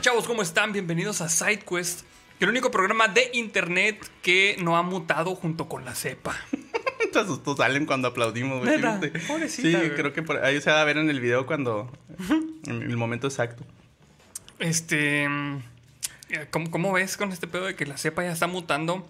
onda, chavos? ¿Cómo están? Bienvenidos a SideQuest, el único programa de internet que no ha mutado junto con la cepa. Te asustó Salen cuando aplaudimos, güey. Pobrecita, Sí, güey. creo que por ahí se va a ver en el video cuando. en el momento exacto. Este. mm, ¿cómo, cómo ves con este pedo de que la cepa ya está mutando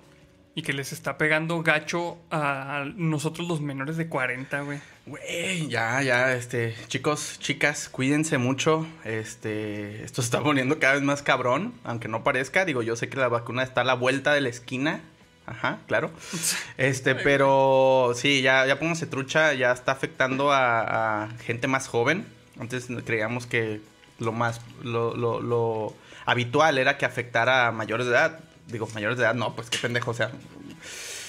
y que les está pegando gacho a nosotros los menores de 40, güey? Güey, ya, ya, este. Chicos, chicas, cuídense mucho. Este. Esto se está poniendo cada vez más cabrón, aunque no parezca. Digo, yo sé que la vacuna está a la vuelta de la esquina. Ajá, claro. Este, pero sí, ya, ya pónganse trucha, ya está afectando a, a gente más joven. Antes creíamos que lo más, lo, lo, lo habitual era que afectara a mayores de edad. Digo, mayores de edad, no, pues qué pendejo, o sea.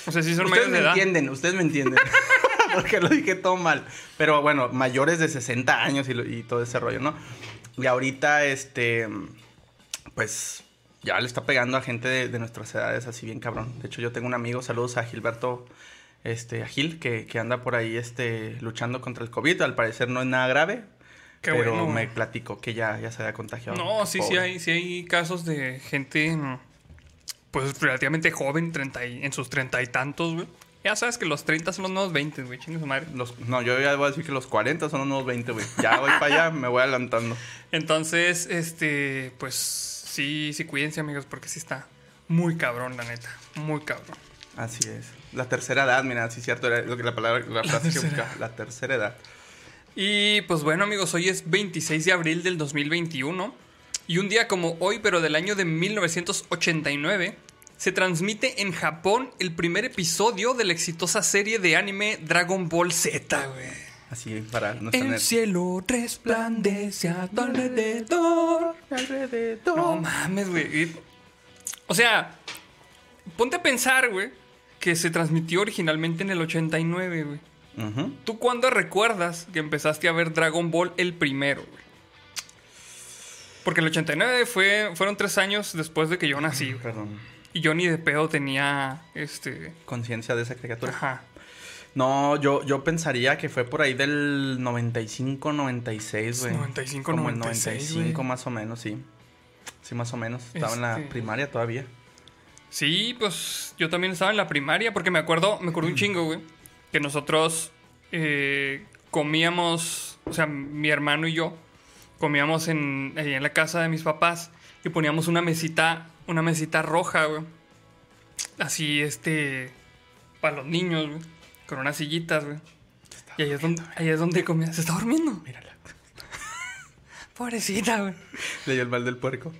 O sea, sí son Ustedes mayores me de edad. entienden, ustedes me entienden. Porque lo dije todo mal. Pero bueno, mayores de 60 años y, lo- y todo ese rollo, ¿no? Y ahorita, este, pues ya le está pegando a gente de, de nuestras edades así bien cabrón. De hecho, yo tengo un amigo, saludos a Gilberto, este, a Gil, que, que anda por ahí, este, luchando contra el COVID. Al parecer no es nada grave. Qué pero bueno. me platicó que ya, ya se había contagiado. No, sí, sí hay, sí hay casos de gente, pues relativamente joven, 30 y- en sus treinta y tantos, güey. Ya sabes que los 30 son los nuevos 20, güey, chingue su madre. Los- no, yo ya voy a decir que los 40 son unos 20, güey. Ya voy para allá, me voy adelantando. Entonces, este, pues sí, sí, cuídense, amigos, porque sí está muy cabrón, la neta. Muy cabrón. Así es. La tercera edad, mira, sí es cierto, era lo que la palabra, la frase que buscaba. La tercera edad. Y pues bueno, amigos, hoy es 26 de abril del 2021. Y un día como hoy, pero del año de 1989, se transmite en Japón el primer episodio de la exitosa serie de anime Dragon Ball Z, güey. Así para nuestra El ner- cielo resplandece a tu alrededor. No mames, güey. O sea, ponte a pensar, güey, que se transmitió originalmente en el 89, güey. ¿Tú cuándo recuerdas que empezaste a ver Dragon Ball el primero, güey? Porque el 89 fue, fueron tres años después de que yo nací, güey. Perdón. Y yo ni de pedo tenía, este... Conciencia de esa criatura. Ajá. No, yo, yo pensaría que fue por ahí del 95, 96, güey. 95, Como el 96, 95 güey. más o menos, sí. Sí, más o menos. Estaba en la Este- primaria todavía. Sí, pues yo también estaba en la primaria porque me acuerdo, me acuerdo un chingo, güey, que nosotros eh, comíamos, o sea, mi hermano y yo comíamos en, ahí en la casa de mis papás y poníamos una mesita, una mesita roja, güey. Así, este, para los niños, güey, con unas sillitas, güey. Y ahí es, donde, ahí es donde comía. ¿Se está durmiendo? Mírala. Pobrecita, güey. Le dio el mal del puerco.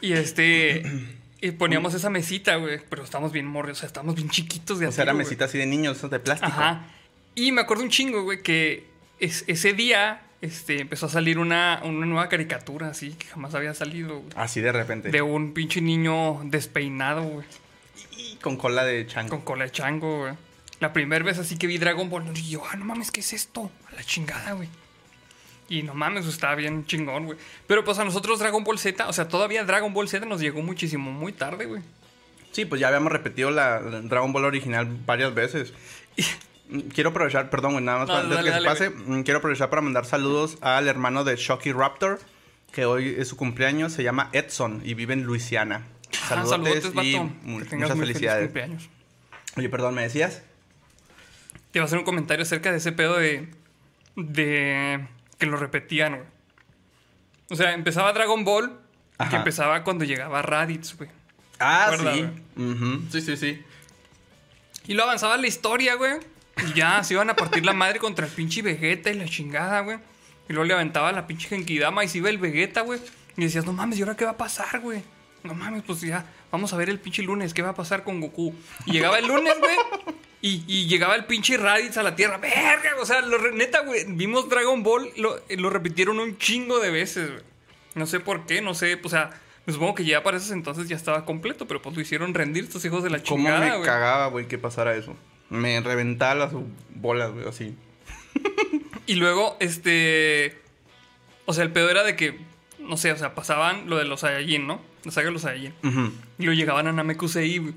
Y este, y poníamos esa mesita, güey, pero estamos bien morros, o sea, estamos bien chiquitos de O sea, era güey. mesita así de niños, de plástico. Ajá. Y me acuerdo un chingo, güey, que es- ese día este, empezó a salir una, una nueva caricatura así que jamás había salido, güey. Así de repente. De un pinche niño despeinado, güey. Y con cola de chango. Con cola de chango, güey. La primera vez así que vi Dragon Ball, y yo, ah, no mames, ¿qué es esto? A la chingada, güey. Y no mames, estaba bien chingón, güey. Pero pues a nosotros Dragon Ball Z, o sea, todavía Dragon Ball Z nos llegó muchísimo, muy tarde, güey. Sí, pues ya habíamos repetido la la Dragon Ball original varias veces. Quiero aprovechar, perdón, güey, nada más No, para- antes dale, que se pase, mm, quiero aprovechar para mandar saludos al hermano de Shocky Raptor, que hoy es su cumpleaños, se llama Edson y vive en Luisiana. Ah, Saludotes saludotes, y mu- Que muchas felicidades. cumpleaños. Oye, perdón, ¿me decías? Te iba a hacer un comentario acerca de ese pedo de. de. que lo repetían, güey. O sea, empezaba Dragon Ball, Ajá. que empezaba cuando llegaba Raditz, güey. Ah, sí. Sí, sí, sí. Y lo avanzaba la historia, güey. Y ya se iban a partir la madre contra el pinche Vegeta y la chingada, güey. Y luego le aventaba la pinche Genkidama y se iba el Vegeta, güey. Y decías, no mames, ¿y ahora qué va a pasar, güey? No mames, pues ya, vamos a ver el pinche lunes, ¿qué va a pasar con Goku? Y llegaba el lunes, güey. Y, y llegaba el pinche Raditz a la Tierra. Verga, o sea, lo neta, güey. Vimos Dragon Ball, lo, lo repitieron un chingo de veces, güey. No sé por qué, no sé, o sea, me supongo que ya para esos entonces ya estaba completo, pero pues lo hicieron rendir estos hijos de la ¿Cómo chingada, me güey. cagaba, güey, que pasara eso? Me reventaba las bolas, güey, así. Y luego, este. O sea, el pedo era de que, no sé, o sea, pasaban lo de los Saiyajin, ¿no? La saga de los Saiyajin. Y luego llegaban a Namekusei, güey.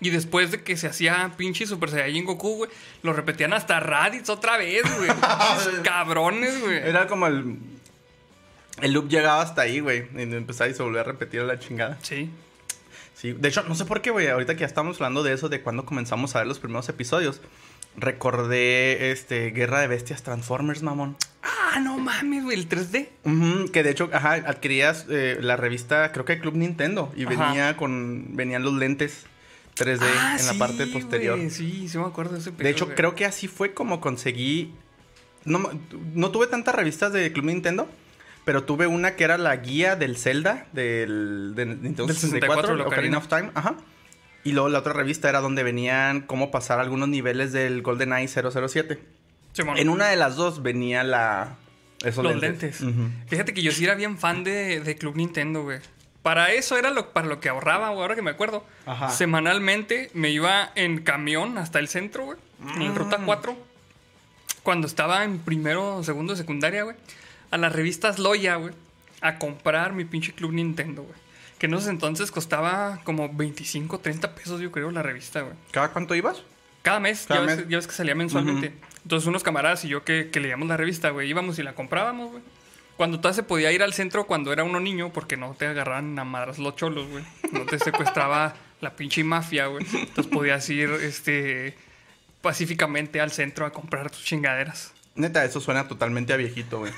Y después de que se hacía pinche Super Saiyajin Goku, güey, lo repetían hasta Raditz otra vez, güey. Cabrones, güey. Era como el. El loop llegaba hasta ahí, güey. Y empezaba y se volvía a repetir la chingada. Sí. Sí, de hecho, no sé por qué, güey. Ahorita que ya estamos hablando de eso, de cuando comenzamos a ver los primeros episodios, recordé este Guerra de Bestias Transformers, mamón. Ah, no mames, güey, el 3D. Ujú, que de hecho, ajá, adquirías eh, la revista, creo que Club Nintendo, y Ajá. venía con, venían los lentes 3D Ah, en la parte posterior. güey, sí, sí me acuerdo de ese De hecho, creo que así fue como conseguí. No, no tuve tantas revistas de Club Nintendo, pero tuve una que era la guía del Zelda del de Nintendo Del 64, 64, Ocarina of Time. Ajá. Y luego la otra revista era donde venían cómo pasar algunos niveles del GoldenEye 007. Simón. En una de las dos venía la. Esos Los lentes. Fíjate que yo sí era bien fan de, de Club Nintendo, güey. Para eso era lo, para lo que ahorraba, güey, ahora que me acuerdo. Ajá. Semanalmente me iba en camión hasta el centro, güey. En Mm. ruta 4. Cuando estaba en primero segundo secundaria, güey. A las revistas Loya, güey. A comprar mi pinche Club Nintendo, güey. Que en esos entonces costaba como 25, 30 pesos, yo creo, la revista, güey. ¿Cada cuánto ibas? Cada mes, Cada ya, mes. Ves, ya ves que salía mensualmente. Entonces unos camaradas y yo que, que leíamos la revista, güey, íbamos y la comprábamos, güey. Cuando todavía se podía ir al centro cuando era uno niño, porque no te agarraban a madras los cholos, güey. No te secuestraba la pinche mafia, güey. Entonces podías ir, este, pacíficamente al centro a comprar tus chingaderas. Neta, eso suena totalmente a viejito, güey.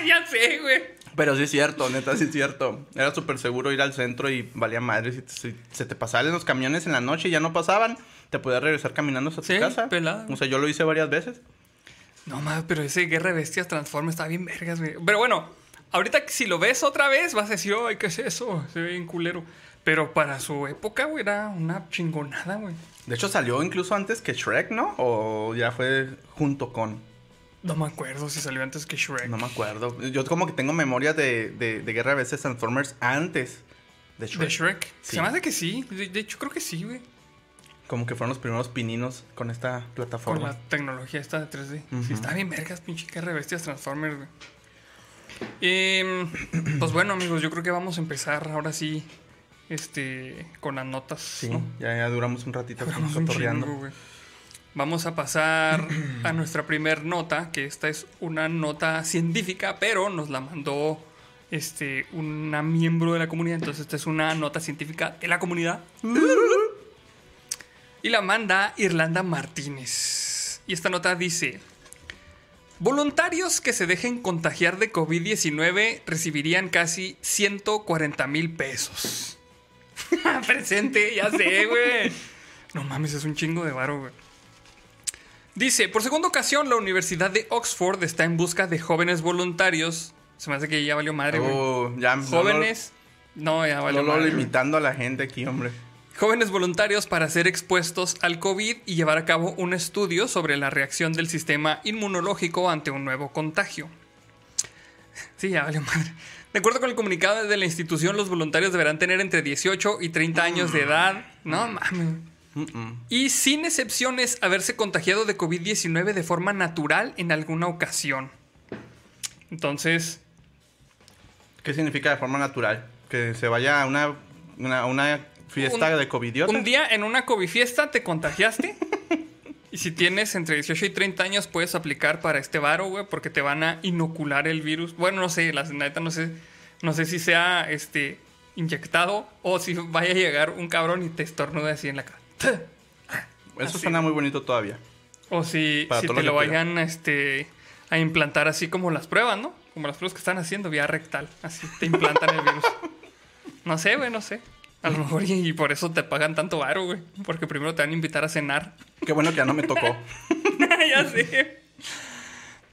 ya sé, güey. Pero sí es cierto, neta, sí es cierto. Era súper seguro ir al centro y valía madre. Si, si se te pasaban los camiones en la noche y ya no pasaban, te podías regresar caminando hasta tu Sí, casa. pelada. O sea, yo lo hice varias veces. No más, pero ese Guerra de Bestias Transforma está bien vergas, güey. Pero bueno, ahorita que si lo ves otra vez, vas a decir, ay, ¿qué es eso? Se ve bien culero. Pero para su época, güey, era una chingonada, güey. De hecho, salió incluso antes que Shrek, ¿no? O ya fue junto con. No me acuerdo si salió antes que Shrek. No me acuerdo. Yo como que tengo memoria de, de, de Guerra de Bestias Transformers antes de Shrek. De Shrek. Sí. Se me hace que sí. De, de hecho, creo que sí, güey. Como que fueron los primeros pininos con esta Con plataforma. la tecnología esta de 3D. Ujú. Sí, está bien vergas, pinche Guerra de Bestias Transformers, güey. Em, pues bueno, amigos, yo creo que vamos a empezar ahora sí este, con las notas. Sí, ¿no? ya, ya duramos un ratito Duramos un chingo, güey. Vamos a pasar a nuestra primer nota, que esta es una nota científica, pero nos la mandó este, una miembro de la comunidad. Entonces, esta es una nota científica de la comunidad. Y la manda Irlanda Martínez. Y esta nota dice: Voluntarios que se dejen contagiar de COVID-19 recibirían casi 140 mil pesos. Presente, ya sé, güey. No mames, es un chingo de varo, güey. Dice, por segunda ocasión, la Universidad de Oxford está en busca de jóvenes voluntarios. Se me hace que ya valió madre, güey. Oh, ya, jóvenes. No, ya valió no, madre, güey. limitando a la gente aquí, hombre. Jóvenes voluntarios para ser expuestos al COVID y llevar a cabo un estudio sobre la reacción del sistema inmunológico ante un nuevo contagio. Sí, ya valió madre. De acuerdo con el comunicado de la institución, los voluntarios deberán tener entre 18 y 30 años de edad. No mames. Y sin excepciones, haberse contagiado de COVID-19 de forma natural en alguna ocasión. Entonces, ¿Qué significa de forma natural? Que se vaya a una, una, a una fiesta Un- de covidiota. un día en una COVID fiesta te contagiaste. y si tienes entre 18 y 30 años, puedes aplicar para este varo, güey, porque te van a inocular el virus. Bueno, no sé, la neta no sé. No sé si sea este inyectado o si vaya a llegar un cabrón y te estornude así en la cara. Eso así. suena muy bonito todavía. O si, si te lo vayan este, a implantar así como las pruebas, ¿no? Como las pruebas que están haciendo vía rectal. Así te implantan el virus. No sé, güey, no sé. A lo mejor y, y por eso te pagan tanto varo, güey. Porque primero te van a invitar a cenar. Qué bueno que ya no me tocó. ya sé.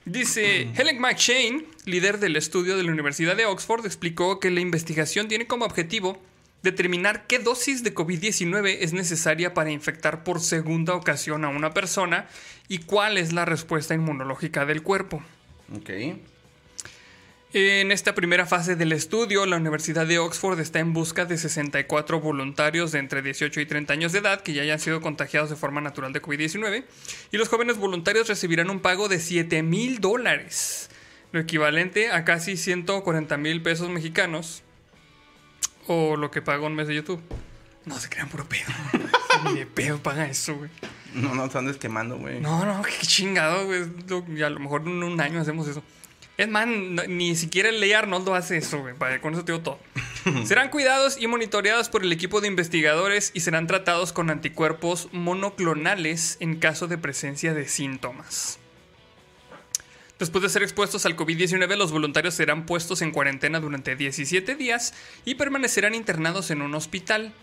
Dice, Helen McShane, líder del estudio de la Universidad de Oxford, explicó que la investigación tiene como objetivo determinar qué dosis de COVID-19 es necesaria para infectar por segunda ocasión a una persona y cuál es la respuesta inmunológica del cuerpo. ok. En esta primera fase del estudio, la Universidad de Oxford está en busca de 64 voluntarios de entre 18 y 30 años de edad que ya hayan sido contagiados de forma natural de COVID-19 y los jóvenes voluntarios recibirán un pago de 7 mil dólares, lo equivalente a casi 140 mil pesos mexicanos o lo que paga un mes de YouTube. No se crean puro pedo. Ni de pedo paga eso, güey. No, no, te andes quemando, güey. No, no, qué chingado, güey. A lo mejor en un año hacemos eso. Es más, ni siquiera el Ley Arnoldo hace eso, güey. Con eso te digo todo. serán cuidados y monitoreados por el equipo de investigadores y serán tratados con anticuerpos monoclonales en caso de presencia de síntomas. Después de ser expuestos al COVID-19, los voluntarios serán puestos en cuarentena durante 17 días y permanecerán internados en un hospital.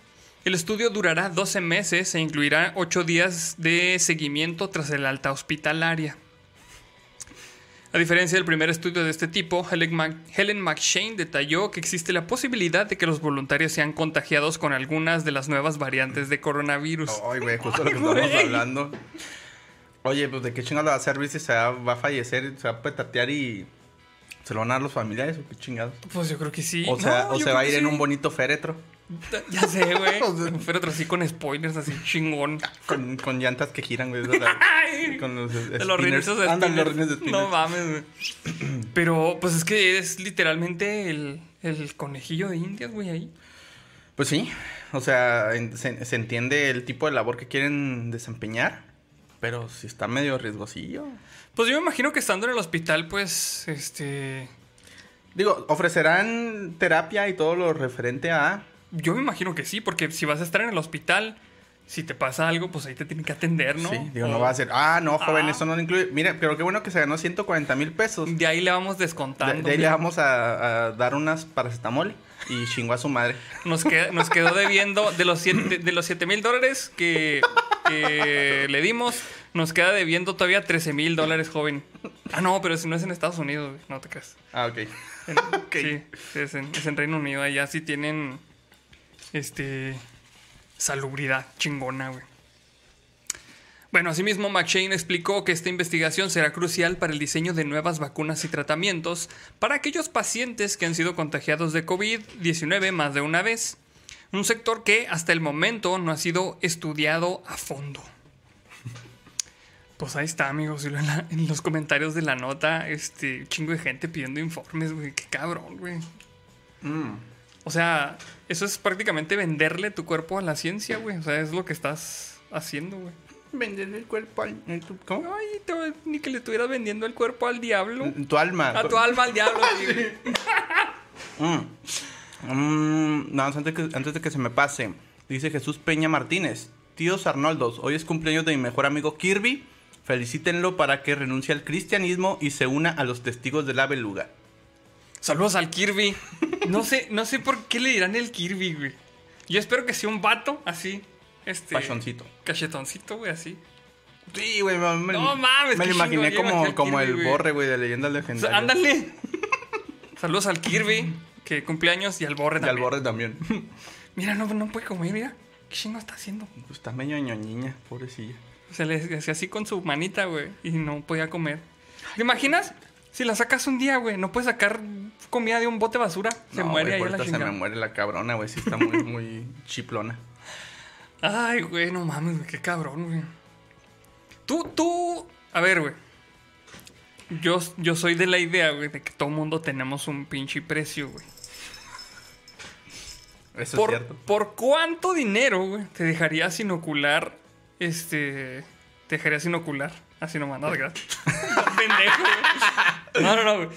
El estudio durará 12 meses e incluirá 8 días de seguimiento tras el alta hospitalaria. A diferencia del primer estudio de este tipo, Helen, McShane detalló que existe la posibilidad de que los voluntarios sean contagiados con algunas de las nuevas variantes de coronavirus. Ay, güey, justo lo que estamos hablando. Oye, pues de qué chingados le va a servir si se va, va a fallecer, se va a petatear y se lo van a dar los familiares o qué chingados. Pues yo creo que sí. O sea, No, o se va a ir en un bonito féretro Ya sé, güey. O sea- Pero otro así con spoilers, así chingón. con, con llantas que giran, güey. con los de los rines de de. No mames, güey. Pero, pues es que es literalmente el, el conejillo de indias, güey, ahí. Pues sí, o sea, en- se, se entiende el tipo de labor que quieren desempeñar, pero si está medio riesgosillo. Pues yo me imagino que estando en el hospital, pues, este. Digo, ofrecerán terapia y todo lo referente a... Yo me imagino que sí, porque si vas a estar en el hospital, si te pasa algo, pues ahí te tienen que atender, ¿no? Sí, digo, O- no va a ser, ah, no, joven, Ah. eso no lo incluye. Mira, pero qué bueno que se ganó 140 mil pesos. De, ahí le vamos descontando. de ahí le vamos a, a dar unas paracetamol y chingó a su madre. Nos, nos quedó debiendo de los siete, de los mil dólares que, que le dimos, nos queda debiendo todavía 13 mil dólares, joven. Ah, no, pero si no es en Estados Unidos, no te creas. Ah, ok. En- Sí, es en, es en Reino Unido, allá sí tienen este salubridad chingona, güey. Bueno, asimismo, McShane explicó que esta investigación será crucial para el diseño de nuevas vacunas y tratamientos para aquellos pacientes que han sido contagiados de COVID-19 más de una vez. Un sector que hasta el momento no ha sido estudiado a fondo. Pues ahí está, amigos. En, los comentarios de la nota, este, chingo de gente pidiendo informes, güey. Qué cabrón, güey. Mm. O sea, eso es prácticamente venderle tu cuerpo a la ciencia, güey. O sea, es lo que estás haciendo, güey. Venderle el cuerpo al... ¿Cómo? Ay, te- ni que le estuvieras vendiendo el cuerpo al diablo. Tu alma. A tu alma al diablo. Mm. Mm, no, antes de, que, antes de que se me pase, dice Jesús Peña Martínez. Tíos Arnoldos, hoy es cumpleaños de mi mejor amigo Kirby. Felicítenlo para que renuncie al cristianismo y se una a los testigos de la beluga. Saludos al Kirby. No sé, no sé por qué le dirán el Kirby, güey. Yo espero que sea un vato así. Este. Pachoncito. Cachetoncito, güey, así. Sí, güey, me, No mames, me lo imaginé como, como el borre, güey, de leyendas legendarias. ándale. Saludos al Kirby, que cumpleaños, y al Borre Y al también. borre también. Mira, no, no puede comer, mira. ¿Qué chingo está haciendo? Pues está medio ñoñiña, pobrecilla. Se le hacía así con su manita, güey, y no podía comer. ¿Te imaginas? Si la sacas un día, güey, no puedes sacar comida de un bote de basura. Se No, muere güey, ahí la se me muere la cabrona, güey. Sí está muy, muy chiplona. Ay, güey, no mames, güey, qué cabrón, güey. Tú, tú, a ver, güey. Yo, yo soy de la idea, güey, de que todo mundo tenemos un pinche precio, güey. Eso Por, es cierto. ¿Por cuánto dinero, güey, te dejarías inocular, este, te dejarías inocular? Así nomás, no, gracias. Pendejo, güey. No, no, no, güey.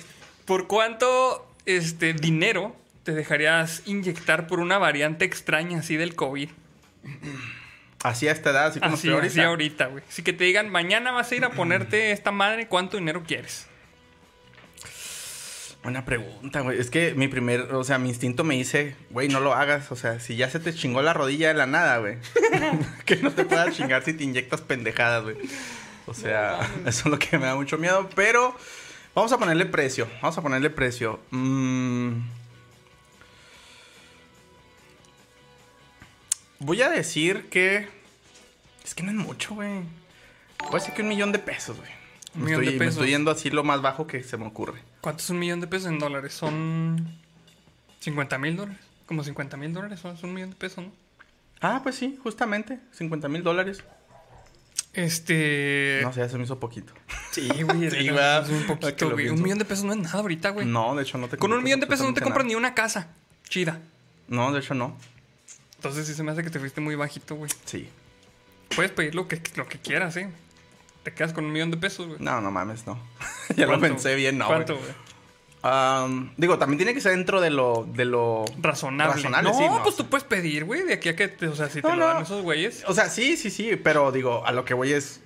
¿Por cuánto, este, dinero te dejarías inyectar por una variante extraña así del COVID? Así a esta edad, así como Así, estoy así ahorita. ahorita, güey. Así que te digan, mañana vas a ir a ponerte esta madre, ¿cuánto dinero quieres? Buena pregunta, güey. Es que mi primer, o sea, mi instinto me dice, güey, no lo hagas. O sea, si ya se te chingó la rodilla de la nada, güey. que no te puedas chingar si te inyectas pendejadas, güey. O sea, eso es lo que me da mucho miedo. Pero vamos a ponerle precio. Vamos a ponerle precio. Mm. Voy a decir que. Es que no es mucho, güey. Voy a decir que un millón de pesos, güey. Un Me millón de estoy, me pesos. estoy yendo así lo más bajo que se me ocurre. ¿Cuánto es un millón de pesos en dólares? Son 50 mil dólares. Como 50 mil dólares son, son un millón de pesos, ¿no? Ah, pues sí, justamente. 50 mil dólares. Este. No sé, se me hizo poquito. Sí, güey. Sí, es un poquito, güey. Un millón de pesos no es nada ahorita, güey. No, de hecho no te Con un millón de pesos no te compras nada. ni una casa chida. No, de hecho no. Entonces sí se me hace que te fuiste muy bajito, güey. Sí. Puedes pedir lo que, lo que quieras, ¿eh? Te quedas con un millón de pesos, güey. No, no mames, no. ya lo pensé bien, no. ¿Cuánto, güey. Am, digo, también tiene que ser dentro de lo. De lo... Razonable. Razonable, no, sí, no, pues tú puedes pedir, güey, de aquí a que, te- o sea, si te lo dan no. esos güeyes. O sea, sí, sí, sí, pero digo, a lo que voy es.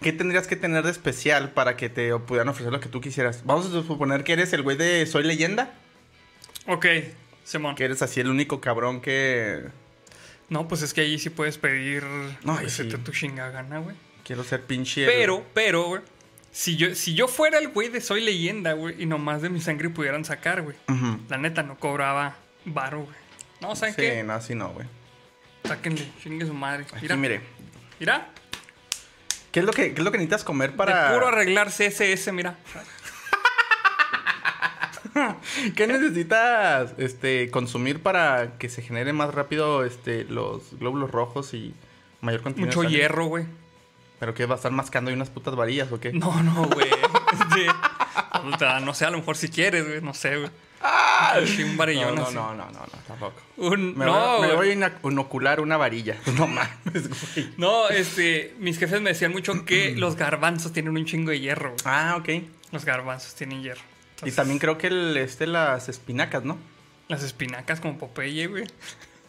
¿Qué tendrías que tener de especial para que te pudieran ofrecer lo que tú quisieras? Vamos a suponer que eres el güey de Soy Leyenda. Ok, Simón. Que eres así el único cabrón que. No, pues es que ahí sí puedes pedir No, ahí sí. tu chinga gana, güey. Quiero ser pinche. Pero, pero, güey. Si yo, si yo fuera el güey de Soy Leyenda, güey, y nomás de mi sangre pudieran sacar, güey. La neta no cobraba varo, güey. No, ¿saben Sí, qué? no, así no, güey. Sáquenle, chingue su madre. Aquí, Mira, mire. mira. ¿Qué es lo que, qué es lo que necesitas comer para. De puro arreglar CSS, mira. ¿Qué necesitas este, consumir para que se genere más rápido este, los glóbulos rojos y mayor contenido? de Mucho hierro, güey. ¿Pero qué? ¿Va a estar mascando ahí unas putas varillas o qué? No, no, güey. Sí. O sea, no sé, a lo mejor si quieres, güey. No sé, güey. Sí, un varillón no, así. no, no, no, no, tampoco. Un- Me, no, voy, me voy a inocular una varilla. No mames, güey. No, este, mis jefes me decían mucho que los garbanzos tienen un chingo de hierro. güey. Ah, ok. Los garbanzos tienen hierro. Y también creo que el, este, las espinacas, ¿no? Las espinacas como Popeye, güey.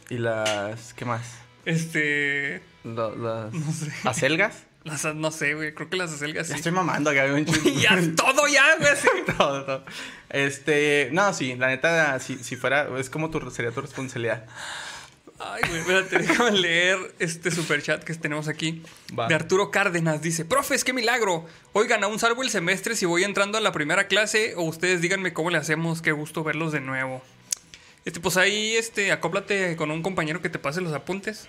Y las... ¿Qué más? Este, las... No sé. ¿Acelgas? Las, no sé, güey. Creo que las acelgas Ya sí. estoy mamando acá, güey. ya, todo ya, güey. así. todo, todo. Este... No, sí. La neta, si, si fuera... Es como tu, sería tu responsabilidad. Ay, güey, espérate, déjame leer este superchat que tenemos aquí. Va. De Arturo Cárdenas. Dice, profes, qué milagro. Oigan, aún salvo el semestre si voy entrando a la primera clase o ustedes díganme cómo le hacemos. Qué gusto verlos de nuevo. Este, pues ahí, este, acóplate con un compañero que te pase los apuntes.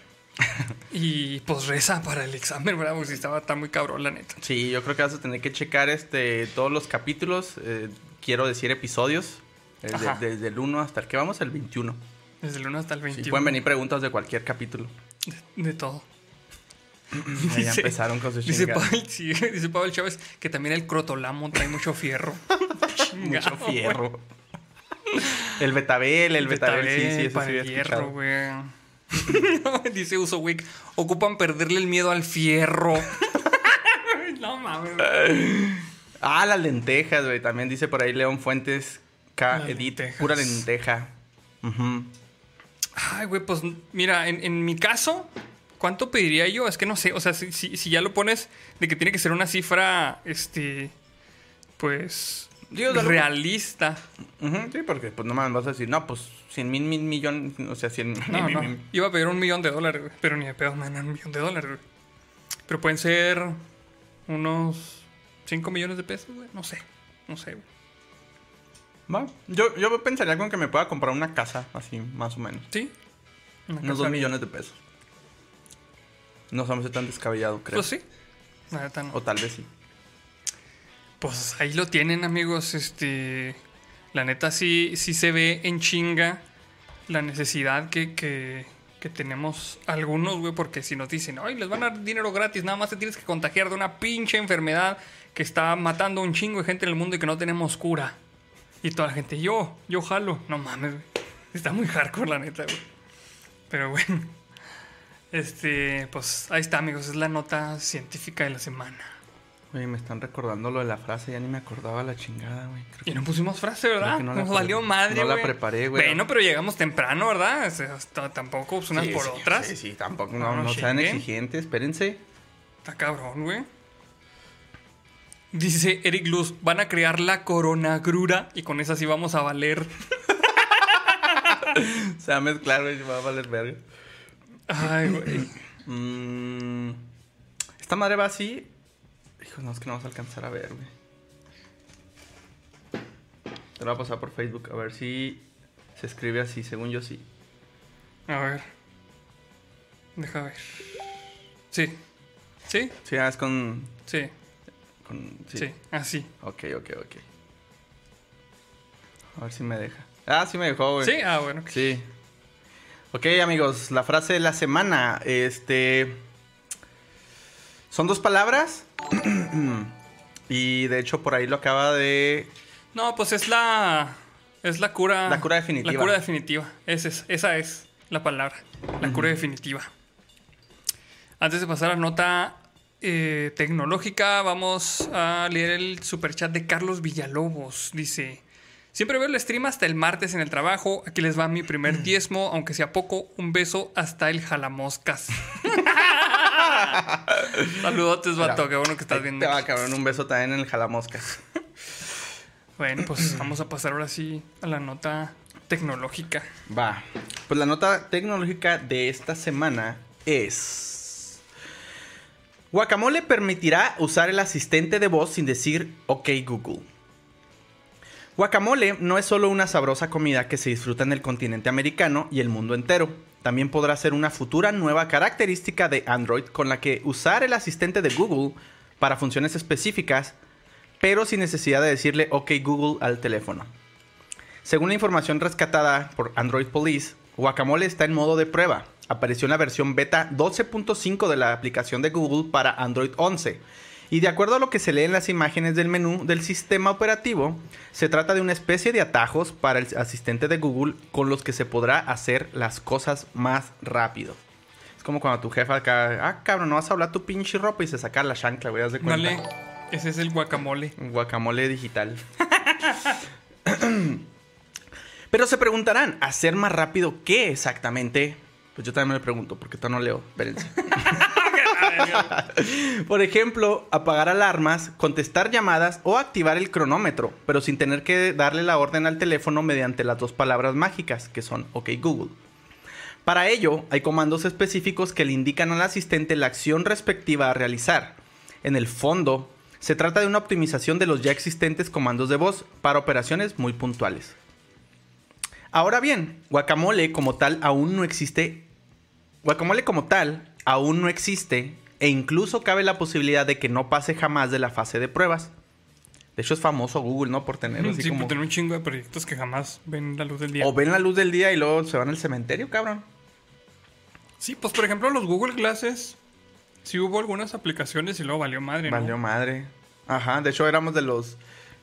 Y pues reza para el examen, ¿verdad? Porque si estaba está muy cabrón, la neta. Sí, yo creo que vas a tener que checar este todos los capítulos. eh, quiero decir episodios. eh, de- desde el 1 hasta el que vamos, el 21. Desde el 1 hasta el Sí, 21. pueden venir preguntas de cualquier capítulo. De, de todo. Ya, ya empezaron con sus Dice. Pavel, sí, dice Pavel Chávez que también el crotolamo trae mucho fierro. Mucho Chingado, fierro. El betabel, el betabel, sí, sí, eso sí el había hierro, güey. Dice Uso Wick, ocupan perderle el miedo al fierro. no mames. Ah, las lentejas, güey. También dice por ahí León Fuentes K. Las Edit. lentejas. Pura lenteja. Ujú. Ay, güey, pues mira, en, en mi caso, ¿cuánto pediría yo? Es que no sé, o sea, si, si- si ya lo pones de que tiene que ser una cifra, este, pues, Digo, dale- realista. Sí, porque pues no mames, vas a decir, no, pues 100 mil, mil millones, o sea, 100 No, mil, no. mil- Iba a pedir un millón de dólares, güey. Pero ni de pedo me dan un millón de dólares, güey. Pero pueden ser unos 5 millones de pesos, güey. No sé. No sé, güey. Va. Yo, yo pensaría con que me pueda comprar una casa, así, más o menos. ¿Sí? Una Unos casa 2 bien. millones de pesos. No se me hace tan descabellado, creo. Pues sí. La no. O tal vez sí. Pues ahí lo tienen, amigos. Este. La neta sí, sí se ve en chinga la necesidad que, que, tenemos algunos, güey. Porque si nos dicen, ay, les van a dar dinero gratis, nada más te tienes que contagiar de una pinche enfermedad que está matando a un chingo de gente en el mundo y que no tenemos cura. Y toda la gente, yo, yo jalo. No mames, güey. Está muy hardcore, la neta, güey. Pero bueno. Este, pues ahí está, amigos. Es la nota científica de la semana. Oye, me están recordando lo de la frase, ya ni me acordaba la chingada, güey. Creo Y no pusimos frase, ¿verdad? No Nos valió madre, no la güey. preparé, güey. Bueno, pero llegamos temprano, ¿verdad? O sea, hasta- tampoco pues, unas Sí, por sí, otras. Sí, sí, tampoco, No, no, no sean exigentes, espérense. Está cabrón, güey. Dice Eric Luz, van a crear la coronagrura y con esa sí vamos a valer. Se va a mezclar, güey, va a valer verga. Ay, güey. Mm, Esta madre va así. Hijo, no, es que no vas a alcanzar a ver, güey. Te lo voy a pasar por Facebook, a ver si se escribe así, según yo sí. A ver. Deja ver. Sí. ¿Sí? Sí, ah, es con... Sí. con sí. Sí. Así. Ok, ok, ok. A ver si me deja. Ah, sí me dejó, güey. ¿Sí? Ah, bueno. Sí. Ok, amigos, la frase de la semana. Este. Son dos palabras. y de hecho, por ahí lo acaba de. No, pues es la. Es la cura. La cura definitiva. La cura definitiva. Esa es, esa es la palabra. La cura definitiva. Antes de pasar a la nota eh, tecnológica, vamos a leer el superchat de Carlos Villalobos. Dice: Siempre veo el stream hasta el martes en el trabajo. Aquí les va mi primer diezmo, aunque sea poco. Un beso hasta el jalamoscas. Saludotes, vato. Qué bueno que estás viendo. Te va, cabrón. Un beso también en el jalamoscas. Bueno, pues vamos a pasar ahora sí a la nota tecnológica. Va. Pues la nota tecnológica de esta semana es... Guacamole permitirá usar el asistente de voz sin decir OK Google. Guacamole no es solo una sabrosa comida que se disfruta en el continente americano y el mundo entero. También podrá ser una futura nueva característica de Android con la que usar el asistente de Google para funciones específicas, pero sin necesidad de decirle OK Google al teléfono. Según la información rescatada por Android Police, Guacamole está en modo de prueba. Apareció en la versión beta 12.5 de la aplicación de Google para Android 11. Y de acuerdo a lo que se lee en las imágenes del menú del sistema operativo, se trata de una especie de atajos para el asistente de Google con los que se podrá hacer las cosas más rápido. Es como cuando tu jefa acá, ah, cabrón, no vas a hablar tu pinche ropa y se saca la chancla, güey, haz de cuenta. Dale, ese es el guacamole. Guacamole digital. Pero se preguntarán, ¿hacer más rápido qué exactamente? Pues yo también me lo pregunto, porque todavía no leo. Espérense. Por ejemplo, apagar alarmas, contestar llamadas o activar el cronómetro, pero sin tener que darle la orden al teléfono mediante las dos palabras mágicas, que son OK Google. Para ello, hay comandos específicos que le indican al asistente la acción respectiva a realizar. En el fondo, se trata de una optimización de los ya existentes comandos de voz para operaciones muy puntuales. Ahora bien, Guacamole como tal aún no existe. Guacamole como tal aún no existe e incluso cabe la posibilidad de que no pase jamás de la fase de pruebas. De hecho es famoso Google, ¿no? Por tener así Sí, como... por tener un chingo de proyectos que jamás ven la luz del día. O ven la luz del día y luego se van al cementerio, cabrón. Sí, pues por ejemplo los Google Glasses, sí hubo algunas aplicaciones y luego valió madre, ¿no? Valió madre. Ajá, de hecho éramos de los...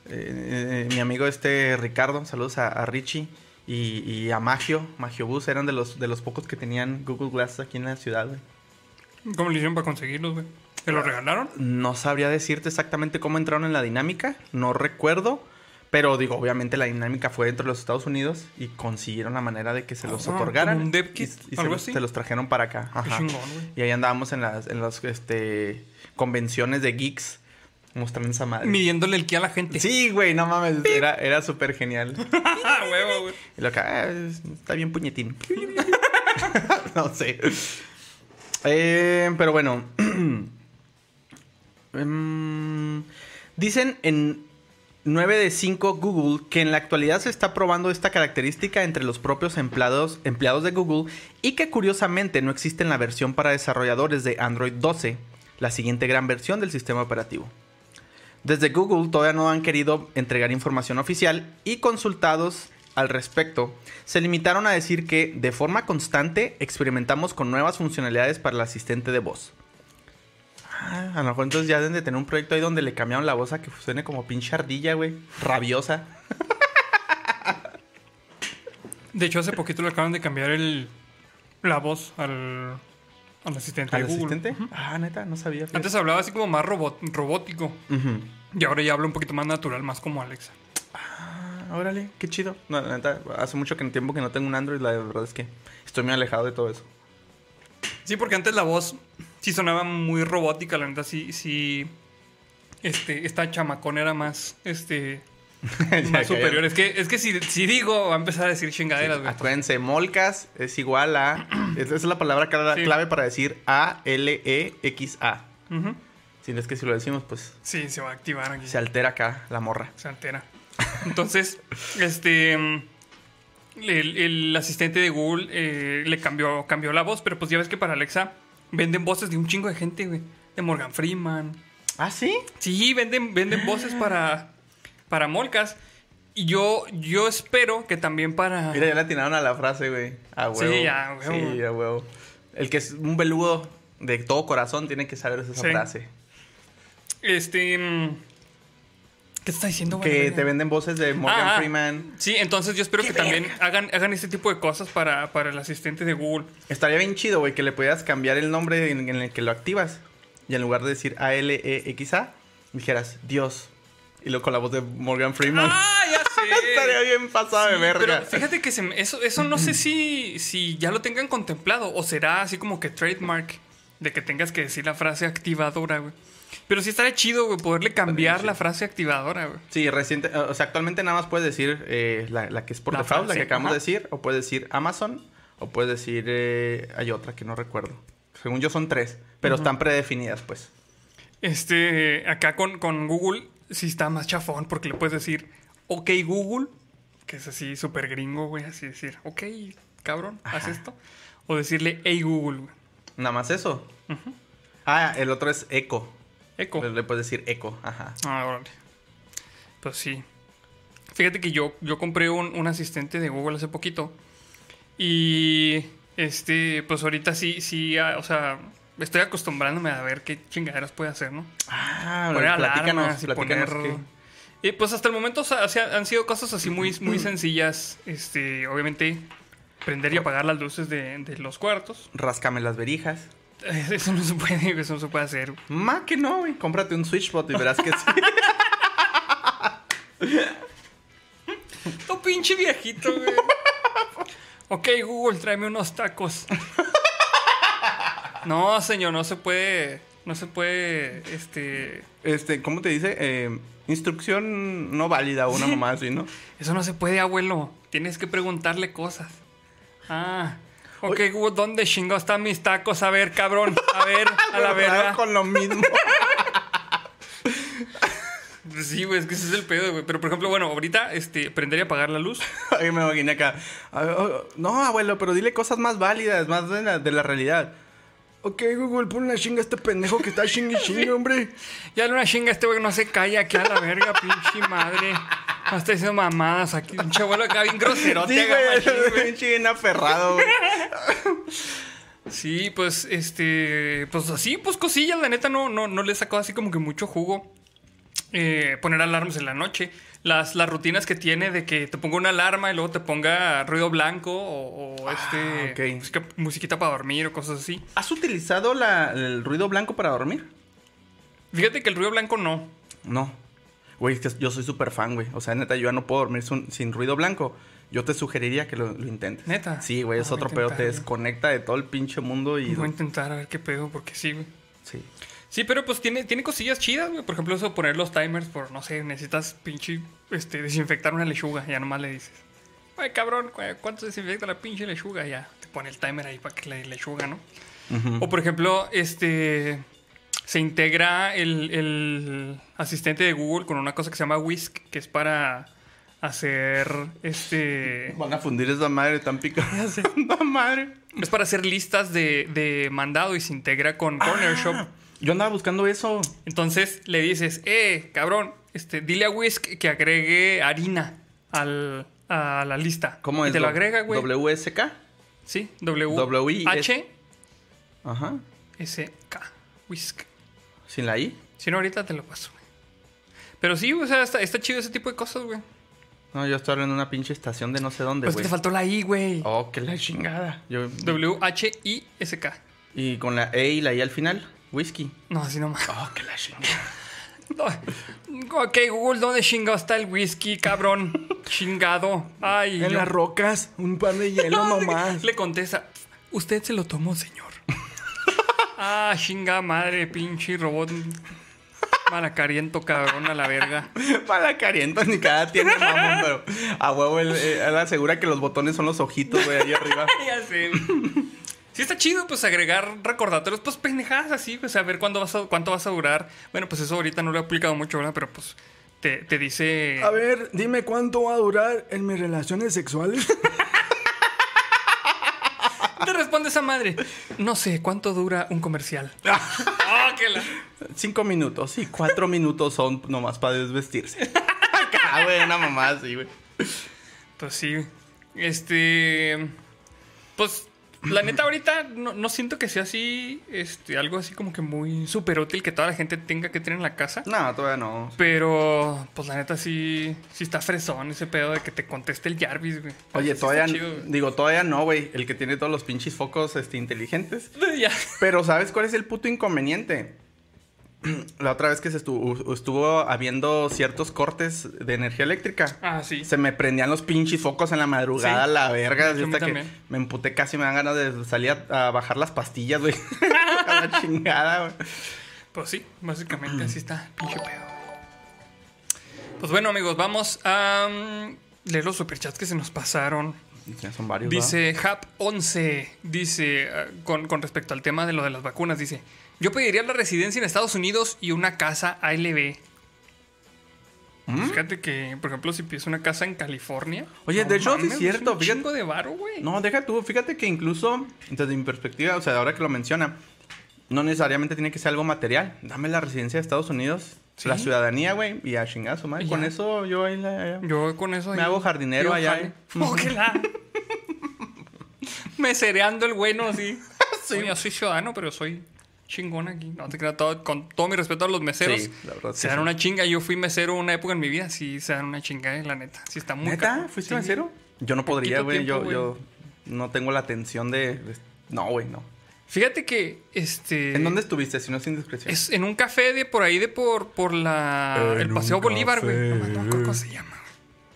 eh, eh, mi amigo este Ricardo, saludos a, a Richie y, y a Magio, Magio Bus, eran de los, de los pocos que tenían Google Glass aquí en la ciudad, güey. ¿Cómo le hicieron para conseguirlos, güey? ¿Te los regalaron? No sabría decirte exactamente cómo entraron en la dinámica, no recuerdo, pero digo, obviamente la dinámica fue dentro de los Estados Unidos y consiguieron la manera de que se los Ah, otorgaran. un dev kit, y, y se, algo los- así. se los trajeron para acá. Ajá. chingón. Y ahí andábamos en las, en las este, convenciones de geeks mostrando esa madre. Midiéndole el ki a la gente. Sí, güey, no mames, era, era súper genial. Ah, huevo, güey. Y lo acá, "Ah, es- está bien puñetín. no sé. Eh, pero bueno. Em, dicen en 9 de 5 Google que en la actualidad se está probando esta característica entre los propios empleados, empleados de Google y que curiosamente no existe en la versión para desarrolladores de Android 12, la siguiente gran versión del sistema operativo. Desde Google todavía no han querido entregar información oficial y consultados al respecto, se limitaron a decir que de forma constante experimentamos con nuevas funcionalidades para el asistente de voz. Ah, a lo mejor entonces ya deben de tener un proyecto ahí donde le cambiaron la voz a que suene como pinche ardilla, güey. Rabiosa. De hecho, hace poquito le acaban de cambiar el, la voz al, al asistente ¿Al de Google. asistente? Ah, neta, no sabía. fíjate. Antes hablaba así como más robot, robótico. Y ahora ya habla un poquito más natural, más como Alexa. Órale, qué chido. No, la neta, hace mucho que tiempo que no tengo un Android, la verdad es que estoy muy alejado de todo eso. Sí, porque antes la voz sí sonaba muy robótica, la neta sí, sí. Este, esta chamacón era más, este, más superior. Es que, es que si, si digo, va a empezar a decir chingaderas, güey. Acuérdense, molcas es igual a. Esa es la palabra Sí. clave para decir A-L-E-X-A. Ujú. Si no es que si lo decimos, pues Sí, se va a activar aquí. se altera acá la morra. se altera. Entonces, este. mm, El, el asistente de Google eh, le cambió, cambió la voz, pero pues ya ves que para Alexa venden voces de un chingo de gente, güey. De Morgan Freeman. ¿Ah, sí? Sí, venden, venden voces para, para Molcas. Y yo, yo espero que también para. Mira, ya le atinaron a la frase, güey. A Sí, huevo. a huevo. Sí, a huevo. El que es un beludo de todo corazón tiene que saber esa Sí. frase. Este. ¿Qué te está diciendo, güey? Que te venden voces de Morgan Ah, ah. Freeman. Sí, entonces yo espero ¡Qué que también hagan, hagan este tipo de cosas para, para el asistente de Google. Estaría bien chido, güey, que le pudieras cambiar el nombre en, en el que lo activas. y en lugar de decir A-L-E-X-A, dijeras Dios. Y luego con la voz de Morgan Freeman. ¡Ah, ya sé! Estaría bien pasado de Sí, verga. Pero fíjate que se me- eso, eso no sé si, si ya lo tengan contemplado o será así como que trademark de que tengas que decir la frase activadora, güey. Pero sí estaría chido, güey, poderle cambiar la frase activadora, güey. Sí, reciente, o sea, actualmente nada más puedes decir eh, la, la que es por La default, la que acabamos ajá. de decir, o puedes decir Amazon, o puedes decir, eh, hay otra que no recuerdo. Según yo son tres, pero están predefinidas, pues. Este, acá con, con Google sí está más chafón porque le puedes decir, ok Google, que es así súper gringo, güey, así decir, ok, cabrón, haz esto. O decirle, hey Google, güey. Nada más eso. Ah, el otro es Echo. Eco. Le, puedes decir Echo, ajá. Ah, órale. Pues sí. Fíjate que yo, yo compré un, un asistente de Google hace poquito. Y este, pues ahorita sí, sí, ah, o sea, estoy acostumbrándome a ver qué chingaderas puede hacer, ¿no? Ah, Poner alarmas y poner... Y pues hasta el momento o sea, han sido cosas así muy, muy sencillas. Este, obviamente, prender y apagar las luces de, de los cuartos. Ráscame las verijas. Eso no se puede, eso no se puede hacer. Ma que no, güey. Cómprate un switchbot y verás que sí. Tu pinche viejito, güey. ok, Google, tráeme unos tacos. No, señor, no se puede. No se puede. Este. este, ¿cómo te dice? Eh, instrucción no válida, una mamá así, ¿no? Eso no se puede, abuelo. Tienes que preguntarle cosas. Ah. Ok, Google, ¿dónde chingo están mis tacos? A ver, cabrón. A ver, a la verga. Con lo mismo. Sí, güey, es que ese es el pedo, güey. Pero por ejemplo, bueno, ahorita, este, prender y apagar la luz. Ay, me imaginé acá. Ah, oh, No, abuelo, pero dile cosas más válidas, más de la, de la realidad. Ok, Google, pon una chinga a este pendejo que está chingue chingue, hombre. Ya le una chinga a este güey, no se calla aquí a la verga, pinche madre. No está diciendo mamadas aquí. Pinche abuelo acá bien groserote. Sí, güey. pinche bien aferrado, güey. Sí, pues, este, pues así, pues cosillas, la neta no, no, no le sacó así como que mucho jugo. Eh, poner alarmas en la noche. Las, las rutinas que tiene de que te ponga una alarma y luego te ponga ruido blanco o, o este, ok. música- musiquita para dormir o cosas así. ¿Has utilizado la- el ruido blanco para dormir? Fíjate que el ruido blanco no. No. Güey, es que yo soy súper fan, güey. O sea, neta, yo ya no puedo dormir sin, sin ruido blanco. Yo te sugeriría que lo, lo intentes. ¿Neta? Sí, güey, es Ah, otro pedo. Te desconecta de todo el pinche mundo y... Voy a intentar a ver qué pedo, porque sí, güey. Sí. Sí, pero pues tiene, tiene cosillas chidas, güey. Por ejemplo, eso de poner los timers por, no sé, necesitas pinche este, desinfectar una lechuga. Ya nomás le dices, ay, cabrón, ¿cu- ¿cuánto desinfecta la pinche lechuga? Ya te pone el timer ahí para que la lechuga, ¿no? O por ejemplo, este se integra el, el asistente de Google con una cosa que se llama Whisk, que es para hacer este. Van a fundir esa madre tan picada. ¡La madre! Es para hacer listas de, de mandado y se integra con Corner Shop. Yo andaba buscando eso. Entonces le dices, eh, cabrón, este, dile a Whisk que agregue harina al, a la lista. ¿Cómo y es? te lo agrega, güey. WSK. Sí, W, W, H Ajá. S K. Whisk. ¿Sin la I? Si no, ahorita te lo paso, güey. Pero sí, o sea, está, está chido ese tipo de cosas, güey. No, yo estoy de una pinche estación de no sé dónde, Pues güey. te faltó la I, güey. Oh, que la chingada. Yo... W H I S K. Y con la E y la I al final, whisky. No, así nomás. Oh, que la chingada. Ok, Google, ¿dónde chingado está el whisky, cabrón? Chingado. Ay, En yo- las rocas, un par de hielo nomás. Le contesta, usted se lo tomó, señor. ah, chinga madre, pinche robot malacariento, cabrón, a la verga. Para cariento ni cada tiene mamón, pero a huevo él, eh, él asegura que los botones son los ojitos, güey, ahí arriba. ya sé. Sí está chido, pues, agregar recordatorios, pues, pendejadas así, pues, a ver cuándo vas a, cuánto vas a durar. Bueno, pues, eso ahorita no lo he aplicado mucho, ¿verdad? Pero, pues, te, te dice... A ver, dime cuánto va a durar en mis relaciones sexuales. Te responde esa madre. No sé, ¿cuánto dura un comercial? Ah, que la- Cinco minutos, sí, cuatro minutos son nomás para desvestirse. Acá, güey, una mamá así, güey. Pues sí. Este. Pues. La neta, ahorita no, no siento que sea así. Este, algo así como que muy súper útil que toda la gente tenga que tener en la casa. No, todavía no. Pero, pues la neta sí. Sí está fresón ese pedo de que te conteste el Jarvis, güey. Oye, Sí todavía, está chido, güey. digo, todavía no, güey. El que tiene todos los pinches focos este, inteligentes. Ya. Pero ¿sabes cuál es el puto inconveniente? la otra vez que se estuvo, estuvo habiendo ciertos cortes de energía eléctrica. Ah, sí. Se me prendían los pinches focos en la madrugada, Sí. la verga. Sí, hasta que también. me emputé casi, me dan ganas de salir a, a bajar las pastillas, güey. a la chingada, güey. Pues sí, básicamente así está, pinche pedo. Pues bueno, amigos, vamos a mm, leer los superchats que se nos pasaron. Ya son varios. Dice Hap11, dice, ah, con, con respecto al tema de lo de las vacunas, dice, yo pediría la residencia en Estados Unidos y una casa ALB. ¿Mm? Fíjate que, por ejemplo, si pides una casa en California. Oye, de hecho, sí es cierto, Un fíjate- chingo de varo, güey. No, deja tú. Fíjate que incluso, desde mi perspectiva, o sea, ahora que lo menciona, no necesariamente tiene que ser algo material. Dame la residencia de Estados Unidos, Sí. la ciudadanía, güey, y a chingazo, madre. Con eso yo ahí la... Yo con eso. Me hago jardinero allá. ¿eh? Oh, que la- Mesereando el bueno así. Oye, yo soy ciudadano, pero soy chingón aquí. No te creas, todo- con todo mi respeto a los meseros. Sí, la verdad se dan sí. una chinga. Yo fui mesero una época en mi vida. Sí, se dan una chinga, eh, la neta. Sí, está muy ¿Neta? ¿Fuiste Sí. mesero? Yo no podría, güey. Yo, yo no tengo la atención de... de- No, güey, no. Fíjate que este. ¿En dónde estuviste, si no es indiscreción? Es en un café de por ahí de por, por la. En el Paseo Bolívar, güey. No, me acuerdo cómo se llama.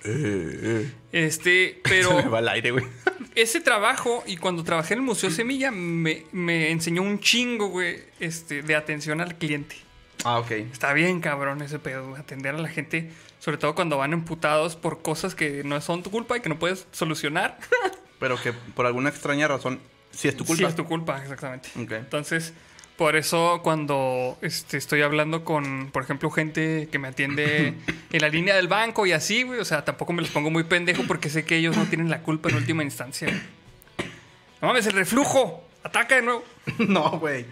Eh, eh. Este, Se me pero va al aire, güey. ese trabajo y cuando trabajé en el Museo Semilla me, me enseñó un chingo, güey, este, de atención al cliente. Ah, ok. Está bien cabrón ese pedo, atender a la gente, sobre todo cuando van emputados por cosas que no son tu culpa y que no puedes solucionar. Pero que por alguna extraña razón, sí es tu culpa. Sí, es tu culpa, exactamente. Ok. Entonces, por eso cuando este, estoy hablando con, por ejemplo, gente que me atiende en la línea del banco y así, güey, o sea, tampoco me los pongo muy pendejo porque sé que ellos no tienen la culpa en última instancia. güey. No mames, el reflujo. Ataca de nuevo. no, güey.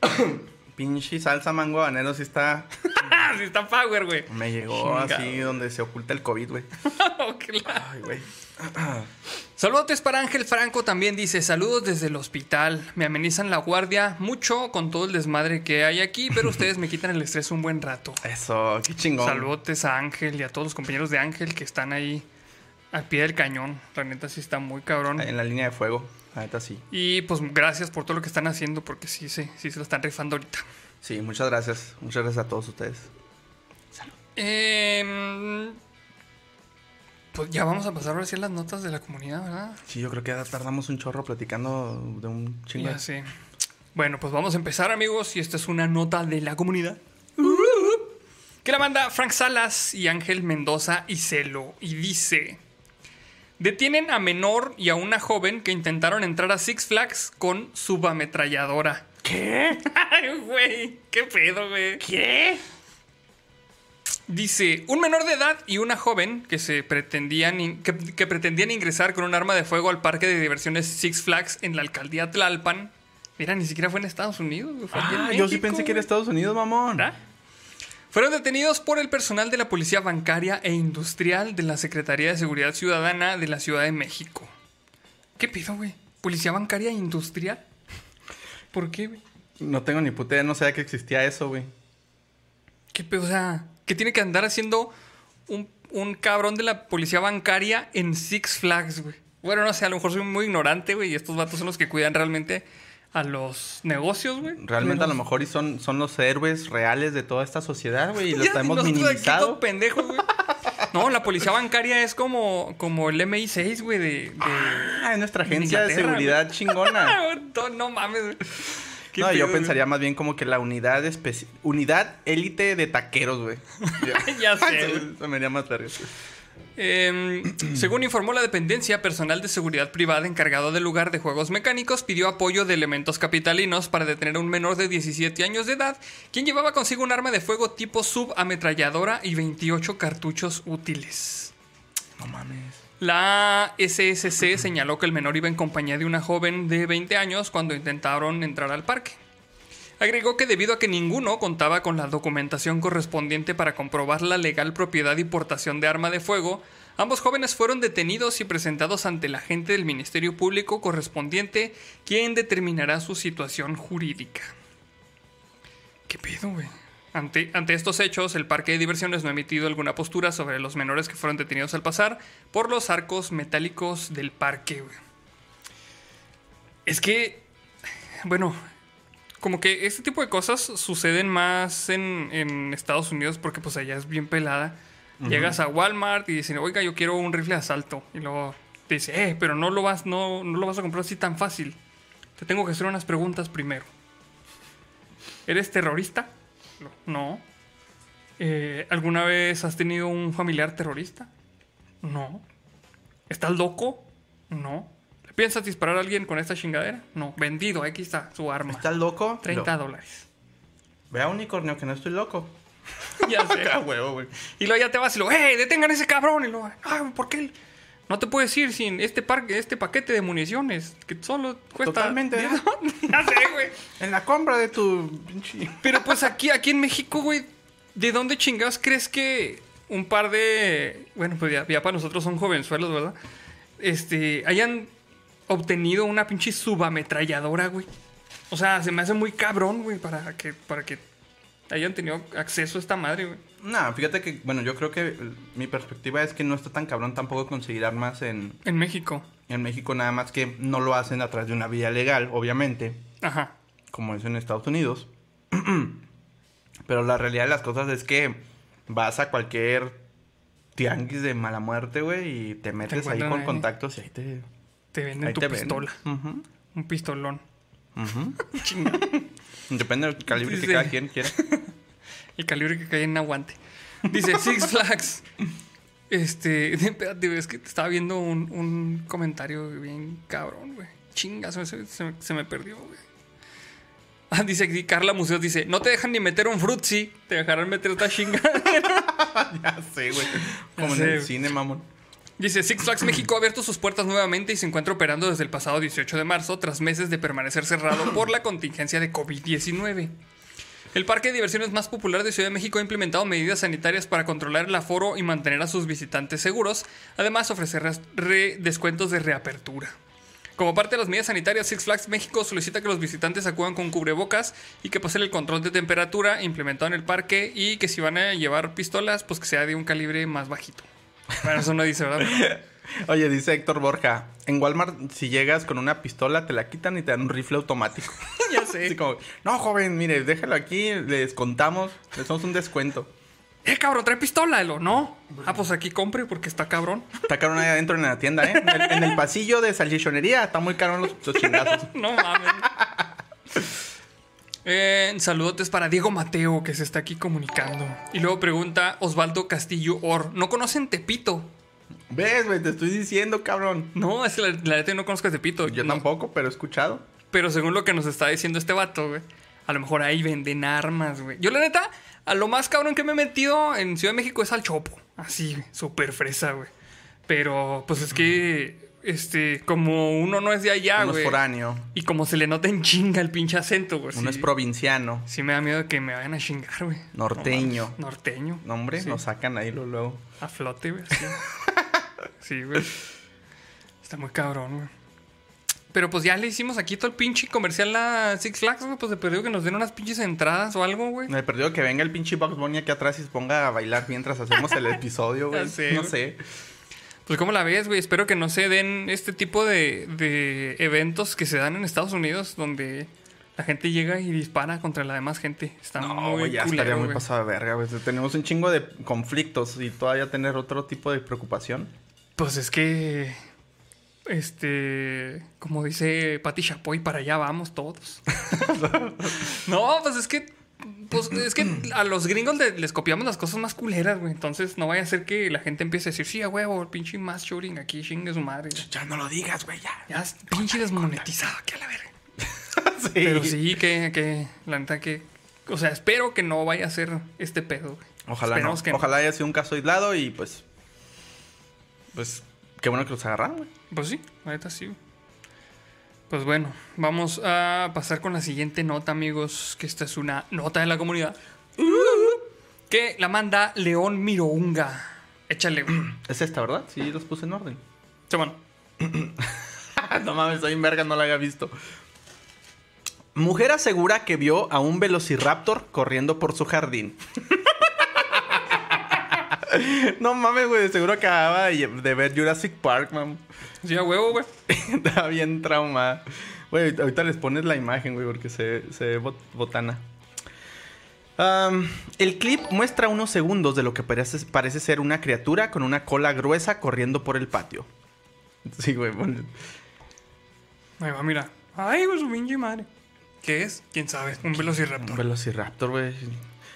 Pinche salsa mango habanero sí está... sí está power, güey. Me llegó Chingado. así donde se oculta el COVID, güey. Oh, claro. Ay, güey. Saludos para Ángel Franco también dice, saludos desde el hospital, me amenizan la guardia mucho con todo el desmadre que hay aquí, pero ustedes me quitan el estrés un buen rato. Eso, qué chingón. Saludos a Ángel y a todos los compañeros de Ángel que están ahí al pie del cañón. La neta sí está muy cabrón. En la línea de fuego. La neta sí. Y pues gracias por todo lo que están haciendo porque sí, sí, sí se lo están rifando ahorita. Sí, muchas gracias. Muchas gracias a todos ustedes. Em, pues ya vamos a pasar ahora sí a las notas de la comunidad, ¿verdad? Sí, yo creo que ya tardamos un chorro platicando de un chingo. Ya sé. Bueno, pues vamos a empezar, amigos. Y esta es una nota de la comunidad. Que la manda Frank Salas y Ángel Mendoza y Celo. Y dice: Detienen a menor y a una joven que intentaron entrar a Six Flags con subametralladora. ¿Qué? Ay, güey. ¿Qué pedo, güey? ¿Qué? Dice, un menor de edad y una joven que se pretendían que, que pretendían ingresar con un arma de fuego al parque de diversiones Six Flags en la alcaldía Tlalpan. Mira, ni siquiera fue en Estados Unidos, fue Ah, yo sí pensé que era. Estados Unidos, mamón. ¿Verdad? Fueron detenidos por el personal de la Policía Bancaria e Industrial de la Secretaría de Seguridad Ciudadana de la Ciudad de México. ¿Qué pido, güey? ¿Policía Bancaria e Industrial? ¿Por qué, güey? No tengo ni puta idea, no sabía que existía eso, güey. ¿Qué pedo? O sea, ¿qué tiene que andar haciendo un, un cabrón de la policía bancaria en Six Flags, güey? Bueno, no sé, a lo mejor soy muy ignorante, güey, y estos vatos son los que cuidan realmente a los negocios, güey. Realmente a lo Los- mejor y son, son los héroes reales de toda esta sociedad, güey. Y lo Ya, estamos nosotros aquí todos minimizado. pendejos, güey. No, la policía bancaria es como, como el MI6, güey, de... de... Ah, es nuestra agencia de seguridad chingona. no, no mames, güey. ¿Qué No, yo pensaría más bien como que la unidad especi- unidad élite de taqueros, güey. Ya sé. Se me haría más verga. Eh, según informó la dependencia, personal de seguridad privada encargado del lugar de juegos mecánicos pidió apoyo de elementos capitalinos para detener a un menor de 17 años de edad, quien llevaba consigo un arma de fuego tipo subametralladora y 28 cartuchos útiles. No mames. La SSC señaló que el menor iba en compañía de una joven de 20 años cuando intentaron entrar al parque. Agregó que debido a que ninguno contaba con la documentación correspondiente para comprobar la legal propiedad y portación de arma de fuego, ambos jóvenes fueron detenidos y presentados ante el agente del Ministerio Público correspondiente, quien determinará su situación jurídica. ¿Qué pedo, güey? Ante, ante estos hechos, el parque de diversiones no ha emitido alguna postura sobre los menores que fueron detenidos al pasar por los arcos metálicos del parque, güey. Es que, bueno, como que este tipo de cosas suceden más en, en Estados Unidos porque pues allá es bien pelada. Llegas a Walmart y dicen, oiga, yo quiero un rifle de asalto. Y luego te dice, eh, pero no lo vas, no, no lo vas a comprar así tan fácil. Te tengo que hacer unas preguntas primero. ¿Eres terrorista? No. No. Eh, ¿Alguna vez has tenido un familiar terrorista? No. ¿Estás loco? No. ¿Le piensas disparar a alguien con esta chingadera? No. Vendido, aquí está su arma. ¿Estás loco? 30 Lo- dólares. Ve a unicornio que no estoy loco. ya sé. Huevo, güey. Y luego ya te vas y lo, ¡eh! ¡Detengan a ese cabrón! Y luego, ¡ah! ¿Por qué? No te puedes ir sin este, parque, este paquete de municiones que solo cuesta. Totalmente, 10 ¿no? dólares. ya sé, güey. En la compra de tu pinche. Pero pues aquí, aquí en México, güey, ¿de dónde chingados crees que un par de. Bueno, pues ya, ya para nosotros son jovenzuelos, ¿verdad? Este. hayan obtenido una pinche subametralladora, güey. O sea, se me hace muy cabrón, güey, para que, para que hayan tenido acceso a esta madre, güey. No, fíjate que, bueno, yo creo que eh, mi perspectiva es que no está tan cabrón tampoco conseguir armas en, En México. en México, nada más que no lo hacen a través de una vía legal, obviamente, Ajá. como es en Estados Unidos. Pero la realidad de las cosas es que vas a cualquier tianguis de mala muerte, güey, y te metes ahí con ahí. contactos y ahí te, Te venden ahí tu te pistola. Ujú, Un pistolón. ujú. Chinga. Depende del calibre que cada quien quiera. El calibre que cae en aguante. Dice Six Flags. Este, espérate, es que estaba viendo un, un comentario bien cabrón, güey. Chinga, se, me- se se me perdió, güey. Ah, dice aquí, Carla Museos dice, no te dejan ni meter un frutzi, te dejarán meter otra chinga. ya sé, güey. Como en sé, el cine, mamón. Dice, Six Flags México ha abierto sus puertas nuevamente y se encuentra operando desde el pasado 18 de marzo, tras meses de permanecer cerrado por la contingencia de COVID-19. El parque de diversiones más popular de Ciudad de México ha implementado medidas sanitarias para controlar el aforo y mantener a sus visitantes seguros, además ofrecer descuentos de reapertura. Como parte de las medidas sanitarias, Six Flags México solicita que los visitantes acudan con cubrebocas y que pasen el control de temperatura implementado en el parque y que si van a llevar pistolas, pues que sea de un calibre más bajito. Bueno, eso no dice, ¿verdad? Oye, dice Héctor Borja, en Walmart si llegas con una pistola te la quitan y te dan un rifle automático. ya Así sé. como, no, joven, mire, déjalo aquí, le descontamos, le hacemos un descuento. Eh, cabrón, trae pistola, Elo. No. Ah, pues aquí compre porque está cabrón. Está caro ahí adentro en la tienda, ¿eh? En el, en el pasillo de salchichonería está muy caro los, los chingazos. No mames. Eh, saludotes para Diego Mateo, que se está aquí comunicando. Y luego pregunta Osvaldo Castillo Or. ¿No conocen Tepito? ¿Ves, güey? Te estoy diciendo, cabrón. No, es que la, la neta yo no conozco a Tepito. Yo No, tampoco, pero he escuchado. Pero según lo que nos está diciendo este vato, güey. A lo mejor ahí venden armas, güey. Yo la neta, a lo más cabrón que me he metido en Ciudad de México es al Chopo. Así, güey, súper fresa, güey. Pero, pues es que, este, como uno no es de allá, Uno es güey. foráneo, Y como se le nota en chinga el pinche acento, güey. uno sí, es provinciano, sí me da miedo de que me vayan a chingar, güey. Norteño. No norteño. no, hombre, Sí, nos sacan ahí luego. A flote, güey. sí, güey. Está muy cabrón, güey. Pero pues ya le hicimos aquí todo el pinche comercial a Six Flags, güey. Pues se perdió que nos den unas pinches entradas o algo, güey. Me he perdido que venga el pinche Bugs Bunny aquí atrás y se ponga a bailar mientras hacemos el episodio, güey. No güey. sé. Pues ¿cómo la ves, güey? Espero que no se den este tipo de, de eventos que se dan en Estados Unidos donde la gente llega y dispara contra la demás gente. Está No, muy ya culero, estaría muy güey. pasado de verga, güey. Tenemos un chingo de conflictos y todavía tener otro tipo de preocupación. Pues es que. Este. Como dice Pati Chapoy, para allá vamos todos. no, pues es que. Pues es que a los gringos le- les copiamos las cosas más culeras, güey. Entonces no vaya a ser que la gente empiece a decir, sí, a huevo, el pinche mass shooting aquí, chingue su madre. Ya no lo digas, güey, ya. Ya es pinche desmonetizado aquí a la verga. Sí. Pero sí, que, que, la neta que. O sea, espero que no vaya a ser este pedo, güey. Ojalá no. que Ojalá haya sido un caso aislado y pues. Pues. Qué bueno que los agarraron, güey. Pues sí, la neta sí. güey. Pues bueno, vamos a pasar con la siguiente nota, amigos. Que esta es una nota de la comunidad. Que la manda León Mirounga. Échale. Es esta, ¿verdad? Sí, los puse en orden. Sí, bueno. no mames, soy en verga, no la había visto. Mujer asegura que vio a un velociraptor corriendo por su jardín. no mames, güey, seguro acababa de ver Jurassic Park, mam. Sí, a huevo, güey. Estaba bien traumada. Güey, ahorita les pones la imagen, güey, porque se, se ve bot- botana. El clip muestra unos segundos de lo que parece, parece ser una criatura con una cola gruesa corriendo por el patio. Sí, güey. Ahí va, mira. Ay, güey, su pinche madre. ¿Qué es? ¿Quién sabe? Un Un velociraptor. velociraptor, güey.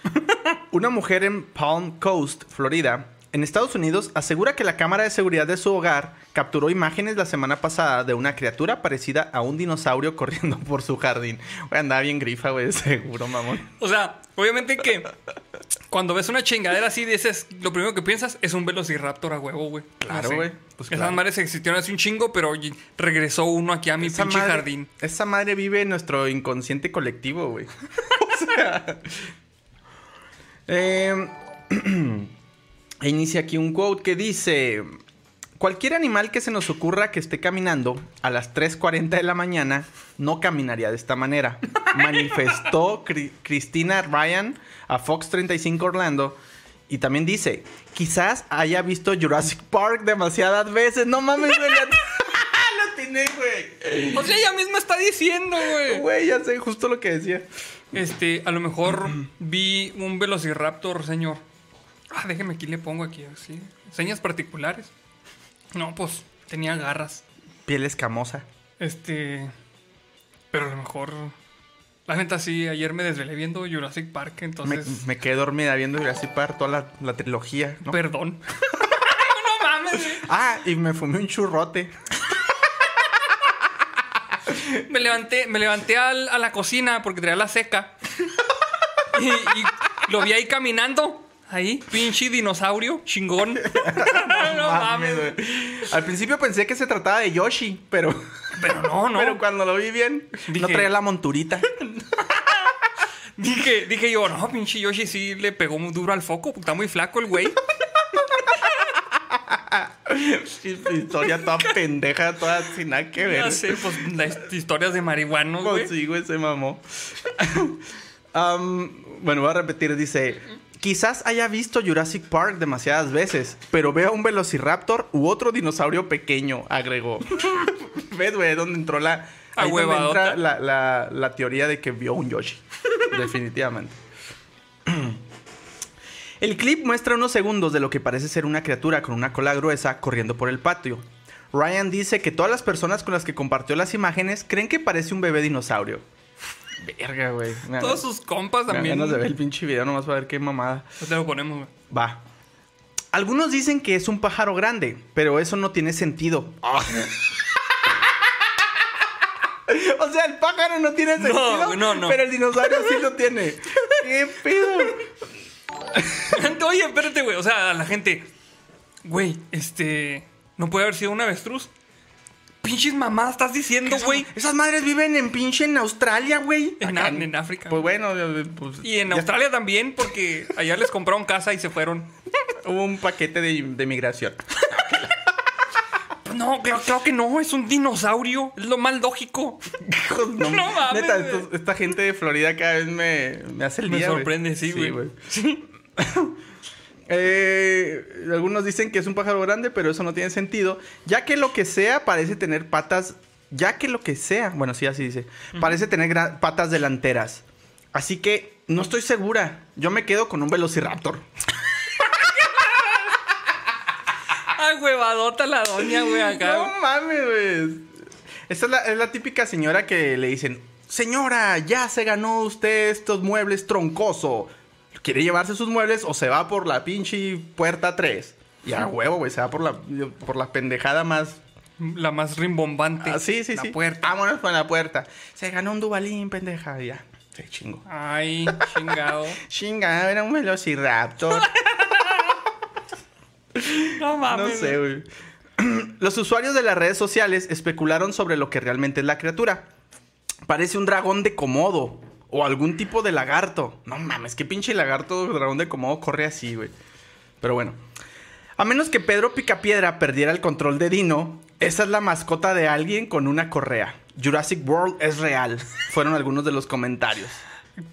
Una mujer en Palm Coast, Florida, en Estados Unidos, asegura que la cámara de seguridad de su hogar capturó imágenes la semana pasada de una criatura parecida a un dinosaurio corriendo por su jardín. Güey, andaba bien grifa, güey, seguro, mamón. O sea, obviamente que cuando ves una chingadera así, dices, lo primero que piensas es un velociraptor a huevo, güey. Claro, güey. Pues Esas madres existieron hace un chingo, pero regresó uno aquí a mi Esa pinche madre- jardín. Esa madre vive en nuestro inconsciente colectivo, güey. o sea. Eh, inicia aquí un quote que dice: Cualquier animal que se nos ocurra que esté caminando a las 3:40 de la mañana no caminaría de esta manera. Manifestó Cri- Cristina Ryan a Fox 35 Orlando. Y también dice: Quizás haya visto Jurassic Park demasiadas veces. No mames, güey. Lo tiene, güey. O sea, ella misma está diciendo, güey. Güey, ya sé justo lo que decía. Este, a lo mejor vi un velociraptor, señor. Ah, déjeme aquí, le pongo aquí, así. Señas particulares. No, pues tenía garras. Piel escamosa. Este. Pero a lo mejor. La neta sí, ayer me desvelé viendo Jurassic Park, entonces. me quedé dormida viendo Jurassic Park toda la, la trilogía, ¿no? Perdón. no mames. Ah, y me fumé un churrote. Me levanté, me levanté al- a la cocina porque traía la seca. Y, y lo vi ahí caminando. Ahí, pinche dinosaurio, chingón. no mames, güey. Al principio pensé que se trataba de Yoshi, pero, Pero no, no. pero cuando lo vi bien, no traía la monturita. Dije, dije yo, no, pinche Yoshi sí le pegó muy duro al foco, porque está muy flaco el güey. Historia toda pendeja, toda sin nada que ver. Ya sé, pues las historias de marihuanos, güey. Pues sí, güey, se mamó. Am, bueno, voy a repetir, dice... Quizás haya visto Jurassic Park demasiadas veces, pero veo un velociraptor u otro dinosaurio pequeño, agregó. ¿Ves, güey? Donde entró la... ahí donde Ahuevadota. entra la, la- la teoría de que vio un Yoshi. Definitivamente. El clip muestra unos segundos de lo que parece ser una criatura con una cola gruesa corriendo por el patio. Ryan dice que todas las personas con las que compartió las imágenes creen que parece un bebé dinosaurio. Verga, güey. Todos sus compas también. ganas de ver el pinche video nomás para ver qué mamada. Ya te lo ponemos, güey. Va. Algunos dicen que es un pájaro grande, pero eso no tiene sentido. o sea, el pájaro no tiene No, sentido. no, no. Pero el dinosaurio sí lo tiene. ¿Qué pedo? Oye, espérate, güey. O sea, a la gente. Güey, este. No puede haber sido un avestruz. Pinches mamadas estás diciendo, güey. Esas madres viven en pinche en Australia, güey. En, Acá- en África. Pues bueno, pues, y en Australia también, porque allá les compraron casa y se fueron. hubo un paquete de, de migración. No, claro, claro que no. Es un dinosaurio. Es lo más lógico. No, No mames, Neta, esta gente de Florida cada vez me, me hace el Me día. güey. sorprende, sí, güey. Eh, algunos dicen que es un pájaro grande, pero eso no tiene sentido, ya que lo que sea parece tener patas, ya que lo que sea, bueno, sí, así dice, parece tener patas delanteras. Así que no estoy segura. Yo me quedo con un velociraptor. Ay, huevadota la doña, güey, acá. No mames, güey. Esta es la, es la típica señora que le dicen, señora, ya se ganó usted estos muebles troncoso. ¿Quiere llevarse sus muebles o se va por la pinche puerta 3? Y a huevo, güey, se va por la, por la pendejada más... La más rimbombante. Ah, sí, sí, la sí. puerta. Vámonos con la puerta. Se ganó un dubalín, pendeja. Ya, se chingo. Ay, chingado. Chinga, era un velociraptor. No No mames. sé, güey. Los usuarios de las redes sociales especularon sobre lo que realmente es la criatura. Parece un dragón de Komodo o algún tipo de lagarto. No mames, qué pinche lagarto dragón de Komodo corre así, güey. Pero bueno. A menos que Pedro Picapiedra perdiera el control de Dino, esa es la mascota de alguien con una correa. Jurassic World es real. Fueron algunos de los comentarios.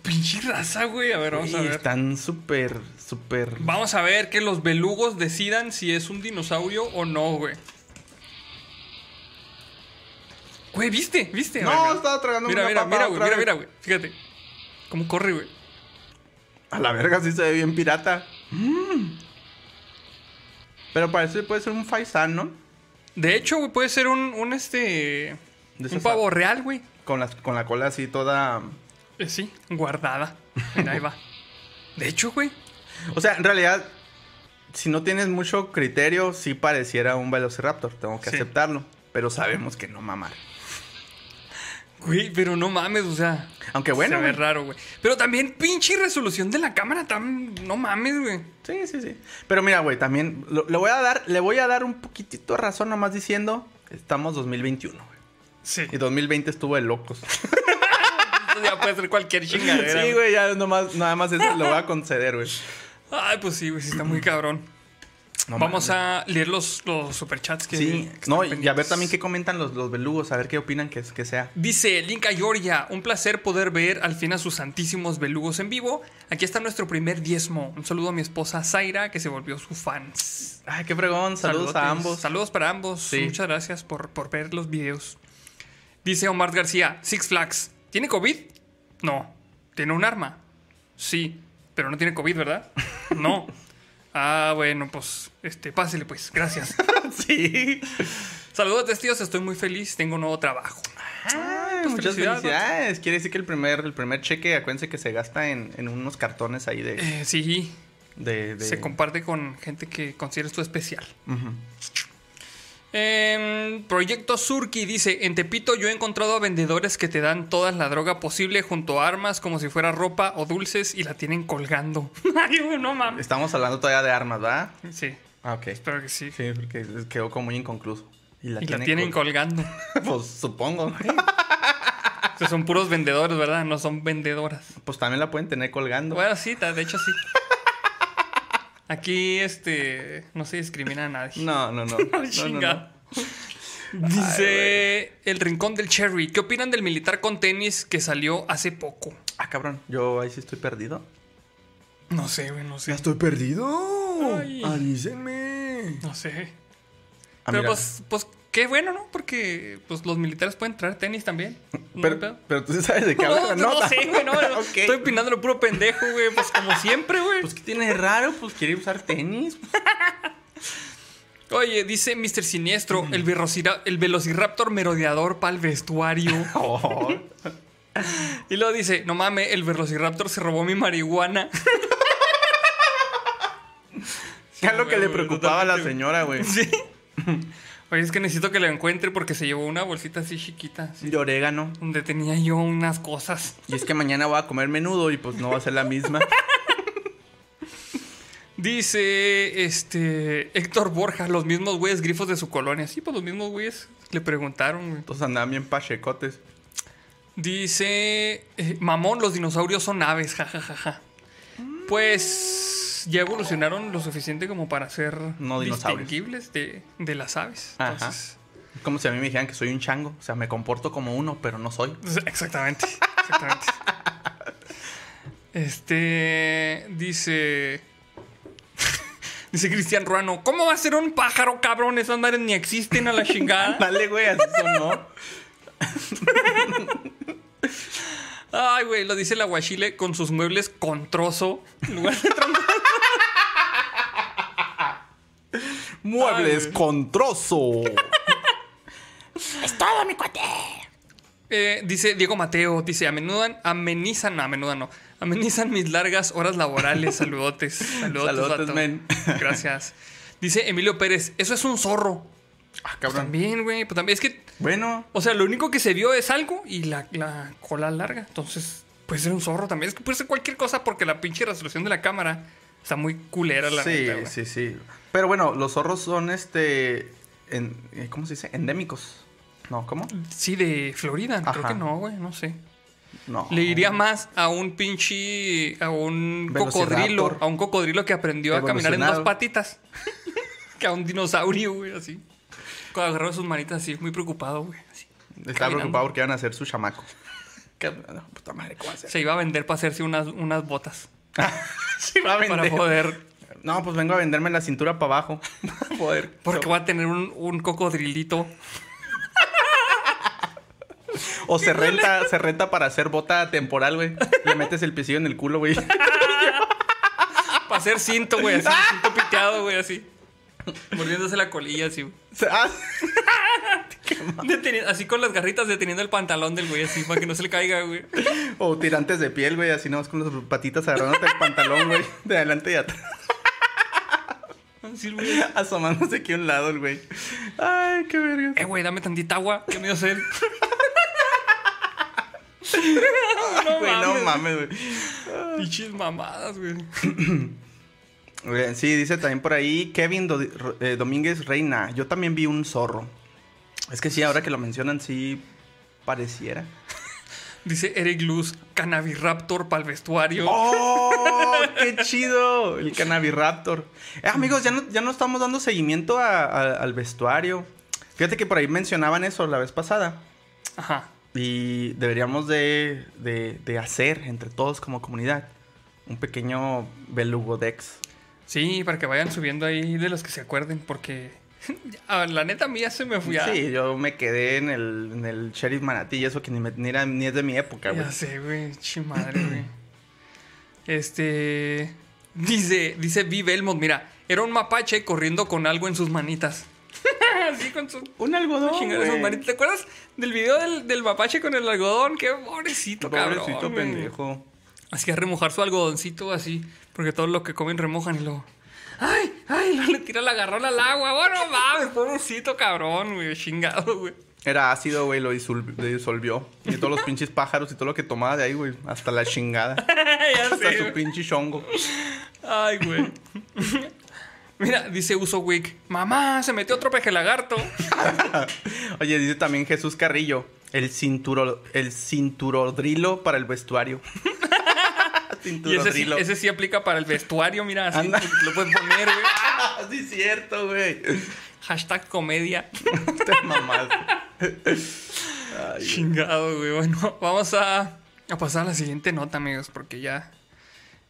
Pinche raza, güey. A ver, vamos a Y ver. están súper, súper... Vamos a ver que los belugos decidan si es un dinosaurio o no, güey. Güey, ¿viste? ¿Viste? No, A ver, mira. estaba tragando Mira, una mira, papa mira, güey, mira, mira, güey. Fíjate. ¿Cómo corre, güey? A la verga sí se ve bien pirata. Mm. Pero parece puede ser un faisán, ¿no? De hecho, güey, puede ser un, un este. Un pavo real, güey. Con la, con la cola así toda... Eh, sí, guardada. Ahí va. De hecho, güey. O sea, en realidad, si no tienes mucho criterio, sí pareciera un velociraptor. Tengo que Sí. aceptarlo. Pero sabemos que no mamar. Güey, pero no mames, o sea. Aunque bueno, se ve güey. raro, güey. Pero también pinche resolución de la cámara tan. No mames, güey. Sí, sí, sí. Pero mira, güey, también lo- le voy a dar, le voy a dar un poquitito de razón nomás diciendo, estamos 2021, güey. Sí. Y 2020 estuvo de locos. Ya puede ser cualquier chingadera. sí, güey, ya nomás, nada más eso lo voy a conceder, güey. Ay, pues sí, güey, sí está muy cabrón. No Vamos a leer los, los superchats que. Sí, que no, y a ver también qué comentan los, los belugos, a ver qué opinan que, que sea. Dice Linka Georgia, un placer poder ver al fin a sus santísimos belugos en vivo. Aquí está nuestro primer diezmo. Un saludo a mi esposa Zaira, que se volvió su fan. Ay, qué fregón, saludos a ambos. Saludos para ambos. Sí. Muchas gracias por, por ver los videos. Dice Omar García, Six Flags, ¿tiene COVID? No. ¿Tiene un arma? Sí, pero no tiene COVID, ¿verdad? No. Ah, bueno, pues, este, pásele pues, gracias. sí. Saludos, tíos, estoy muy feliz, tengo un nuevo trabajo. Ay, pues, muchas felicidades, felicidades. Quiere decir que el primer, el primer cheque, acuérdense que se gasta en, en unos cartones ahí de... Eh, sí, de, de- se comparte con gente que consideres tú especial. Em, Proyecto Surki dice, en Tepito yo he encontrado a vendedores que te dan toda la droga posible junto a armas como si fuera ropa o dulces y la tienen colgando. Ay, no mames. Estamos hablando todavía de armas, ¿verdad? Sí, Ah, ok. espero que sí. Sí, porque quedó como muy inconcluso. Y la, y la tiene tienen col- colgando. Pues supongo. O sea, son puros vendedores, ¿verdad? No son vendedoras. Pues también la pueden tener colgando. Bueno, sí, de hecho sí. Aquí, este, no se discrimina a nadie. No, no, no. no, no. Dice el rincón del Cherry. ¿Qué opinan del militar con tenis que salió hace poco? Ah, cabrón. Yo ahí sí estoy perdido. No sé, güey, no sé. Ya estoy perdido. Ay. Avísenme. No sé. Ah, Pero mira. pues, pues, qué bueno, ¿no? Porque pues los militares pueden traer tenis también. ¿No Pero, pero tú sabes de qué No, habla la no, nota. sé, güey, no. no. Ok. Estoy opinando lo puro pendejo, güey. Pues como siempre, güey. Pues, ¿qué tiene de raro? Pues quiere usar tenis. Oye, dice Mr. Siniestro, el, velocira- el velociraptor merodeador para el vestuario. Oh. y luego dice, no mames, el velociraptor se robó mi marihuana. ¿Qué es lo que le preocupaba a la señora, güey? sí. Oye, es que necesito que la encuentre porque se llevó una bolsita así chiquita. así, De orégano. donde tenía yo unas cosas. Y es que mañana voy a comer menudo y pues no va a ser la misma. Dice este Héctor Borja, los mismos güeyes grifos de su colonia. Sí, pues los mismos güeyes le preguntaron. güey. Todos andaban bien pachecotes. Dice eh, Mamón, los dinosaurios son aves, jajajaja. Pues ya evolucionaron lo suficiente como para ser No distinguibles de, de las aves. Ajá. Entonces, Como si a mí me dijeran que soy un chango. O sea, me comporto como uno, pero no soy. Exactamente. Exactamente. Este dice. Dice Cristian Ruano, ¿cómo va a ser un pájaro, cabrón? Esas madres ni existen a la chingada. Dale, güey, así sonó. Ay, güey, lo dice el aguachile con sus muebles con trozo. en lugar de Muebles con trozo. Eh, dice Diego Mateo, dice, amenudan, amenizan, no, amenudan no, amenizan mis largas horas laborales. Saludotes. Saludotes, Saludotes, men. Gracias. Dice Emilio Pérez, eso es un zorro. Ah, Pues cabrón. también, güey, pues también es que Bueno, O sea, lo único que se vio es algo y la, la cola larga. Entonces, puede ser un zorro también. Es que puede ser cualquier cosa porque la pinche resolución de la cámara está muy culera, la sí, neta, güey. sí, sí. Pero bueno, los zorros son este. en- eh, ¿Cómo se dice? Endémicos. No, ¿cómo? Sí, de Florida. Creo que no, güey, no sé. No. Le iría más a un pinche. a un cocodrilo. A un cocodrilo que aprendió a caminar en dos patitas. que a un dinosaurio, güey, así. Cuando agarró sus manitas así, muy preocupado, güey. así, Estaba caminando. preocupado porque iban a hacer su chamaco. ¿Qué? No, puta madre, ¿cómo ser? Se iba a vender para hacerse unas, unas botas. Sí, va a Para vender. poder No, pues vengo a venderme la cintura para abajo. Para poder. Porque va a tener un, un cocodrilito. O se renta, se renta para hacer bota temporal, güey. Le metes el pisillo en el culo, güey. Para hacer cinto, güey, así, cinto piteado, güey, así. Mordiéndose la colilla, así. Ah, Deteni- así con las garritas deteniendo el pantalón del güey, así, para que no se le caiga, güey. O tirantes de piel, güey, así nomás con las patitas agarrándote el pantalón, güey. De adelante y atrás. Así, güey. Asomándose aquí a un lado el güey. Ay, qué verga. Eh, güey, dame tantita agua, que me dio sed. no, Güey, no mames, güey. Pinches mamadas, güey. Oye, Sí, dice también por ahí Kevin Do- eh, Domínguez Reina. Yo también vi un zorro. Es que sí, ahora que lo mencionan, sí pareciera. Dice Eric Luz, Cannabiraptor para el vestuario. ¡Oh! ¡Qué chido! El Cannabiraptor. Eh, amigos, ya no, ya no estamos dando seguimiento a- a- al vestuario. Fíjate que por ahí mencionaban eso la vez pasada. Ajá. Y deberíamos de, de- de hacer entre todos como comunidad un pequeño belugodex. Sí, para que vayan subiendo ahí de los que se acuerden, porque ah, la neta a mí ya se me fue. ya- Sí, yo me quedé en el, en el Sheriff Manatí eso que ni, me- ni era- ni es de mi época, güey. Ya sé, güey. Chimadre, güey. Este. Dice, dice V. Belmont, mira, era un mapache corriendo con algo en sus manitas. Así con su. Un algodón, sus manitas. ¿Te acuerdas del video del, del mapache con el algodón? Qué pobrecito, cabrón. Pobrecito pendejo. Así a remojar su algodoncito así, porque todo lo que comen remojan y luego. ¡Ay! ¡Ay! Luego le tira la garrón al agua. Bueno, mames, pobrecito cabrón, güey. Chingado, güey. Era ácido, güey, lo disolvió. Y todos los pinches pájaros y todo lo que tomaba de ahí, güey. Hasta la chingada. ya Hasta sé, su güey. pinche chongo. Ay, güey. Mira, dice Uso Wick. Mamá, se metió otro peje lagarto. Oye, dice también Jesús Carrillo. El cinturo, el cinturodrilo para el vestuario. Y ese sí, cinturodrilo. ese sí aplica para el vestuario, mira, así Anda. lo puedes poner, güey. Sí, es cierto, güey. Hashtag comedia. Te mamaste. Chingado, güey. Bueno, vamos a, a pasar a la siguiente nota, amigos, porque ya.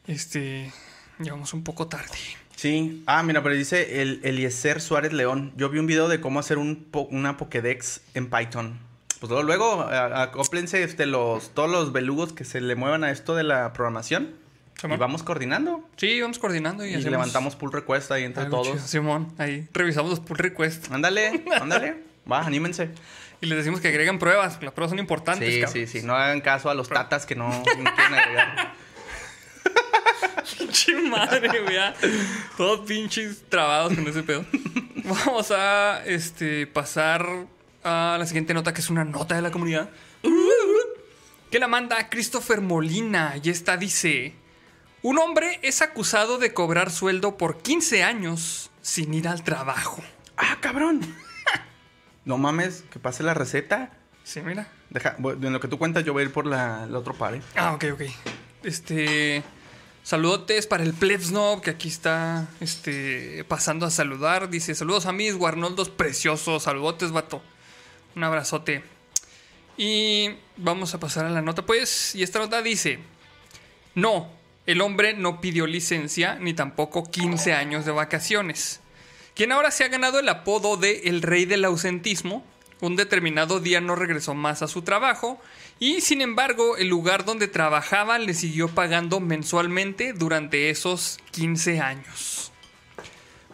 Este. Llevamos un poco tarde. Sí. Ah, mira, pero dice el Eliezer Suárez León. Yo vi un video de cómo hacer un po- una Pokédex en Python. Pues luego, luego acóplense este, los, todos los belugos que se le muevan a esto de la programación. Simón. Y vamos coordinando. Sí, vamos coordinando y, Y, levantamos pull request ahí entre algo todos. chido. Simón, ahí revisamos los pull requests Ándale, ándale. Va, anímense. y les decimos que agreguen pruebas. Las pruebas son importantes, Sí, cabrón. sí, sí. No hagan caso a los tatas que no, no quieren agregar. Pinche madre, güey. Todos pinches trabados con ese pedo. Vamos a este, pasar a la siguiente nota, que es una nota de la comunidad. Que la manda Christopher Molina. Y esta dice: Un hombre es acusado de cobrar sueldo por 15 años sin ir al trabajo. ¡Ah, cabrón! No mames, que pase la receta. Sí, mira. Deja, en lo que tú cuentas, yo voy a ir por la, el otro pare. Ah, ok, ok. Este. Saludotes para el Plebsnob que aquí está este, pasando a saludar. Dice: Saludos a mis guarnoldos preciosos. Saludotes, vato. Un abrazote. Y vamos a pasar a la nota, pues. Y esta nota dice: No, el hombre no pidió licencia ni tampoco 15 años de vacaciones. Quien ahora se ha ganado el apodo de el rey del ausentismo, un determinado día no regresó más a su trabajo y sin embargo el lugar donde trabajaba le siguió pagando mensualmente durante esos 15 años.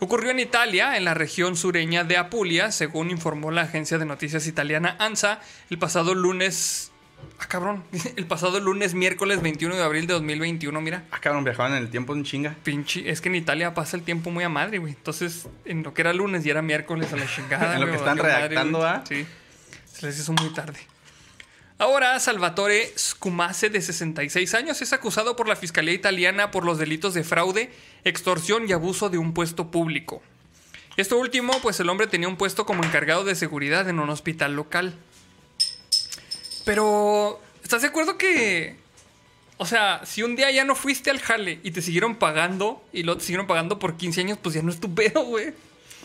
Ocurrió en Italia, en la región sureña de Apulia, según informó la agencia de noticias italiana ANSA, el pasado lunes... Ah, cabrón. El pasado lunes, miércoles 21 de abril de 2021, mira. Ah, cabrón, viajaban en el tiempo en chinga. Pinche, es que en Italia pasa el tiempo muy a madre, güey. Entonces, en lo que era lunes y era miércoles a la chingada. En lo que están madre, redactando. ¿ah? Sí. Se les hizo muy tarde. Ahora, Salvatore Scumase, de 66 años, es acusado por la Fiscalía Italiana por los delitos de fraude, extorsión y abuso de un puesto público. Esto último, pues el hombre tenía un puesto como encargado de seguridad en un hospital local. Pero, ¿estás de acuerdo que... O sea, si un día ya no fuiste al jale y te siguieron pagando y luego te siguieron pagando por 15 años, pues ya no es tu pedo, güey.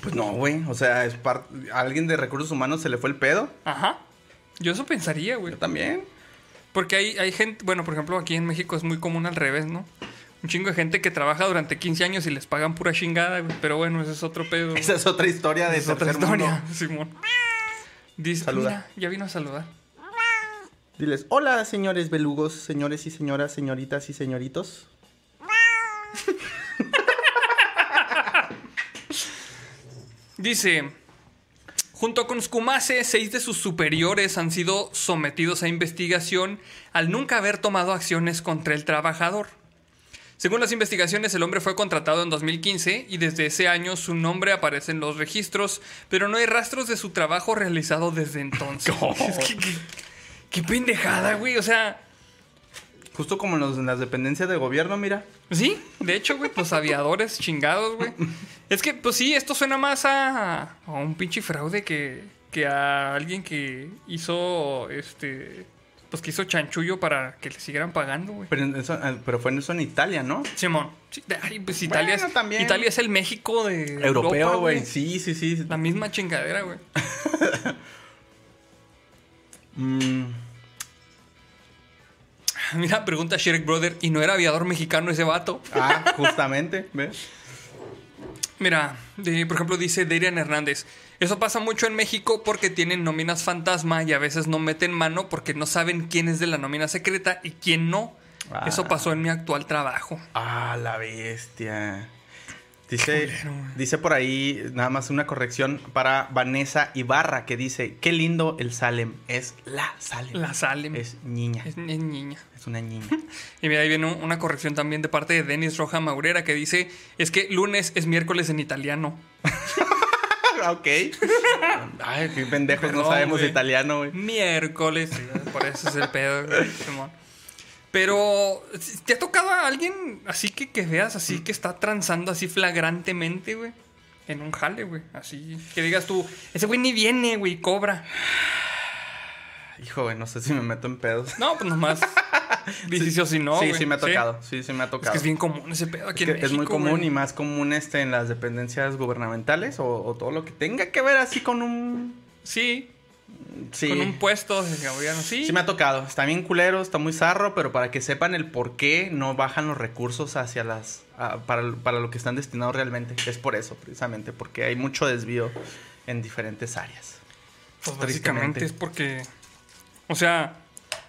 Pues no, güey. O sea, es par- a alguien de recursos humanos se le fue el pedo. Ajá. Yo eso pensaría, güey. Yo también. Porque hay, hay gente, bueno, por ejemplo, aquí en México es muy común al revés, ¿no? Un chingo de gente que trabaja durante 15 años y les pagan pura chingada, güey. Pero bueno, ese es otro pedo. Esa es otra historia de Esa es otra mundo. historia, Simón. Dice, Saluda. mira, ya vino a saludar. Diles, hola, señores belugos, señores y señoras, señoritas y señoritos. Dice, junto con Skumase, seis de sus superiores han sido sometidos a investigación al nunca haber tomado acciones contra el trabajador. Según las investigaciones, el hombre fue contratado en 2015 y desde ese año su nombre aparece en los registros, pero no hay rastros de su trabajo realizado desde entonces. Es que, que- qué pendejada, güey. O sea, Justo como en, los- en las dependencias de gobierno, mira. sí, de hecho, güey, los aviadores chingados, güey. Es que, pues sí, esto suena más a, a un pinche fraude que, que a alguien que hizo, este, pues que hizo chanchullo para que le siguieran pagando, güey. Pero, en eso- ah, pero fue en eso en Italia, ¿no? Simón. Sí, ay, pues Italia, Bueno, es, también. Italia es el México de Europeo, Europa, güey. Sí, sí, sí. La misma chingadera, güey. Mm, Mira, pregunta Shrek Brother, ¿y no era aviador mexicano ese vato? ah, justamente, ¿ves? Mira, de- por ejemplo, dice Darian Hernández. Eso pasa mucho en México porque tienen nóminas fantasma y a veces no meten mano porque no saben quién es de la nómina secreta y quién no. Ah. Eso pasó en mi actual trabajo. Ah, la bestia. Dice, culero, dice por ahí, nada más una corrección para Vanessa Ibarra, que dice, qué lindo el Salem. Es la Salem. La Salem. Es niña. Es, es niña. Es una niña. Y mira, ahí viene un- una corrección también de parte de Denis Roja Maurera que dice, es que lunes es miércoles en italiano. ok. Ay, qué pendejos, no sabemos italiano, güey. Miércoles, por eso es el pedo, Simón. Pero, ¿te ha tocado a alguien así que, que veas así que está transando así flagrantemente, güey? En un jale, güey. Así que digas tú, ese güey ni viene, güey, cobra. Hijo, güey, no sé si me meto en pedos. No, pues nomás. Dices sí si no, sí, güey. sí me ha tocado. Sí, sí me ha Es tocado. que es bien común ese pedo aquí Es, que en es muy común güey. y más común este en las dependencias gubernamentales o, o todo lo que tenga que ver así con un... Sí, Sí. con un puesto de gobierno. Sí, Sí me ha tocado. Está bien culero, está muy zarro, pero para que sepan el por qué no bajan los recursos hacia las... a- para, para lo que están destinados realmente. Es por eso, precisamente, porque hay mucho desvío en diferentes áreas. Pues básicamente es porque. O sea,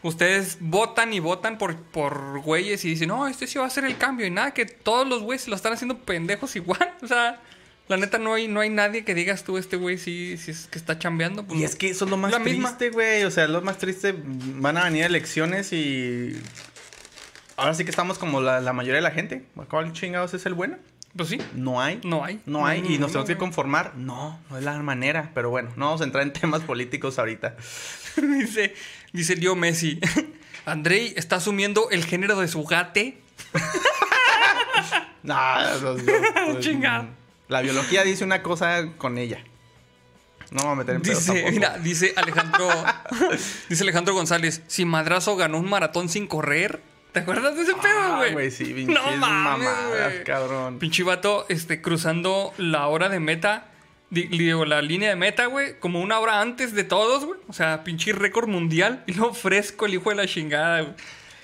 ustedes votan y votan por, por güeyes y dicen, no, este sí va a ser el cambio. Y nada, que todos los güeyes se lo están haciendo pendejos igual. O sea, la neta no hay, no hay nadie que digas tú, este güey sí, sí es que está chambeando. Pues Y es que eso es lo más La triste, güey. O sea, lo más triste. Van a venir elecciones y... Ahora sí que estamos como la, la mayoría de la gente. ¿Cuál chingados es el bueno? Pues sí, No hay. no hay. No hay. y no, nos tenemos que conformar. No, no es la manera. Pero bueno, no vamos a entrar en temas políticos ahorita. dice, dice Leo Messi. Andrei está asumiendo el género de su gate. No, no, Chingado. La biología dice una cosa con ella. No me a meter en Dice, mira, dice Alejandro, dice Alejandro González, si Madrazo ganó un maratón sin correr, ¿te acuerdas de ese pedo, Ah, güey? güey, sí, no mames, mamadas, güey. cabrón. Pinche vato, este, cruzando la hora de meta, di- digo, la línea de meta, güey, como una hora antes de todos, güey. O sea, pinche récord mundial y luego fresco el hijo de la chingada, güey.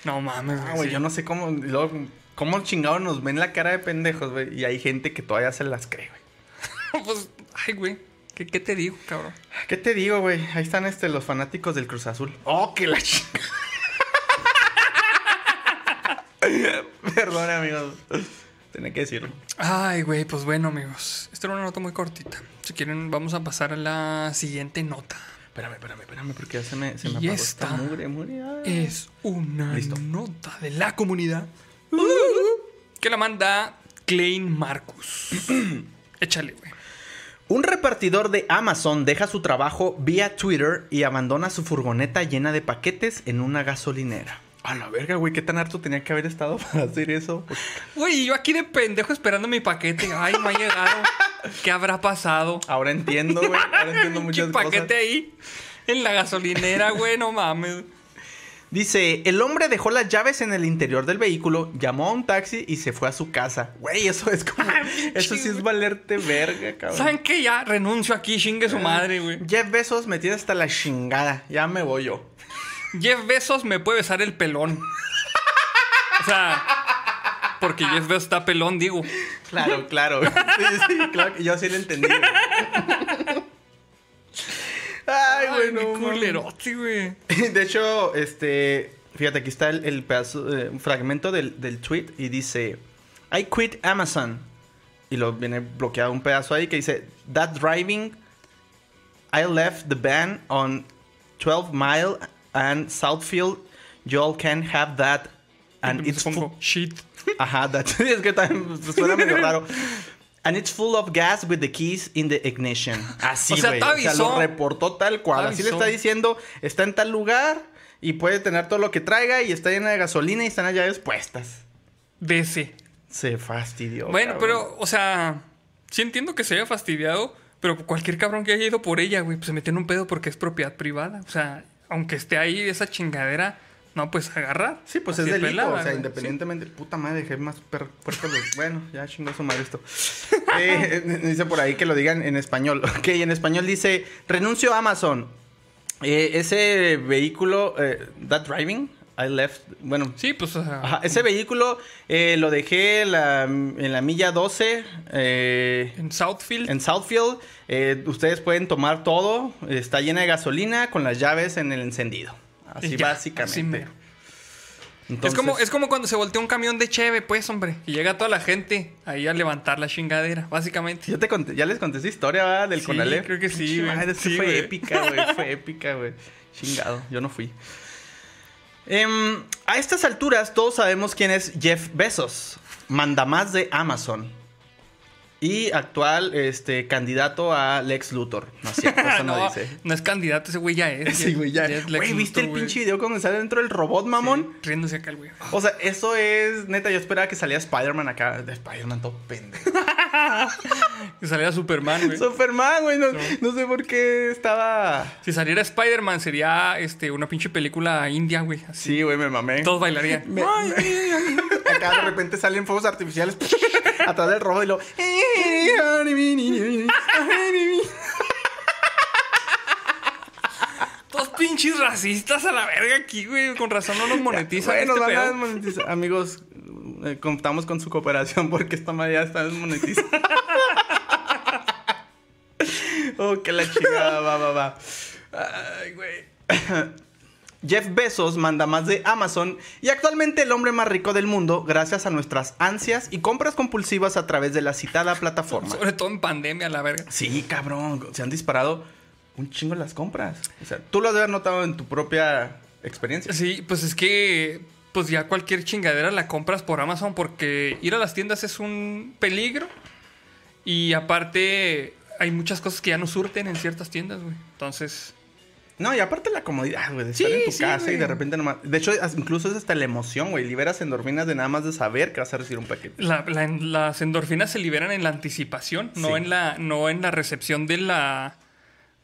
No mames, Ah, güey, sí. yo no sé cómo, luego, cómo chingados nos ven la cara de pendejos, güey. Y hay gente que todavía se las cree, güey. pues, ay, güey, ¿qué, qué te digo, cabrón? ¿Qué te digo, güey? Ahí están este, los fanáticos del Cruz Azul. ¡Oh, que la chingada! Perdón, amigos. Tenía que decirlo. Ay, güey, pues bueno, amigos. Esta era una nota muy cortita. Si quieren, vamos a pasar a la siguiente nota. Espérame, espérame, espérame, porque ya se me, se me Y apagó esta esta mugre, mugre. Ay. Es una Listo. nota de la comunidad que la manda Klein Marcus. Échale, güey. Un repartidor de Amazon deja su trabajo vía Twitter y abandona su furgoneta llena de paquetes en una gasolinera. A la verga, güey, qué tan harto tenía que haber estado para hacer eso. Güey, yo aquí de pendejo esperando mi paquete. Ay, me ha llegado. ¿Qué habrá pasado? Ahora entiendo, güey. Ahora entiendo muchas ¿Qué paquete cosas. ahí? En la gasolinera, güey, no mames. Dice, el hombre dejó las llaves en el interior del vehículo, llamó a un taxi y se fue a su casa. Güey, eso es como... eso sí es valerte verga, cabrón. ¿Saben qué? Ya renuncio aquí, chingue su madre, güey. Jeff Bezos me tiene hasta la chingada. Ya me voy yo. Jeff Bezos me puede besar el pelón. O sea, porque Jeff Bezos está pelón, digo. Claro, claro. Sí, sí, claro que yo sí lo entendí. güey. Ay, güey, no culerote, güey. De hecho, este. Fíjate, aquí está el, el pedazo, eh, un fragmento del, del tweet y dice: I quit Amazon. Y lo viene bloqueado un pedazo ahí que dice: That driving, I left the van on 12 Mile and Southfield. You all can have that. And it's shit. Ajá, that, es que también suena medio raro. And it's full of gas with the keys in the ignition. Así, O sea, O sea, lo reportó tal cual. Así le está diciendo, está en tal lugar y puede tener todo lo que traiga y está llena de gasolina y están las llaves puestas. Ese. Se fastidió. Bueno, cabrón. pero, o sea, sí entiendo que se haya fastidiado, pero cualquier cabrón que haya ido por ella, güey, pues se metió en un pedo porque es propiedad privada. O sea, aunque esté ahí esa chingadera, no puedes agarrar. Sí, pues Así es delito, pelada, o sea, independientemente. Puta madre, dejé más per- puercos los- Bueno, ya chingó su madre esto. Eh, dice por ahí que lo digan en español. Ok, en español dice: renuncio a Amazon. Eh, ese vehículo, eh, that driving, I left. Bueno, Sí, pues, Ajá, ese vehículo eh, lo dejé en la, en la milla 12 eh, en Southfield. en Southfield. Eh, ustedes pueden tomar todo. Está llena de gasolina con las llaves en el encendido. Así ya, básicamente. así mero. Entonces, es, como, es como cuando se voltea un camión de cheve, pues, hombre. Y llega toda la gente ahí a levantar la chingadera, básicamente. Ya, te conté- ya les conté esa historia ¿verdad? del Sí, Conalep. creo que sí, güey. madre, Sí, fue güey. épica, güey. Fue épica, güey. Chingado, yo no fui. Em, a estas alturas, todos sabemos quién es Jeff Bezos, mandamás de Amazon. Y actual este, candidato a Lex Luthor. No es cierto, eso no, no, dice. no es candidato, ese güey ya es. Sí, güey, ya. es Lex Güey, ¿viste el Luthor, pinche video cuando sale dentro del robot, mamón? Sí, riéndose acá el güey. O sea, eso es, neta, yo esperaba que salía Spider-Man acá. De Spider-Man todo pendejo. Que saliera Superman, güey. Superman, güey. No, no sé por qué estaba... Si saliera Spider-Man sería este, una pinche película india, güey. Sí, güey, me mamé. Todos bailarían. Me- Acá de repente salen fuegos artificiales atrás del robo y lo. Todos pinches racistas a la verga aquí, güey. Con razón no nos monetizan Bueno, este van a pedo. desmonetizar. Amigos, eh, contamos con su cooperación porque esta madre ya está desmonetizada. oh, que la chingada, va, va, va. Ay, güey. Jeff Bezos manda más de Amazon y actualmente el hombre más rico del mundo gracias a nuestras ansias y compras compulsivas a través de la citada plataforma. Sobre todo en pandemia, la verga. Sí, cabrón, se han disparado un chingo las compras. O sea, tú lo has de haber notado en tu propia experiencia. Sí, pues es que pues ya cualquier chingadera la compras por Amazon porque ir a las tiendas es un peligro. Y aparte hay muchas cosas que ya no surten en ciertas tiendas, güey. Entonces, No, y aparte la comodidad, güey, de Sí, estar en tu sí, casa y de repente nomás. De hecho, incluso es hasta la emoción, güey. Liberas endorfinas de nada más de saber que vas a recibir un paquete. la- la- las endorfinas se liberan en la anticipación, no en la no en la recepción de la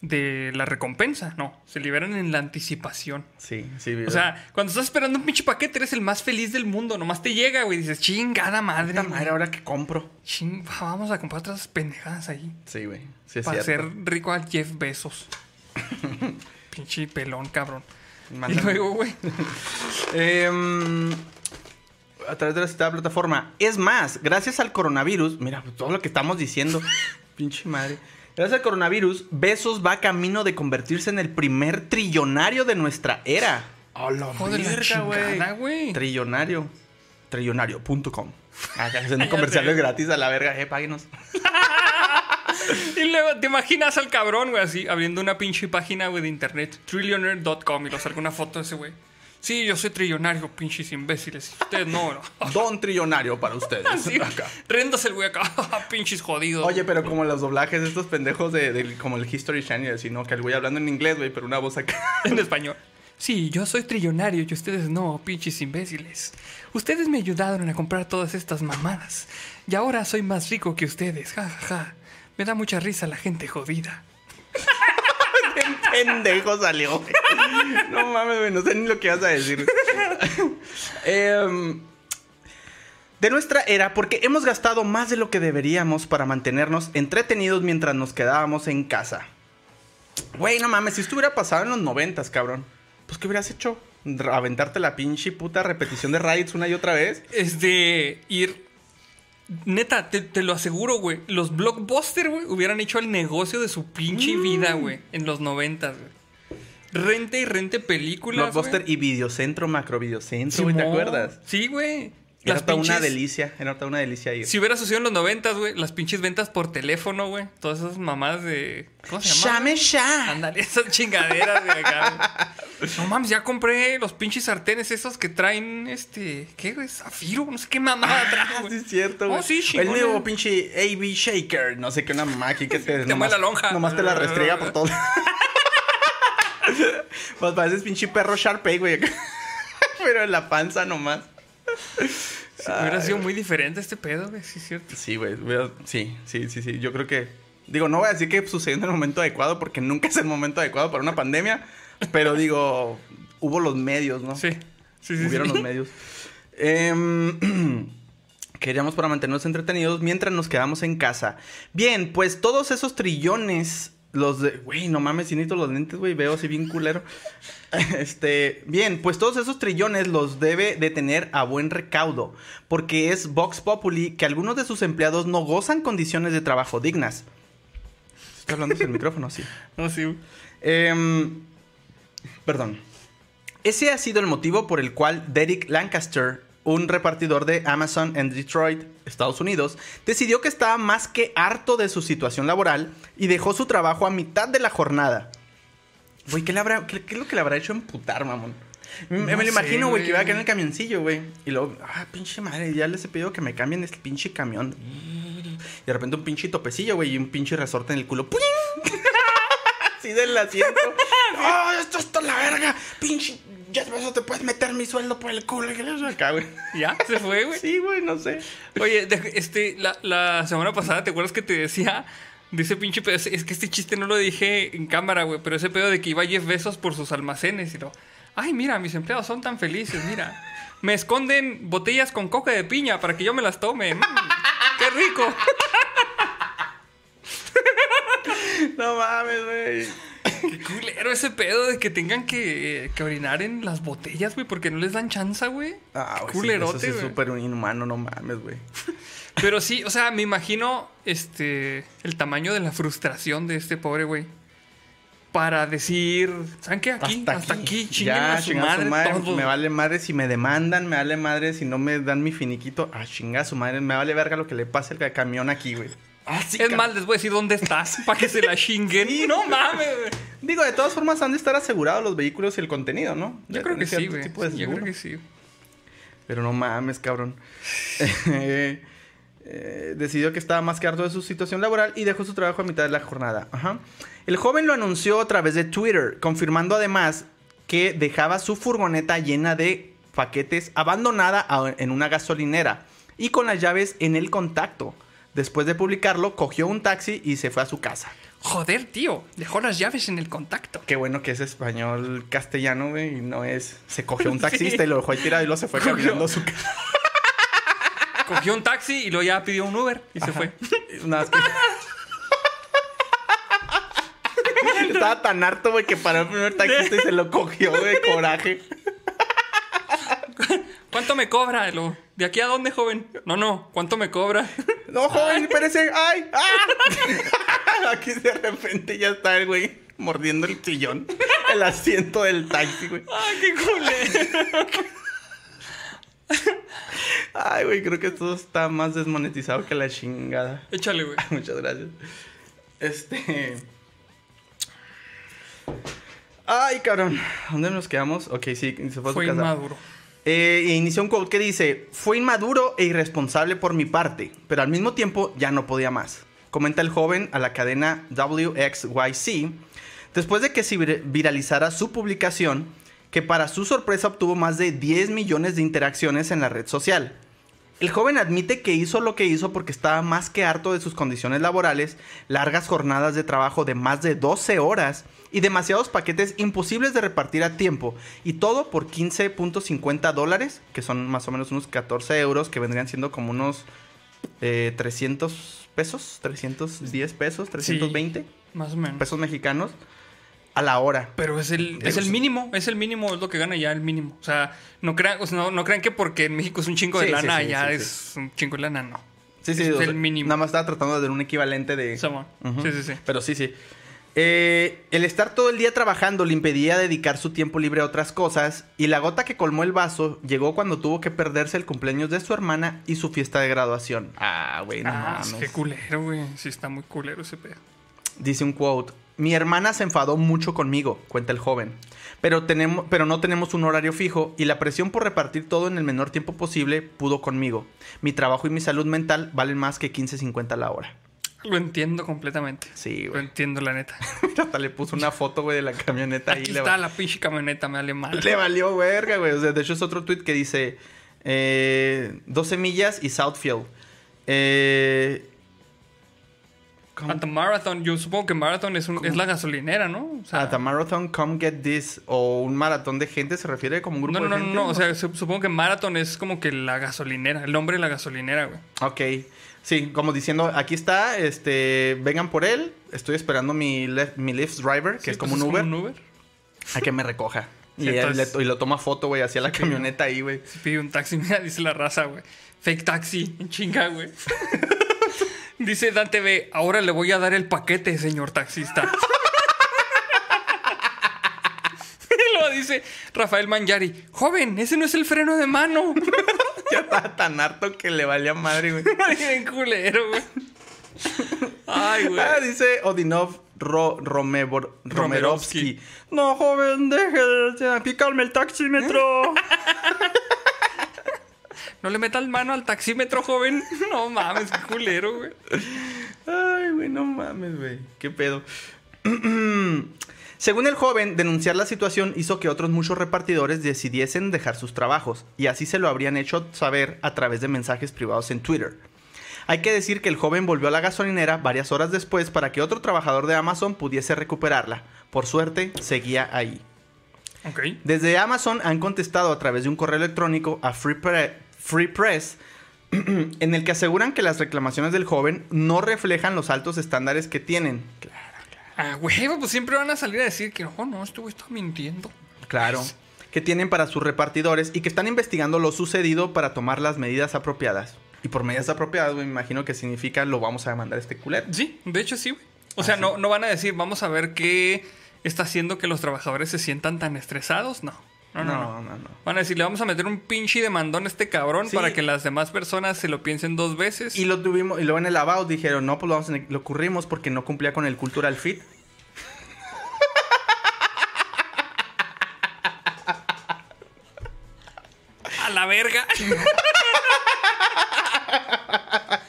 de la recompensa, no, se liberan en la anticipación. Sí, sí, O sea, cuando estás esperando un pinche paquete, eres el más feliz del mundo. Nomás te llega, güey. Dices, chingada madre. Güey. madre, ahora que compro. Ching, vamos a comprar otras pendejadas ahí. Sí, güey. Sí, es para cierto. ser rico a Jeff Bezos. pinche pelón, cabrón. Mándame. Y luego, güey. Em, a través de la citada plataforma. Es más, gracias al coronavirus, mira, pues, todo lo que estamos diciendo, pinche madre. Gracias al coronavirus, Besos va camino de convertirse en el primer trillonario de nuestra era. A la chingada, güey. Trillonario. Trillonario.com. Haciendo Ya comerciales gratis a la verga, eh, páguenos. Y luego te imaginas al cabrón, güey, así, abriendo una pinche página, güey, de internet. Trillionaire.com y lo salga una foto de ese güey. Sí, yo soy trillonario, pinches imbéciles. Ustedes no, no. Don Trillonario para ustedes. Así, Acá. riéndose el güey acá. pinches jodidos. Oye, pero como los doblajes de estos pendejos de, de- como el History Channel, así, ¿no? Que el güey hablando en inglés, güey, pero una voz acá. en español. Sí, yo soy trillonario y ustedes no, pinches imbéciles. Ustedes me ayudaron a comprar todas estas mamadas. Y ahora soy más rico que ustedes. Ja, ja, ja. Me da mucha risa la gente jodida. pendejo salió. No mames, no sé ni lo que vas a decir. Em, de nuestra era, porque hemos gastado más de lo que deberíamos para mantenernos entretenidos mientras nos quedábamos en casa. Güey, no mames, si esto hubiera pasado en los noventas, cabrón. Pues, ¿qué hubieras hecho? ¿Aventarte la pinche puta repetición de Raids una y otra vez? Es de ir. Neta, te, te lo aseguro, güey. Los blockbusters, güey, hubieran hecho el negocio de su pinche vida, güey. En los noventas, güey. rente y rente películas. Blockbuster güey. y Videocentro, Macro Videocentro, güey, ¿te acuerdas? Sí, güey. Era Las toda una delicia, era toda una delicia ir. Si hubiera sucedido en los noventas, güey, las pinches ventas por teléfono, güey. Todas esas mamadas de. ¿Cómo se llama? ¡Llame ya! Ándale, esas chingaderas de acá. No mames, ya compré los pinches sartenes esos que traen este. ¿Qué, güey? Zafiro, no sé qué mamada Ah, sí es cierto, güey. Oh, sí, El nuevo pinche AB Shaker, no sé qué, una mamá aquí que te... Te mueve la lonja. Nomás te la restriega por todo. pues pareces pinche perro Sharpay, güey. Pero en la panza nomás. Sí, hubiera sido muy diferente este pedo, güey, sí es cierto. Sí, güey. Sí, sí, sí, sí. Yo creo que... Digo, no voy a decir que sucedió en el momento adecuado porque nunca es el momento adecuado para una pandemia. Pero digo, hubo los medios, ¿no? Sí, sí, sí. Hubieron sí. los medios. Em, queríamos para mantenernos entretenidos mientras nos quedamos en casa. Bien, pues todos esos trillones, los de... Güey, no mames, si necesito los lentes, güey, veo así bien culero. Este, bien, pues todos esos trillones los debe de tener a buen recaudo, porque es Vox Populi que algunos de sus empleados no gozan condiciones de trabajo dignas. ¿Estoy hablando sin el micrófono? Sí. No, sí. Em, perdón. Ese ha sido el motivo por el cual Derek Lancaster, un repartidor de Amazon en Detroit, Estados Unidos, decidió que estaba más que harto de su situación laboral y dejó su trabajo a mitad de la jornada. Güey, ¿qué, le habrá- qué- qué es lo que le habrá hecho emputar, mamón? Me, No me lo imagino, güey, que iba güey. acá en el camioncillo, güey. Y luego, ah, pinche madre, ya les he pedido que me cambien este pinche camión. Y de repente un pinche topecillo, güey, y un pinche resorte en el culo. ¡Puing! Así del asiento. ¡Ah, esto está la verga! ¡Pinche! Ya eso te puedes meter mi sueldo por el culo. ¿Qué le haces acá, güey? Ya, se fue, güey. Sí, güey, no sé. Oye, de- este, la, la semana pasada, ¿te acuerdas que te decía de ese pinche pedo? Es que este chiste no lo dije en cámara, güey, pero ese pedo de que iba Jeff Bezos por sus almacenes y lo. Ay, mira, mis empleados son tan felices, mira. Me esconden botellas con coca de piña para que yo me las tome. Mm, ¡Qué rico! No mames, güey. ¡Qué culero ese pedo de que tengan que, que orinar en las botellas, güey, porque no les dan chanza, güey! Ah, ¡Qué sí, eso sí es súper inhumano, no mames, güey. Pero sí, o sea, me imagino este el tamaño de la frustración de este pobre güey. Para decir, ¿saben qué? Aquí, hasta, aquí, chinguen ya, a su madre, todos. Me vale madre si me demandan, me vale madre si no me dan mi finiquito. Ah, chinga su madre, me vale verga lo que le pase al camión aquí, güey. Ah, sí, es cabrón. más, les voy a decir dónde estás para que se la chinguen. Sí, no mames. Digo, de todas formas han de estar asegurados los vehículos y el contenido, ¿no? Yo creo que sí, güey. Yo creo que sí. Pero no mames, cabrón. Eh, eh, decidió que estaba más que harto de su situación laboral y dejó su trabajo a mitad de la jornada. Ajá. El joven lo anunció a través de Twitter, confirmando además que dejaba su furgoneta llena de paquetes abandonada en una gasolinera y con las llaves en el contacto. Después de publicarlo, cogió un taxi y se fue a su casa. Joder, tío. Dejó las llaves en el contacto. Qué bueno que es español castellano, güey, y no es... Se cogió un taxista y lo dejó ahí tirado y luego se fue Cogió- caminando a su casa. Cogió un taxi y luego ya pidió un Uber y se fue. Nada más que... Estaba tan harto, güey, que paró el primer taxista y se lo cogió de coraje. ¿Cuánto me cobra? Luego, ¿De aquí a dónde, joven? No, no. ¿Cuánto me cobra? No, joven, espérese. ¡Ay! ¡Ah! Aquí de repente ya está el güey mordiendo el sillón. El asiento del taxi, güey. ¡Ay, qué culero! Ay, güey, creo que esto está más desmonetizado que la chingada. Échale, güey. Muchas gracias. Este. Ay, cabrón. ¿Dónde nos quedamos? Ok, sí, se fue a su Fue casa. inmaduro. Eh, e inició un quote que dice: Fue inmaduro e irresponsable por mi parte, pero al mismo tiempo ya no podía más. Comenta el joven a la cadena WXYC después de que se vir- viralizara su publicación, que para su sorpresa obtuvo más de 10 millones de interacciones en la red social. El joven admite que hizo lo que hizo porque estaba más que harto de sus condiciones laborales, largas jornadas de trabajo de más de 12 horas y demasiados paquetes imposibles de repartir a tiempo. Y todo por 15.50 dólares, que son más o menos unos 14 euros, que vendrían siendo como unos eh, 300 pesos, 310 pesos, 320 Más o menos. pesos mexicanos a la hora. Pero es el, es el mínimo, es el mínimo, es lo que gana ya el mínimo. O sea, no crean, o sea, no, no crean que porque en México es un chingo de Sí, lana, sí, ya sí, es un chingo de lana, no. Sí, sí, Es o sea, el mínimo. Nada más estaba tratando de dar un equivalente de... Ujú. Sí, sí, sí. Pero sí, sí. Eh, el estar todo el día trabajando le impedía dedicar su tiempo libre a otras cosas y la gota que colmó el vaso llegó cuando tuvo que perderse el cumpleaños de su hermana y su fiesta de graduación. Ah, güey, no Ah, mames. qué culero, güey. Sí, está muy culero ese pedo. Dice un quote. Mi hermana se enfadó mucho conmigo, cuenta el joven. Pero, tenemos, pero no tenemos un horario fijo y la presión por repartir todo en el menor tiempo posible pudo conmigo. Mi trabajo y mi salud mental valen más que 15.50 la hora. Lo entiendo completamente. Sí, Lo güey. entiendo, la neta. Hasta le puso una foto, güey, de la camioneta ahí. Aquí le está va- la pinche camioneta, me vale mal. Le valió verga, güey. O sea, de hecho es otro tweet que dice eh, 12 millas y Southfield. Eh, ¿cómo? At the Marathon, yo supongo que Marathon es, un- es la gasolinera, ¿no? O sea, At a marathon, come get this. O un maratón de gente se refiere como un grupo no, no, de no, gente. no, o sea, su- supongo que Marathon es como que la gasolinera, el nombre de la gasolinera, güey. Ok. Sí, como diciendo, aquí está, este, vengan por él. Estoy esperando mi, mi Lyft driver, que Sí, es como pues un Uber, un Uber. a que me recoja. Sí, y, entonces- le- y lo toma foto, güey, hacia la Sí, camioneta ahí, güey. Pide un taxi, mira, dice la raza, güey. Fake taxi, en chinga, güey. dice Dante B, ahora le voy a dar el paquete, señor taxista. y luego dice Rafael Manjari, joven, ese no es el freno de mano. Ya estaba tan harto que le valía madre, güey. Bien culero, güey. Ay, güey. Ah, dice Odinov Ro- Romerovsky. Romerovsky. No, joven, deje de picarme el taxímetro. No le metas mano al taxímetro, joven. No mames, qué culero, güey. Ay, güey, no mames, güey. ¿Qué pedo? Según el joven, denunciar la situación hizo que otros muchos repartidores decidiesen dejar sus trabajos, y así se lo habrían hecho saber a través de mensajes privados en Twitter. Hay que decir que el joven volvió a la gasolinera varias horas después para que otro trabajador de Amazon pudiese recuperarla. Por suerte, seguía ahí. Desde Amazon han contestado a través de un correo electrónico a Free, Pre- Free Press en el que aseguran que las reclamaciones del joven no reflejan los altos estándares que tienen. Ah, güey, pues siempre van a salir a decir que no, no, este güey está mintiendo. Claro. Que tienen para sus repartidores y que están investigando lo sucedido para tomar las medidas apropiadas. Y por medidas apropiadas, güey, me imagino que significa lo vamos a demandar a este culero. Sí, de hecho sí, güey. O sea, no, no van a decir, vamos a ver qué está haciendo que los trabajadores se sientan tan estresados. No. No, no, no. no. Van a decir, le vamos a meter un pinche demandón a este cabrón Sí. para que las demás personas se lo piensen dos veces. Y lo tuvimos, y luego en el about dijeron, no, pues lo, vamos a- lo ocurrimos porque no cumplía con el cultural fit. A la verga.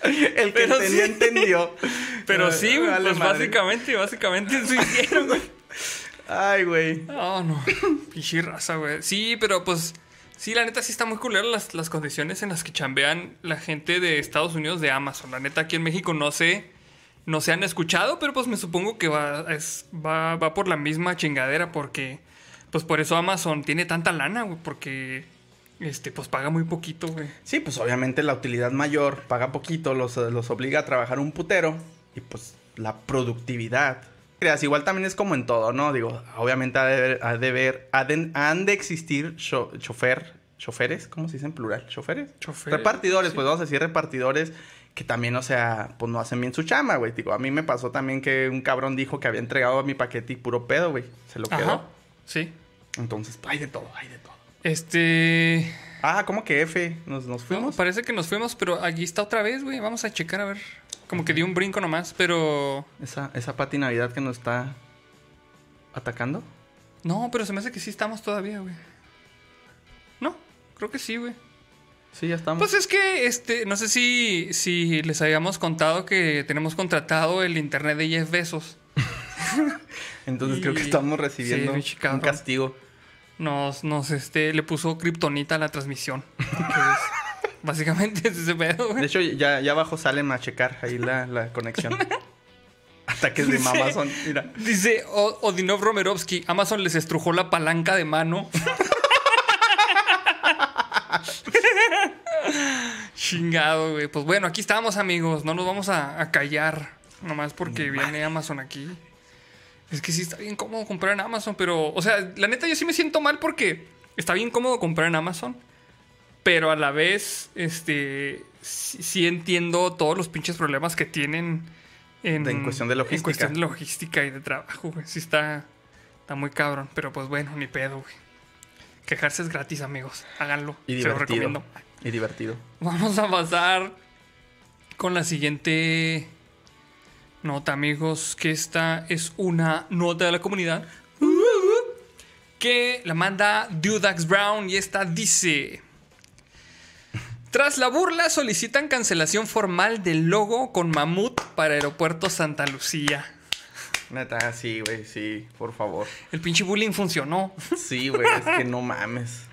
El que Pero entendió, sí. entendió. Pero sí, pues madre. básicamente, básicamente eso hicieron, güey. Ay, güey. Oh, no. Pinche raza, güey. Sí, pero pues. Sí, la neta sí está muy culero las, las condiciones en las que chambean la gente de Estados Unidos de Amazon. La neta aquí en México no sé. No se han escuchado, pero pues me supongo que va, es, va, va por la misma chingadera porque. Pues por eso Amazon tiene tanta lana, güey. Porque. Este, pues paga muy poquito, güey. Sí, pues obviamente la utilidad mayor paga poquito, los, los obliga a trabajar un putero. Y pues la productividad. Creas, igual también es como en todo, ¿no? Digo, obviamente ha de, ver- ha de ver, ha de- han de existir cho- chofer, choferes, ¿cómo se dice en plural? ¿Choferes? Choferes, Repartidores, sí. pues vamos a decir repartidores que también, o sea, pues no hacen bien su chamba, güey. Digo, a mí me pasó también que un cabrón dijo que había entregado mi paquete y puro pedo, güey. Se lo quedó. Ajá. Sí. Entonces, hay de todo, hay de todo. Este. Ah, ¿cómo que F? ¿Nos, nos No, fuimos? parece que nos fuimos, pero aquí está otra vez, güey. Vamos a checar a ver. Como que dio un brinco nomás, pero. Esa, esa Pati Navidad que nos está atacando. No, pero se me hace que sí estamos todavía, güey. No, creo que sí, güey. Sí, ya estamos. Pues es que, este, no sé si, si les habíamos contado que tenemos contratado el internet de Jeff Bezos. Entonces y- creo que estamos recibiendo sí, un castigo. Nos, nos, este, le puso kriptonita a la transmisión. Que es- básicamente es ese pedo, De güey. hecho, ya, ya abajo salen a checar ahí la, la conexión. Ataques de. Amazon. Mira. Dice O- Odinov Romerovsky, Amazon les estrujó la palanca de mano. Chingado, güey. Pues bueno, aquí estamos, amigos. No nos vamos a, a callar. Nomás porque viene Amazon aquí. Es que sí está bien cómodo comprar en Amazon, pero, o sea, la neta yo sí me siento mal porque está bien cómodo comprar en Amazon, pero a la vez, este, sí, sí entiendo todos los pinches problemas que tienen En, en cuestión de En logística. cuestión de logística y de trabajo, güey. Sí está, está muy cabrón. Pero pues bueno, ni pedo, güey. Quejarse es gratis, amigos. Háganlo. Y Se lo divertido. recomiendo. Y divertido. Vamos a pasar con la siguiente nota, amigos. Que esta es una nota de la comunidad. Que la manda Dudax Brown y esta dice... Tras la burla solicitan cancelación formal del logo con mamut para Aeropuerto Santa Lucía. Neta, sí, güey, sí, por favor. El pinche bullying funcionó. Sí, güey, es que no mames.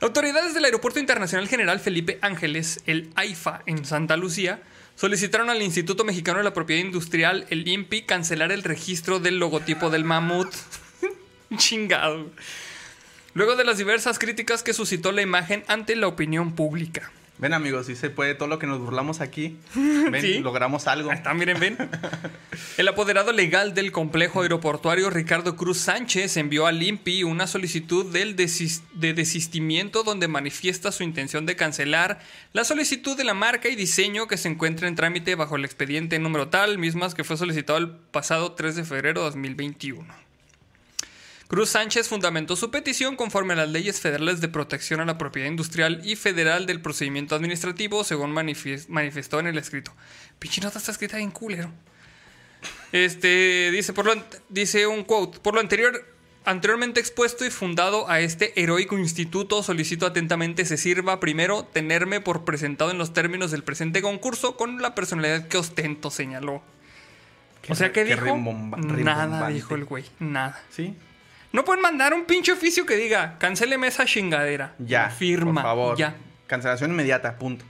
Autoridades del Aeropuerto Internacional General Felipe Ángeles, el AIFA, en Santa Lucía, solicitaron al Instituto Mexicano de la Propiedad Industrial, el INPI, cancelar el registro del logotipo del mamut. Chingado. Luego de las diversas críticas que suscitó la imagen ante la opinión pública. Ven, amigos, si se puede todo lo que nos burlamos aquí. Ven, Sí. logramos algo. Ahí está, miren, ven. El apoderado legal del complejo aeroportuario Ricardo Cruz Sánchez envió al INPI una solicitud del de desistimiento donde manifiesta su intención de cancelar la solicitud de la marca y diseño que se encuentra en trámite bajo el expediente número tal, mismas que fue solicitado el pasado 3 de febrero de 2021. Cruz Sánchez fundamentó su petición conforme a las leyes federales de protección a la propiedad industrial y federal del procedimiento administrativo, según manifestó en el escrito. Pinche nota está escrita bien culero. Este dice, por lo, dice un quote, por lo anterior, anteriormente expuesto y fundado a este heroico instituto, solicito atentamente se sirva primero tenerme por presentado en los términos del presente concurso con la personalidad que ostento, señaló. O sea, ¿qué qué dijo? Nada, dijo el güey, nada. Sí, No pueden mandar un pinche oficio que diga, cancéleme esa chingadera. ya. Firma. Por favor. Ya. Cancelación inmediata, punto.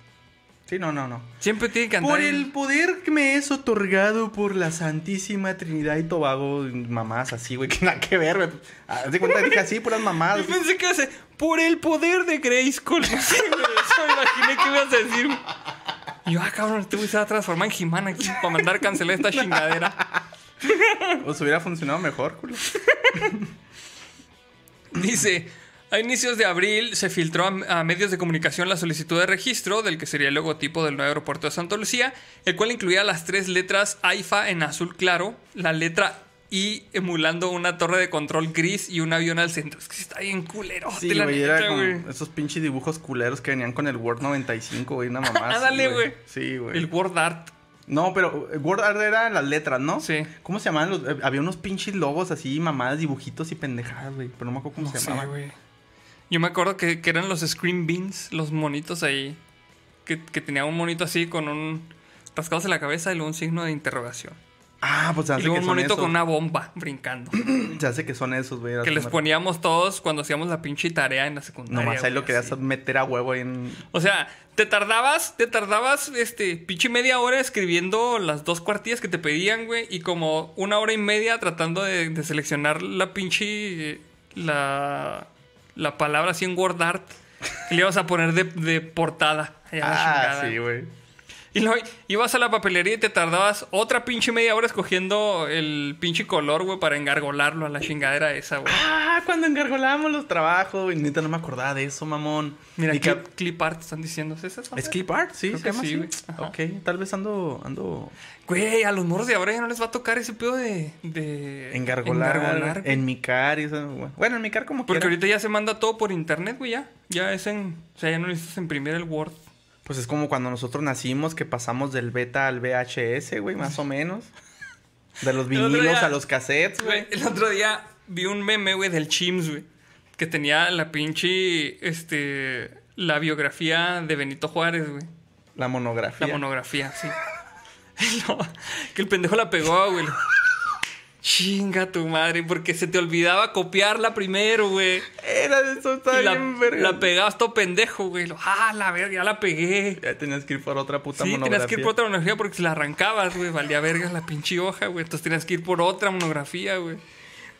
Sí, no, no, no. Siempre tiene que andar. Por el poder que me es otorgado por la Santísima Trinidad y Tobago, mamás así, güey, que nada que ver, güey. Haz de cuenta, dije así, puras mamadas. Yo pensé que hace por el poder de güey, Eso me imaginé que ibas a decir. Y yo, ah, cabrón, este güey se a transformar en Jimán aquí para mandar cancelar esta chingadera. Os hubiera funcionado mejor, culo. Dice, a inicios de abril se filtró a, medios de comunicación la solicitud de registro del que sería el logotipo del nuevo aeropuerto de Santa Lucía, el cual incluía las tres letras AIFA en azul claro, la letra I emulando una torre de control gris y un avión al centro. Es que está bien culero. Sí, güey, era como esos pinches dibujos culeros que venían con el Word 95, güey, una mamá. Ándale, güey. Sí, güey. El word art. No, pero eh, Word Art era las letras, ¿no? Sí. ¿Cómo se llamaban? Los, eh, había unos pinches logos así, mamadas, dibujitos y pendejadas, güey. Pero no me acuerdo cómo No se sé, llamaban. güey. Yo me acuerdo que, que eran los Screen Beans, los monitos ahí. Que, que tenía un monito así con un. rascados en la cabeza y luego un signo de interrogación. Ah, pues se Y hace que un son monito esos. con una bomba brincando. Se hace que son esos, güey. que les poníamos todos cuando hacíamos la pinche tarea en la secundaria. Nomás ahí lo güey, querías así. meter a huevo en... O sea, te tardabas, te tardabas, este, pinche media hora escribiendo las dos cuartillas que te pedían, güey, y como una hora y media tratando de, de seleccionar la pinche, la, la palabra así en Word Art que le ibas a poner de, de portada. Ah, sí, güey. Y luego ibas a la papelería y te tardabas otra pinche media hora escogiendo el pinche color, güey, para engargolarlo a la chingadera esa, güey. Ah, cuando engargolábamos los trabajos, güey. Neta, no me acordaba de eso, mamón. Mira, Y que- clip, art están diciendo. ¿Es eso? ¿Es clip art? Sí, Creo se que llama sí, así? Ok, tal vez ando... ando... Güey, a los morros de ahora ya no les va a tocar ese pedo de. de Engargolar, engargolar, en mi car y eso. güey. Bueno, en mi car como Porque quiera. ahorita ya se manda todo por internet, güey, ya. Ya es en. O sea, ya no necesitas imprimir el Word. Pues es como cuando nosotros nacimos que pasamos del beta al VHS, güey, más o menos. De los vinilos día- a los cassettes, güey. Güey, el otro día vi un meme, güey, del Chims, güey. Que tenía la pinche. Este. La biografía de Benito Juárez, güey. La monografía. La monografía, sí. No, que el pendejo la pegó, güey. Chinga tu madre, porque se te olvidaba copiarla primero, güey. Era de eso, Y la, bien, verga. la pegabas todo pendejo, güey. Ah, la verga, ya la pegué. Ya tenías que ir por otra puta Sí, monografía. tenías que ir por otra monografía porque si la arrancabas, güey, valía verga la pinche hoja, güey. Entonces tenías que ir por otra monografía, güey.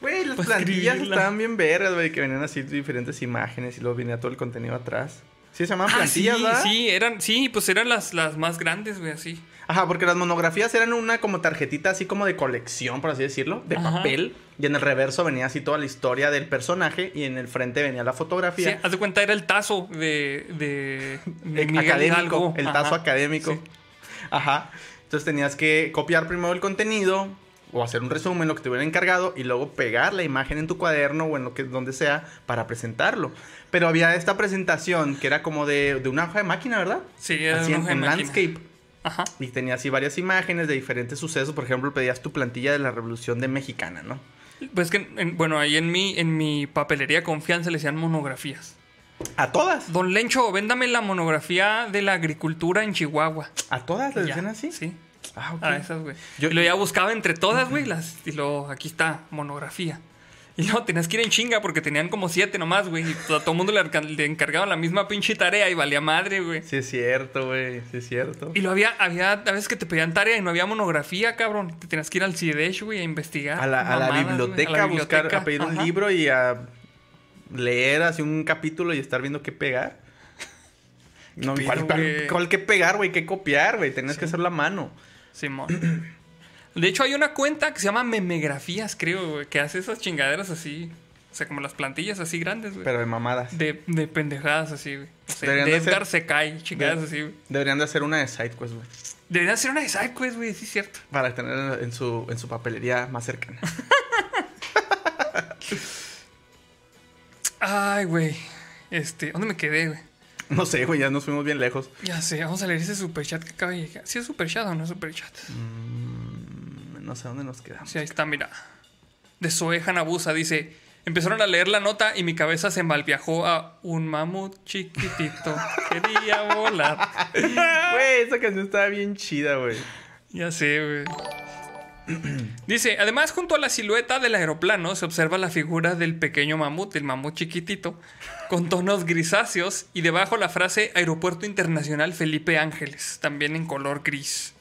Güey, las plantillas escribirla. estaban bien vergas, güey, que venían así diferentes imágenes y luego venía todo el contenido atrás. ¿Sí se llamaban Ah, sí, plantillas, verdad? sí, eran, sí, pues eran las, las más grandes, güey, así. Ajá, porque las monografías eran una como tarjetita así como de colección, por así decirlo, de Ajá. papel. Y en el reverso venía así toda la historia del personaje y en el frente venía la Sí, fotografía. haz de cuenta, era el tazo de, de, académico, el tazo Ajá. académico. Sí. Ajá. Entonces tenías que copiar primero el contenido o hacer un resumen, lo que te hubieran encargado, y luego pegar la imagen en tu cuaderno o en lo que donde sea para presentarlo. Pero había esta presentación que era como de, de una hoja de máquina, ¿verdad? Sí, era Así una en, hoja de en máquina. landscape. Ajá. Y tenía así varias imágenes de diferentes sucesos. Por ejemplo, pedías tu plantilla de la Revolución de Mexicana, ¿no? Pues que, en- bueno, ahí en mi, en mi papelería confianza le decían monografías. A todas. Don Lencho, véndame la monografía de la agricultura en Chihuahua. A todas Ya, decían así. Sí. Ah, ok. A esas, güey. Yo- y lo ya buscaba entre todas, güey, las, y luego aquí está, monografía. Y luego tenías que ir en chinga porque tenían como siete nomás, güey. Y a todo el mundo le, le encargaban la misma pinche tarea y valía madre, güey. Sí es cierto, güey. Sí es cierto. Y lo había, había a veces que te pedían tarea y no había monografía, cabrón. Te tenías que ir al CIDESH, güey, a investigar. A la, a biblioteca, a la buscar, a pedir un libro y a leer así un capítulo y estar viendo qué pegar. No, pedo, ¿cuál, cuál, cuál que pegar, güey? ¿Qué copiar, güey? Tenías que hacer la mano. Simón. De hecho, hay una cuenta que se llama Memegrafías, creo, güey, que hace esas chingaderas así. O sea, como las plantillas así grandes, güey. Pero de mamadas. De, de pendejadas así, güey. O sea, de Edgar se cae, chingadas de- así, güey. Deberían de hacer una de SideQuest, güey. Deberían hacer una de SideQuest, güey, sí es cierto. Para tener en su, en su papelería más cercana. Ay, güey. Este, ¿dónde me quedé, güey? No sé, güey, ya nos fuimos bien lejos. Ya sé, vamos a leer ese superchat que acaba de llegar. ¿Sí es superchat o no es superchat? Mm, No sé dónde nos quedamos. Sí, ahí está, mira. De Zoe Hanabusa dice: Empezaron a leer la nota y mi cabeza se malviajó a un mamut chiquitito. Quería volar. Güey, esa canción estaba bien chida, güey. Ya sé, güey. Dice, además junto a la silueta del aeroplano se observa la figura del pequeño mamut, el mamut chiquitito, con tonos grisáceos y debajo la frase Aeropuerto Internacional Felipe Ángeles, también en color gris.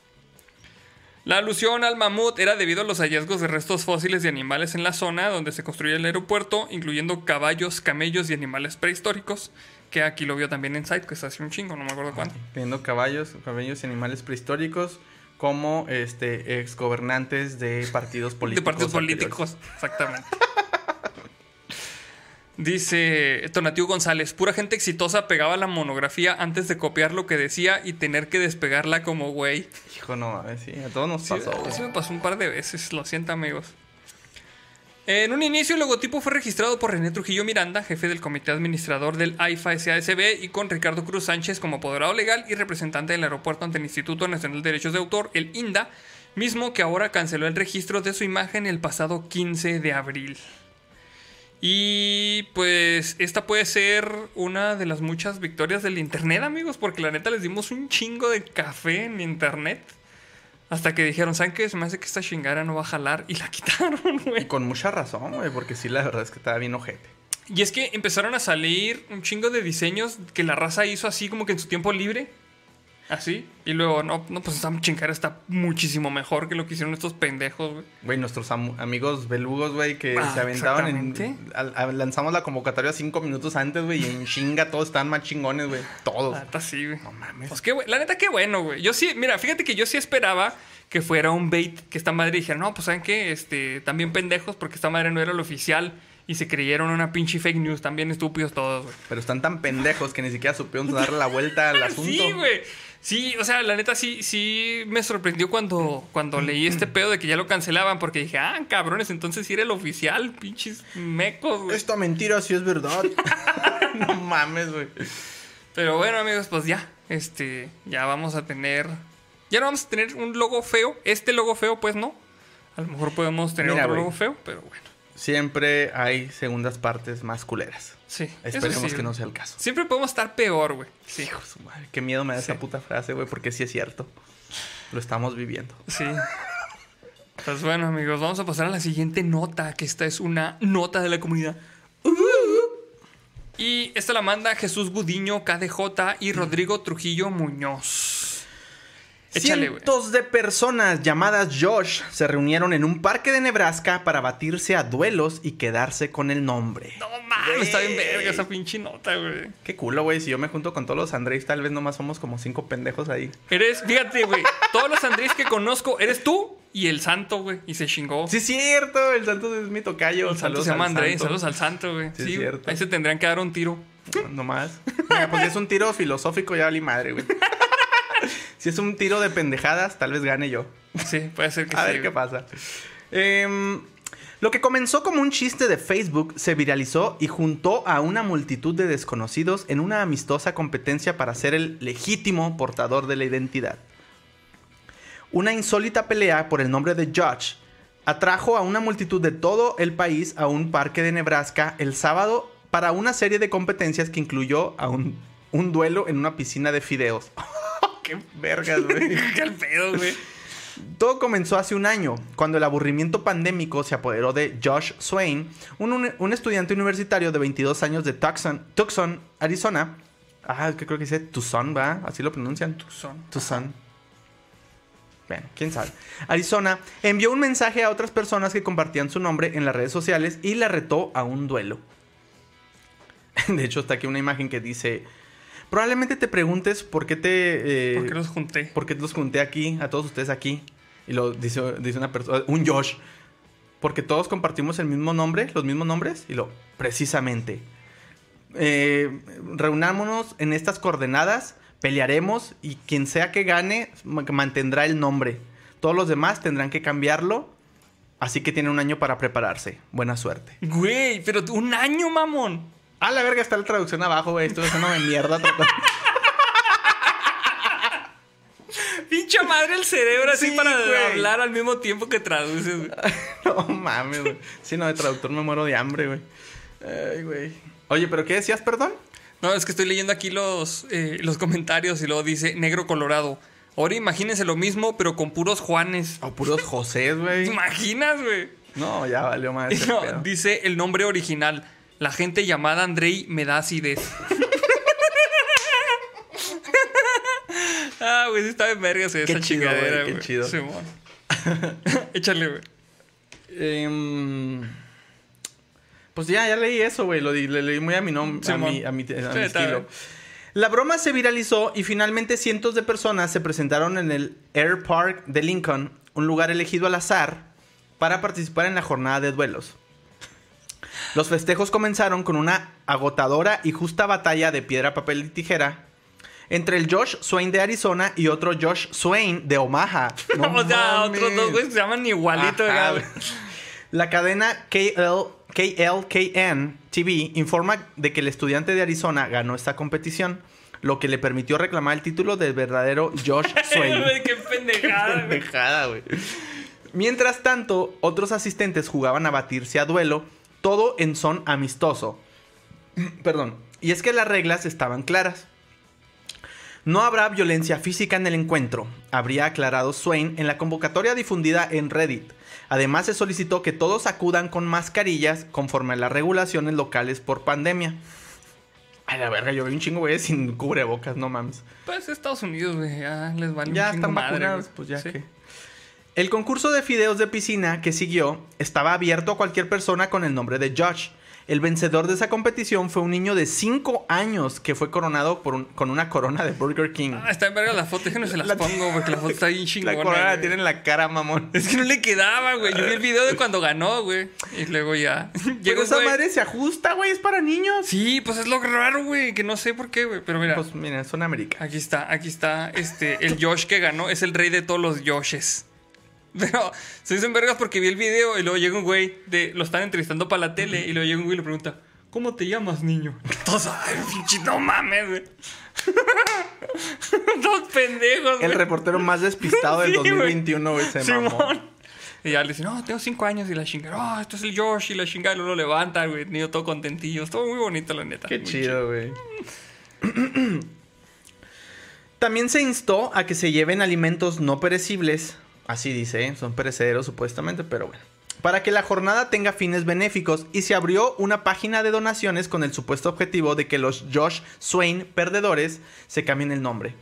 La alusión al mamut era debido a los hallazgos de restos fósiles de animales en la zona donde se construye el aeropuerto, incluyendo caballos, camellos y animales prehistóricos, que aquí lo vio también en Site, que está hace un chingo, no me acuerdo cuándo. Teniendo caballos, caballos y animales prehistóricos como este exgobernantes de partidos políticos. De partidos anteriores. políticos, exactamente. Dice Tonatiuh González, pura gente exitosa pegaba la monografía antes de copiar lo que decía y tener que despegarla como güey. Hijo, no, mames, sí, a todos nos Sí, pasó, me pasó un par de veces, lo siento amigos. En un inicio el logotipo fue registrado por René Trujillo Miranda, jefe del comité administrador del AIFA SASB y con Ricardo Cruz Sánchez como apoderado legal y representante del aeropuerto ante el Instituto Nacional de Derechos de Autor, el INDA, mismo que ahora canceló el registro de su imagen el pasado 15 de abril. Y pues esta puede ser una de las muchas victorias del Internet, amigos, porque la neta les dimos un chingo de café en Internet. Hasta que dijeron, ¿saben qué? Se me hace que esta chingada no va a jalar. Y la quitaron, Y güey. con mucha razón, güey, porque sí, la verdad es que estaba bien ojete. Y es que empezaron a salir un chingo de diseños que la raza hizo así como que en su tiempo libre. Así. Y luego, no, no pues esta chingada está muchísimo mejor que lo que hicieron estos pendejos, güey. Güey, nuestros am- amigos belugos, güey, que Ah, se aventaban en... al- lanzamos la convocatoria cinco minutos antes, güey, y en chinga todos estaban más chingones, güey. Todos. La neta sí, güey. No mames. Pues qué güey. La neta, qué bueno, güey. Yo sí, mira, fíjate que yo sí esperaba que fuera un bait que esta madre dijera, no, pues saben qué, este, también pendejos, porque esta madre no era el oficial y se creyeron una pinche fake news, también estúpidos todos, güey. Pero están tan pendejos que ni siquiera supieron darle la vuelta al asunto. Sí, güey. Sí, o sea, la neta sí, sí me sorprendió cuando, cuando leí este pedo de que ya lo cancelaban, porque dije, ah, cabrones, entonces sí era el oficial, pinches mecos, güey. Esta mentira sí es verdad. no mames, güey. Pero bueno, amigos, pues ya, este, ya vamos a tener, ya no vamos a tener un logo feo, este logo feo, pues no. A lo mejor podemos tener Mira, otro logo feo, pero bueno. Siempre hay segundas partes más culeras. Sí, Esperemos sí, que no sea el caso. Siempre podemos estar peor, güey. Sí, Hijo de su madre, qué miedo me da Sí. esa puta frase, güey, porque sí es cierto. Lo estamos viviendo. sí. Pues bueno, amigos, vamos a pasar a la siguiente nota, que esta es una nota de la comunidad. Y esta la manda Jesús Gudiño, KDJ y Rodrigo Trujillo Muñoz. Échale. Cientos de personas llamadas Josh se reunieron en un parque de Nebraska para batirse a duelos y quedarse con el nombre. No mames, está bien verga esa pinche nota, güey. Qué culo, güey. Si yo me junto con todos los Andrés, tal vez nomás somos como cinco pendejos ahí. Eres, fíjate, güey, todos los Andrés que conozco, eres tú y el santo, güey. Y se chingó. Sí, es cierto. El Santos es mi tocayo. el santo Saludos se llama Andrés, santo. saludos al santo, güey. Sí, es Sí, cierto. ahí se tendrían que dar un tiro. Nomás. Mira, pues es un tiro filosófico, ya vali madre, güey. Si es un tiro de pendejadas, tal vez gane yo. Sí, puede ser que A sí. ver qué pasa. Em, lo que comenzó como un chiste de Facebook se viralizó y juntó a una multitud de desconocidos en una amistosa competencia para ser el legítimo portador de la identidad. Una insólita pelea por el nombre de Josh atrajo a una multitud de todo el país a un parque de Nebraska el sábado para una serie de competencias que incluyó a un, un duelo en una piscina de fideos. ¡Qué vergas, güey! Qué pedo, güey. Todo comenzó hace un año, cuando el aburrimiento pandémico se apoderó de Josh Swain, un, un- un estudiante universitario de 22 años de Tucson, Tucson, Arizona. Ah, que creo que dice Tucson, ¿va? Así lo pronuncian. Son. Tucson. Bueno, quién sabe. Arizona envió un mensaje a otras personas que compartían su nombre en las redes sociales y la retó a un duelo. De hecho, está aquí una imagen que dice: Probablemente te preguntes por qué te. eh, ¿Por qué los junté? ¿Por qué los junté aquí, a todos ustedes aquí? Y lo dice, dice una persona, un Josh. Porque todos compartimos el mismo nombre, los mismos nombres. Y lo, precisamente. Eh, reunámonos en estas coordenadas, pelearemos y quien sea que gane ma- mantendrá el nombre. Todos los demás tendrán que cambiarlo. Así que tienen un año para prepararse. Buena suerte. Güey, pero un año, mamón. A la verga está la traducción abajo, güey. Estoy haciendo de mierda. tratando- Pinche madre el cerebro así Sí, para güey. hablar al mismo tiempo que traduces, güey. No mames, güey. Si no, de traductor me muero de hambre, güey. Ay, güey. Oye, ¿pero qué decías, perdón? No, es que estoy leyendo aquí los, eh, los comentarios y luego dice negro colorado. Ahora imagínense lo mismo, pero con puros Juanes. O puros José, ¿Te güey. imaginas, güey? No, ya valió más. Ese no, pedo. dice el nombre original. La gente llamada Andrei me da acidez. ah, güey, sí está en vergas esa Qué chido, chingadera, güey, qué güey. chido. Échale, güey. Em, pues ya, ya leí eso, güey. Lo di- le leí muy a mi nombre, a mi, a mi, a mi Sí, está estilo. La broma se viralizó y finalmente cientos de personas se presentaron en el Air Park de Lincoln, un lugar elegido al azar, para participar en la jornada de duelos. Los festejos comenzaron con una agotadora y justa batalla de piedra, papel y tijera entre el Josh Swain de Arizona y otro Josh Swain de Omaha. No o sea, otros dos güeyes se llaman igualito. La cadena KL, KLKN TV informa de que el estudiante de Arizona ganó esta competición, lo que le permitió reclamar el título del verdadero Josh Swain. Qué pendejada, güey. Pendejada, güey. Mientras tanto, otros asistentes jugaban a batirse a duelo, todo en son amistoso. Perdón. Y es que las reglas estaban claras. No habrá violencia física en el encuentro, habría aclarado Swain en la convocatoria difundida en Reddit. Además, se solicitó que todos acudan con mascarillas conforme a las regulaciones locales por pandemia. A la verga, yo vi un chingo, güey, sin cubrebocas, no mames. Pues Estados Unidos, güey, ya les vale Ya un chingo están madre, vacunados, pues ya Sí. que. El concurso de fideos de piscina que siguió estaba abierto a cualquier persona con el nombre de Josh. El vencedor de esa competición fue un niño de 5 años que fue coronado por un- con una corona de Burger King. Ah, está en verga la foto, déjenme se las La- pongo, porque la foto está bien chingona. la corona la tiene en la cara, mamón. Es que no le quedaba, güey. Yo vi el video de cuando ganó, güey. Y luego ya. Pero Llegó, esa güey. madre se ajusta, güey, es para niños. Sí, pues es lo raro, güey. Que no sé por qué, güey. Pero mira, Pues miren, son América. aquí está, aquí está. Este, el Josh que ganó es el rey de todos los Joshes. Pero se dicen vergas porque vi el video y luego llega un güey de. Lo están entrevistando para la tele y luego llega un güey y le pregunta. ¿Cómo te llamas, niño? Todos, ay, pinche, no mames, güey. Dos pendejos, El güey. reportero más despistado del Sí, güey. 2021, güey, se mamó. Simón. Y ya le dice, no, tengo cinco años y la chingada, oh, esto es el Josh y la chingada, y luego lo levanta, güey, niño todo contentillo. Estuvo muy bonito, la neta. Qué Muy chido, güey. También se instó a que se lleven alimentos no perecibles. Así dice, ¿eh? son perecederos supuestamente, pero bueno. Para que la jornada tenga fines benéficos y se abrió una página de donaciones con el supuesto objetivo de que los Josh Swain perdedores se cambien el nombre.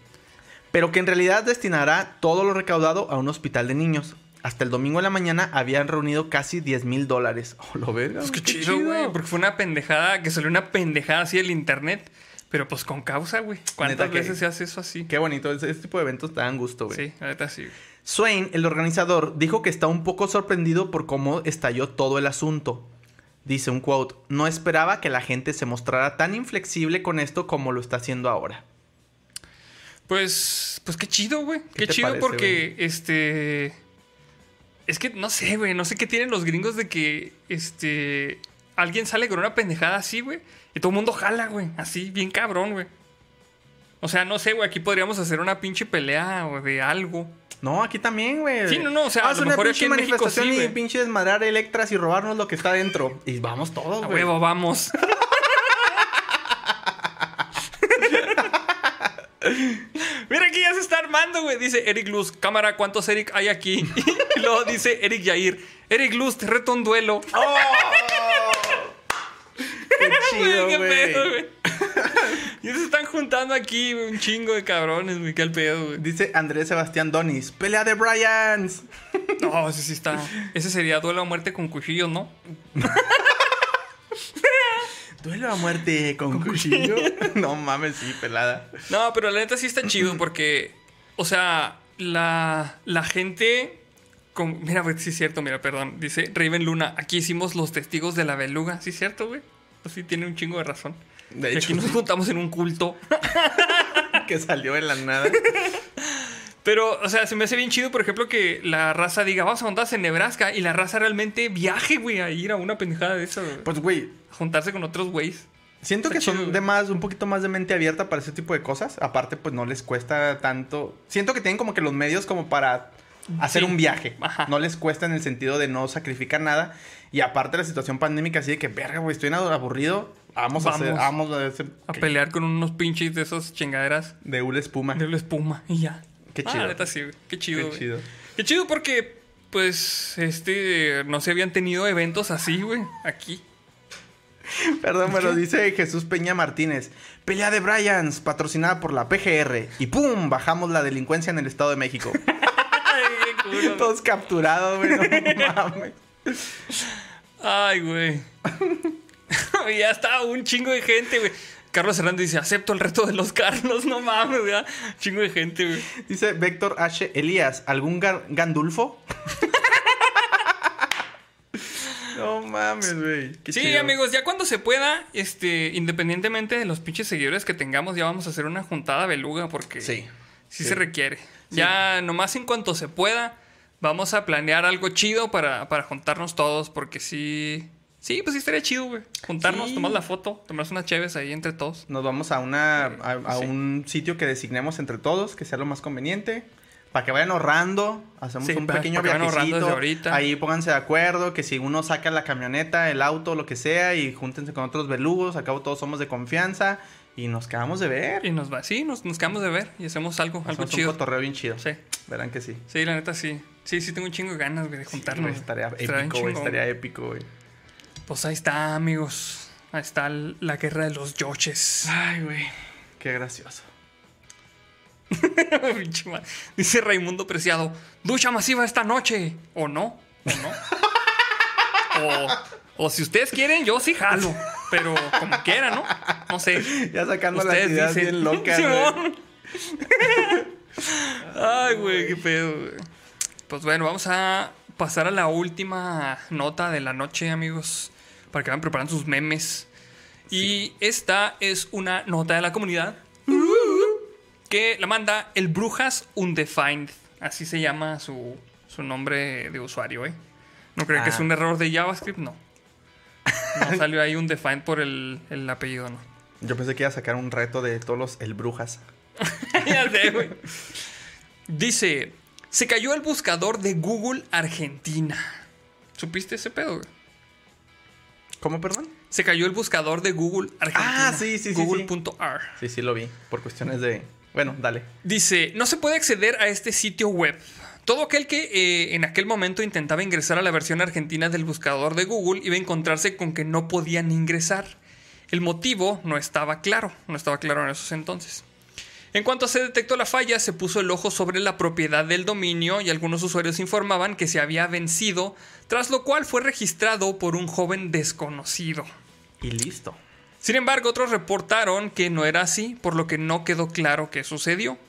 Pero que en realidad destinará todo lo recaudado a un hospital de niños. Hasta el domingo en la mañana habían reunido casi 10 mil dólares. Oh, lo verga. Pues qué, qué chido, güey. Porque fue una pendejada, que salió una pendejada así del internet. Pero pues con causa, güey. ¿Cuántas que- veces se hace eso así? Qué bonito. Este tipo de eventos te dan gusto, güey. Sí, la neta sí. güey. Swain, el organizador, dijo que está un poco sorprendido por cómo estalló todo el asunto. Dice un quote, no esperaba que la gente se mostrara tan inflexible con esto como lo está haciendo ahora. Pues, pues qué chido, güey. ¿Qué chido parece, porque, este... Es que no sé, güey. No sé qué tienen los gringos de que, este... Alguien sale con una pendejada así, güey. Y todo el mundo jala, güey. Así, bien cabrón, güey. O sea, no sé, güey. Aquí podríamos hacer una pinche pelea o de algo. No, aquí también, güey. Sí, no, no, o sea, a Haz lo una mejor aquí en México manifestación sí, y pinche desmadrar Electras y robarnos lo que está dentro. Y vamos todos, A güey. huevo, vamos. Mira aquí ya se está armando, güey. Dice Eric Luz, cámara, ¿cuántos Eric hay aquí? Y luego dice Eric Yair, Eric Luz, te reto un duelo. ¡Oh! ¡Qué chido, güey! Y se están juntando aquí, un chingo de cabrones, güey. Qué al pedo, güey. Dice Andrés Sebastián Donis, pelea de Bryans. No, ese sí está. Ese sería duelo a muerte con cuchillos, ¿no? Duelo a muerte con, cuchillo. no mames, sí, pelada. No, pero la neta sí está chido porque, o sea, la, la gente... con- mira, güey, sí es cierto, mira, perdón. Dice Raven Luna, aquí hicimos los testigos de la beluga. ¿Sí es cierto, güey? Pues sí, tiene un chingo de razón. De hecho, aquí nos juntamos en un culto. que salió de la nada. Pero, o sea, se me hace bien chido, por ejemplo, que la raza diga, vamos a juntarse en Nebraska y la raza realmente viaje, güey, a ir a una pendejada de eso. Pues, güey, A juntarse con otros güeyes. siento Está que chido, son güey. de más, un poquito más de mente abierta para ese tipo de cosas. Aparte, pues no les cuesta tanto. Siento que tienen como que los medios como para hacer Sí. un viaje. Ajá. No les cuesta en el sentido de no sacrificar nada. Y aparte la situación pandémica, así de que, verga, güey, estoy aburrido. Vamos, a hacer, Vamos. a hacer A pelear con unos pinches de esas chingaderas de hule espuma. de la espuma y ya. Qué Ah, chido. la neta sí. Qué chido, Qué güey. chido. Qué chido porque, pues, este, no se habían tenido eventos así, güey, aquí. Perdón, me lo dice Jesús Peña Martínez. Pelea de Bryans, patrocinada por la PGR. Y ¡pum! Bajamos la delincuencia en el Estado de México. Ay. Todos capturados, güey. No mames. Ay, güey. Y ya está un chingo de gente, güey. Carlos Hernández dice, acepto el reto de los Carlos, no mames, güey. Chingo de gente, güey. Dice Víctor H. Elías, ¿algún Gandulfo? no mames, güey. Sí, chido. amigos, ya cuando se pueda, este, independientemente de los pinches seguidores que tengamos, ya vamos a hacer una juntada beluga porque Sí. sí, Sí. se requiere. Ya nomás en cuanto se pueda, vamos a planear algo chido para, para juntarnos todos porque sí... Sí, pues sí estaría chido, güey. Juntarnos, Sí. tomar la foto, tomarnos unas cheves ahí entre todos. Nos vamos a una a, a Sí. un sitio que designemos entre todos, que sea lo más conveniente. Para que vayan ahorrando, hacemos Sí, un para- pequeño para viajecito. ahorita. Ahí pónganse de acuerdo, que si uno saca la camioneta, el auto, lo que sea, y júntense con otros belugos, acabo todos somos de confianza y nos quedamos de ver. Y nos va, sí, nos, nos quedamos de ver y hacemos algo, algo Hacemos un chido. cotorreo bien chido. Sí, Verán que sí. sí, la neta sí. Sí, sí tengo un chingo de ganas, güey, de juntarnos. Güey, estaría. Estaría épico, güey. Estaría épico, güey. Pues ahí está, amigos. Ahí está la guerra de los yoches. Ay, güey. Qué gracioso. Dice Raimundo Preciado, ducha masiva esta noche. ¿O no? ¿O no? o, o si ustedes quieren, yo sí jalo. Pero como quieran, ¿no? No sé. Ya sacando las ideas dicen. bien locas. Ay, güey, qué pedo, güey. Pues bueno, vamos a pasar a la última nota de la noche, amigos. Para que vayan preparando sus memes. Y esta es una nota de la comunidad que la manda el Brujas Undefined. Así se llama su, su nombre de usuario, ¿eh? ¿No creen que Ah. es un error de JavaScript? No. No salió ahí Undefined por el, el apellido, ¿no? Yo pensé que iba a sacar un reto de todos los el brujas. Ya sé, güey. Dice, se cayó el buscador de Google Argentina. ¿Supiste ese pedo, güey? ¿Cómo, perdón? Se cayó el buscador de Google Argentina. Ah, sí, sí, sí, Google.ar. Sí, sí lo vi. Por cuestiones de. Bueno, dale. Dice, no se puede acceder a este sitio web. Todo aquel que eh, en aquel momento intentaba ingresar a la versión argentina del buscador de Google iba a encontrarse con que no podían ingresar. El motivo no estaba claro, no estaba claro en esos entonces. En cuanto se detectó la falla, se puso el ojo sobre la propiedad del dominio y algunos usuarios informaban que se había vencido, tras lo cual fue registrado por un joven desconocido. Y listo. Sin embargo, otros reportaron que no era así, por lo que no quedó claro qué sucedió.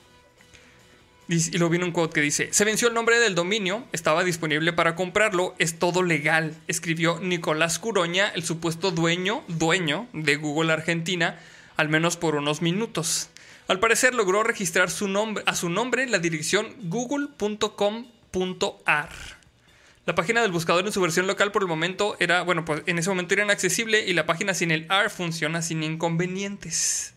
Y lo vino un quote que dice, se venció el nombre del dominio, estaba disponible para comprarlo, es todo legal, escribió Nicolás Curoña, el supuesto dueño, dueño de Google Argentina, al menos por unos minutos. Al parecer logró registrar su nombre, a su nombre la dirección google.com.ar. La página del buscador en su versión local por el momento era, bueno, pues en ese momento era inaccesible y la página sin el AR funciona sin inconvenientes.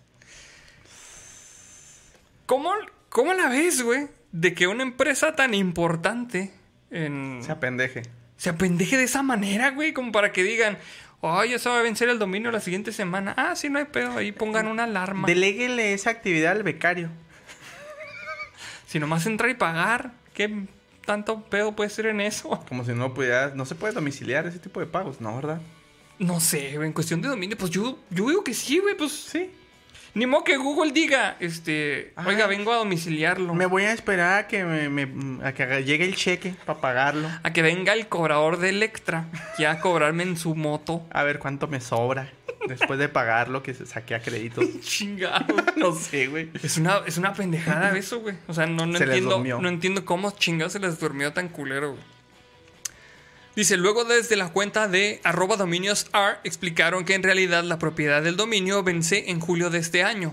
¿Cómo, cómo la ves, güey? De que una empresa tan importante en... Se apendeje. se apendeje de esa manera, güey, como para que digan, ay, ya se va a vencer el dominio la siguiente semana. Ah, sí, no hay pedo, ahí pongan una alarma. Deléguele esa actividad al becario. Si nomás entrar y pagar, ¿qué tanto pedo puede ser en eso? Como si no pudiera, no se puede domiciliar ese tipo de pagos, ¿no, verdad? No sé, en cuestión de dominio, pues yo, yo digo que sí, güey, pues Sí. Ni modo que Google diga, este, Ay. oiga, vengo a domiciliarlo. Me voy a esperar a que me, me- a que llegue el cheque para pagarlo. A que venga el cobrador de Electra, ya a cobrarme en su moto. A ver cuánto me sobra después de pagar lo que saqué a créditos. Chingado. no sé, güey. Es una, es una pendejada eso, güey. O sea, no, no entiendo. No entiendo cómo chingados se les durmió tan culero, güey. Dice, luego desde la cuenta de arroba dominios R explicaron que en realidad la propiedad del dominio vence en julio de este año.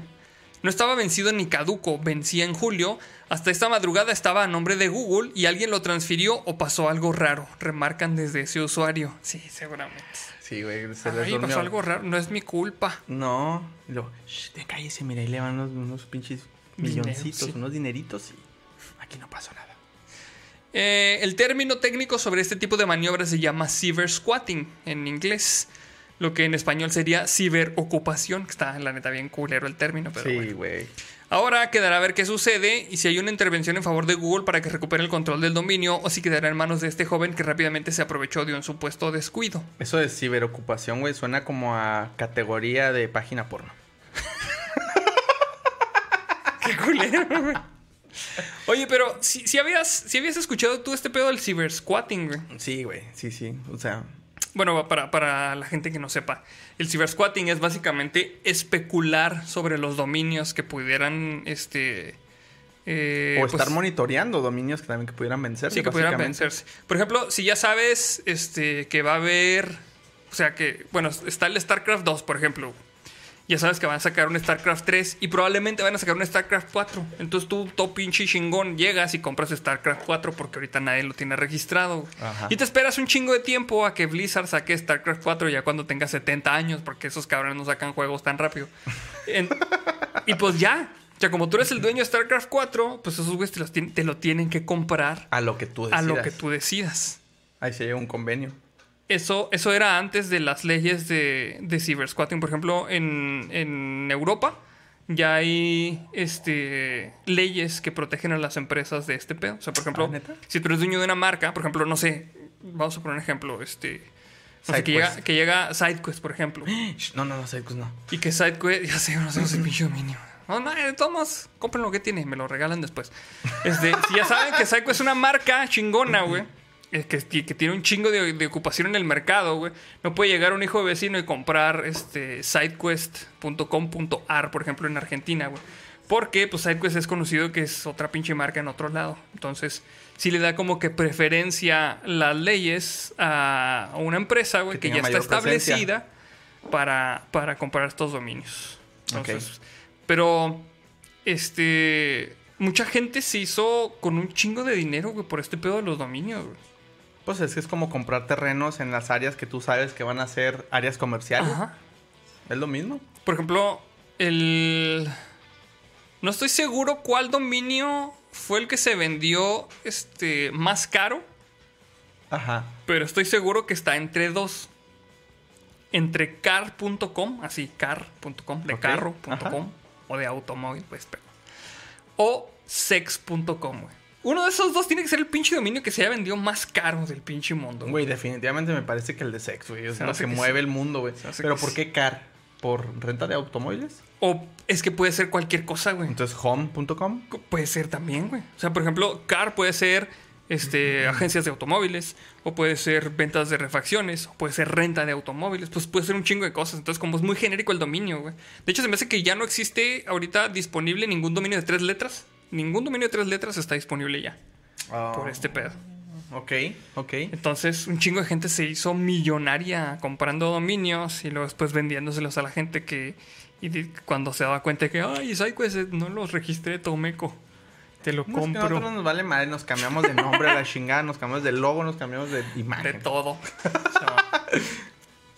No estaba vencido ni caduco, vencía en julio. Hasta esta madrugada estaba a nombre de Google y alguien lo transfirió o pasó algo raro. Remarcan desde ese usuario. Sí, seguramente. Sí, güey, se les Ay, durmió. pasó algo raro. No es mi culpa. No. Luego, shh, de cállese, mira, ahí le van unos, unos pinches Dinero, milloncitos, sí. unos dineritos y aquí no pasó nada. Eh, el término técnico sobre este tipo de maniobras se llama cyber squatting en inglés. Lo que en español sería ciberocupación. que Está, la neta, bien culero el término, pero sí, bueno. güey. Ahora quedará a ver qué sucede y si hay una intervención en favor de Google para que recupere el control del dominio o si quedará en manos de este joven que rápidamente se aprovechó de un supuesto descuido. Eso de ciberocupación, güey, suena como a categoría de página porno. Qué culero, güey. Oye, pero si, si habías, si habías escuchado tú este pedo del cyber squatting, güey. Sí, güey, sí, sí. O sea, Bueno, para, para la gente que no sepa, el cybersquatting es básicamente especular sobre los dominios que pudieran, este... eh, o pues, estar monitoreando dominios que también que pudieran vencerse. Sí, que pudieran vencerse. Por ejemplo, si ya sabes este, que va a haber... O sea, que, bueno, está el StarCraft 2, por ejemplo. Ya sabes que van a sacar un StarCraft 3 y probablemente van a sacar un StarCraft 4. Entonces tú, todo pinche chingón, llegas y compras StarCraft 4 porque ahorita nadie lo tiene registrado. Ajá. Y te esperas un chingo de tiempo a que Blizzard saque StarCraft 4 ya cuando tenga 70 años, porque esos cabrones no sacan juegos tan rápido. En- y pues ya. O sea, como tú eres el dueño de StarCraft 4, pues esos güeyes te, te lo tienen que comprar A lo que tú a decidas. lo que tú decidas. Ahí se llega un convenio. Eso, eso era antes de las leyes de, de cibersquatting. Por ejemplo, en, en Europa ya hay este, leyes que protegen a las empresas de este pedo. O sea, por ejemplo, ¿Ah, si tú eres dueño de una marca, por ejemplo, no sé, vamos a poner un ejemplo, este... Que, SideQuest. llega, que llega SideQuest, por ejemplo. No, no, no, pues no. Y que SideQuest, ya sé, no sé, ese pinche dominio. No, no, tomas, compren lo que tiene, me lo regalan después. Este, si ya saben que SideQuest es una marca chingona, güey. Eh, Que, que tiene un chingo de, de ocupación en el mercado, güey. No puede llegar un hijo de vecino y comprar este sidequest.com.ar, por ejemplo, en Argentina, güey. Porque, pues, SideQuest es conocido que es otra pinche marca en otro lado. Entonces, sí le da como que preferencia las leyes a una empresa, güey, Que que, ya está establecida para, para comprar estos dominios. Entonces, Pero, este. Mucha gente se hizo con un chingo de dinero, güey, por este pedo de los dominios, güey. Pues es que es como comprar terrenos en las áreas que tú sabes que van a ser áreas comerciales. Ajá. Es lo mismo. Por ejemplo, el. No estoy seguro cuál dominio fue el que se vendió este, más caro, Ajá. pero estoy seguro que está entre dos. Entre car.com, así, car.com, de carro.com, o de automóvil, pues, pero. O sex.com, güey. Uno de esos dos tiene que ser el pinche dominio que se haya vendido más caro del pinche mundo. Güey, definitivamente me parece que el de sex, güey. Es Se lo que que mueve sí. el mundo, güey. Pero ¿por qué car? ¿Por renta de automóviles? O es que puede ser cualquier cosa, güey. Entonces, home.com. Puede ser también, güey. O sea, por ejemplo, car puede ser este, agencias de automóviles, o puede ser ventas de refacciones, o puede ser renta de automóviles, pues puede ser un chingo de cosas. Entonces, como es muy genérico el dominio, güey. De hecho, se me hace que ya no existe ahorita disponible ningún dominio de tres letras. Ningún dominio de tres letras está disponible ya por este pedo. Ok, ok. Entonces, un chingo de gente se hizo millonaria comprando dominios y luego después vendiéndoselos a la gente que Y cuando se daba cuenta de que, ay, eh, no los registré, Tomeco. Te lo No, es que compro. nos vale madre, nos cambiamos de nombre a la chingada, nos cambiamos de logo, nos cambiamos de De imagen. todo. O sea,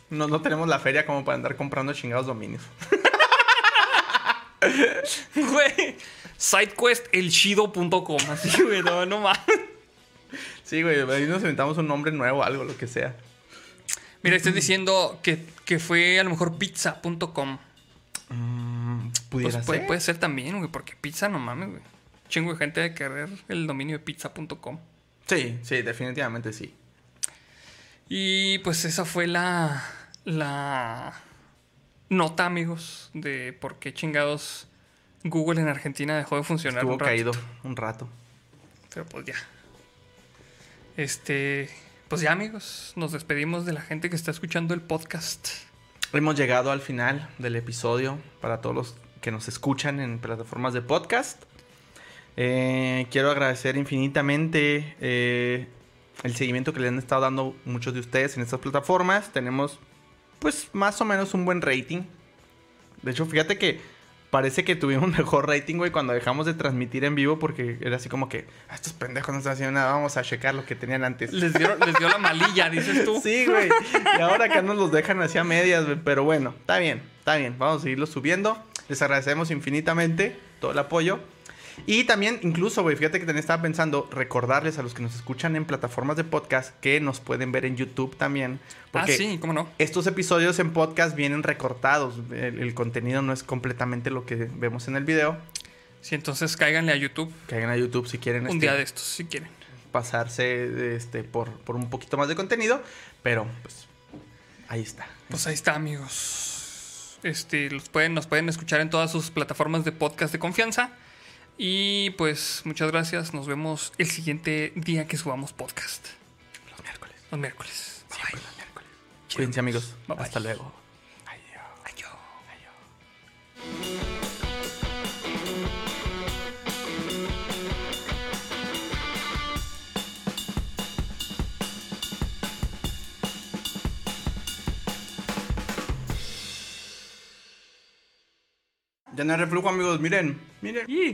No, no tenemos la feria como para andar comprando chingados dominios. Güey, sidequestelchido.com. Así, güey, no, no mames. Sí, güey, ahí nos inventamos un nombre nuevo, algo, lo que sea. Mira, estás diciendo que, que fue a lo mejor pizza.com. Mm, ¿Pudiera Pues puede, puede ser también, güey, porque pizza no mames, güey. Chingo de gente de querer el dominio de pizza.com. Sí, sí, definitivamente sí. Y pues esa fue la, la nota, amigos, de por qué chingados Google en Argentina dejó de funcionar. Estuvo un rato. caído un rato. Pero pues ya. Este, pues ya, amigos, nos despedimos de la gente que está escuchando el podcast. Hemos llegado al final del episodio para todos los que nos escuchan en plataformas de podcast. Eh, quiero agradecer infinitamente eh, el seguimiento que le han estado dando muchos de ustedes en estas plataformas. Tenemos pues más o menos un buen rating. De hecho, fíjate que parece que tuvimos mejor rating, güey, cuando dejamos de transmitir en vivo porque era así como que, "Ah, estos pendejos no están haciendo nada, vamos a checar lo que tenían antes. Les dio, les dio la malilla, dices tú. Sí, güey. Y ahora acá nos los dejan así a medias, güey. Pero bueno, está bien, está bien. Vamos a seguirlo subiendo. Les agradecemos infinitamente todo el apoyo. Y también, incluso, güey, fíjate que también estaba pensando recordarles a los que nos escuchan en plataformas de podcast que nos pueden ver en YouTube también. Porque ah, sí, cómo no. estos episodios en podcast vienen recortados. El, el contenido no es completamente lo que vemos en el video. Sí, entonces cáiganle a YouTube Caigan a YouTube si quieren un este, día de estos, si quieren. pasarse este, por, por un poquito más de contenido. Pero, pues, ahí está. Pues ahí está, amigos. Este, los pueden, nos pueden escuchar en todas sus plataformas de podcast de confianza. Y pues muchas gracias. Nos vemos el siguiente día que subamos podcast. Los miércoles. Los miércoles. Siempre los miércoles. Cuídense, amigos. Bye, bye. Hasta luego. Adiós. Ya no hay reflujo, amigos. Miren, miren. Y-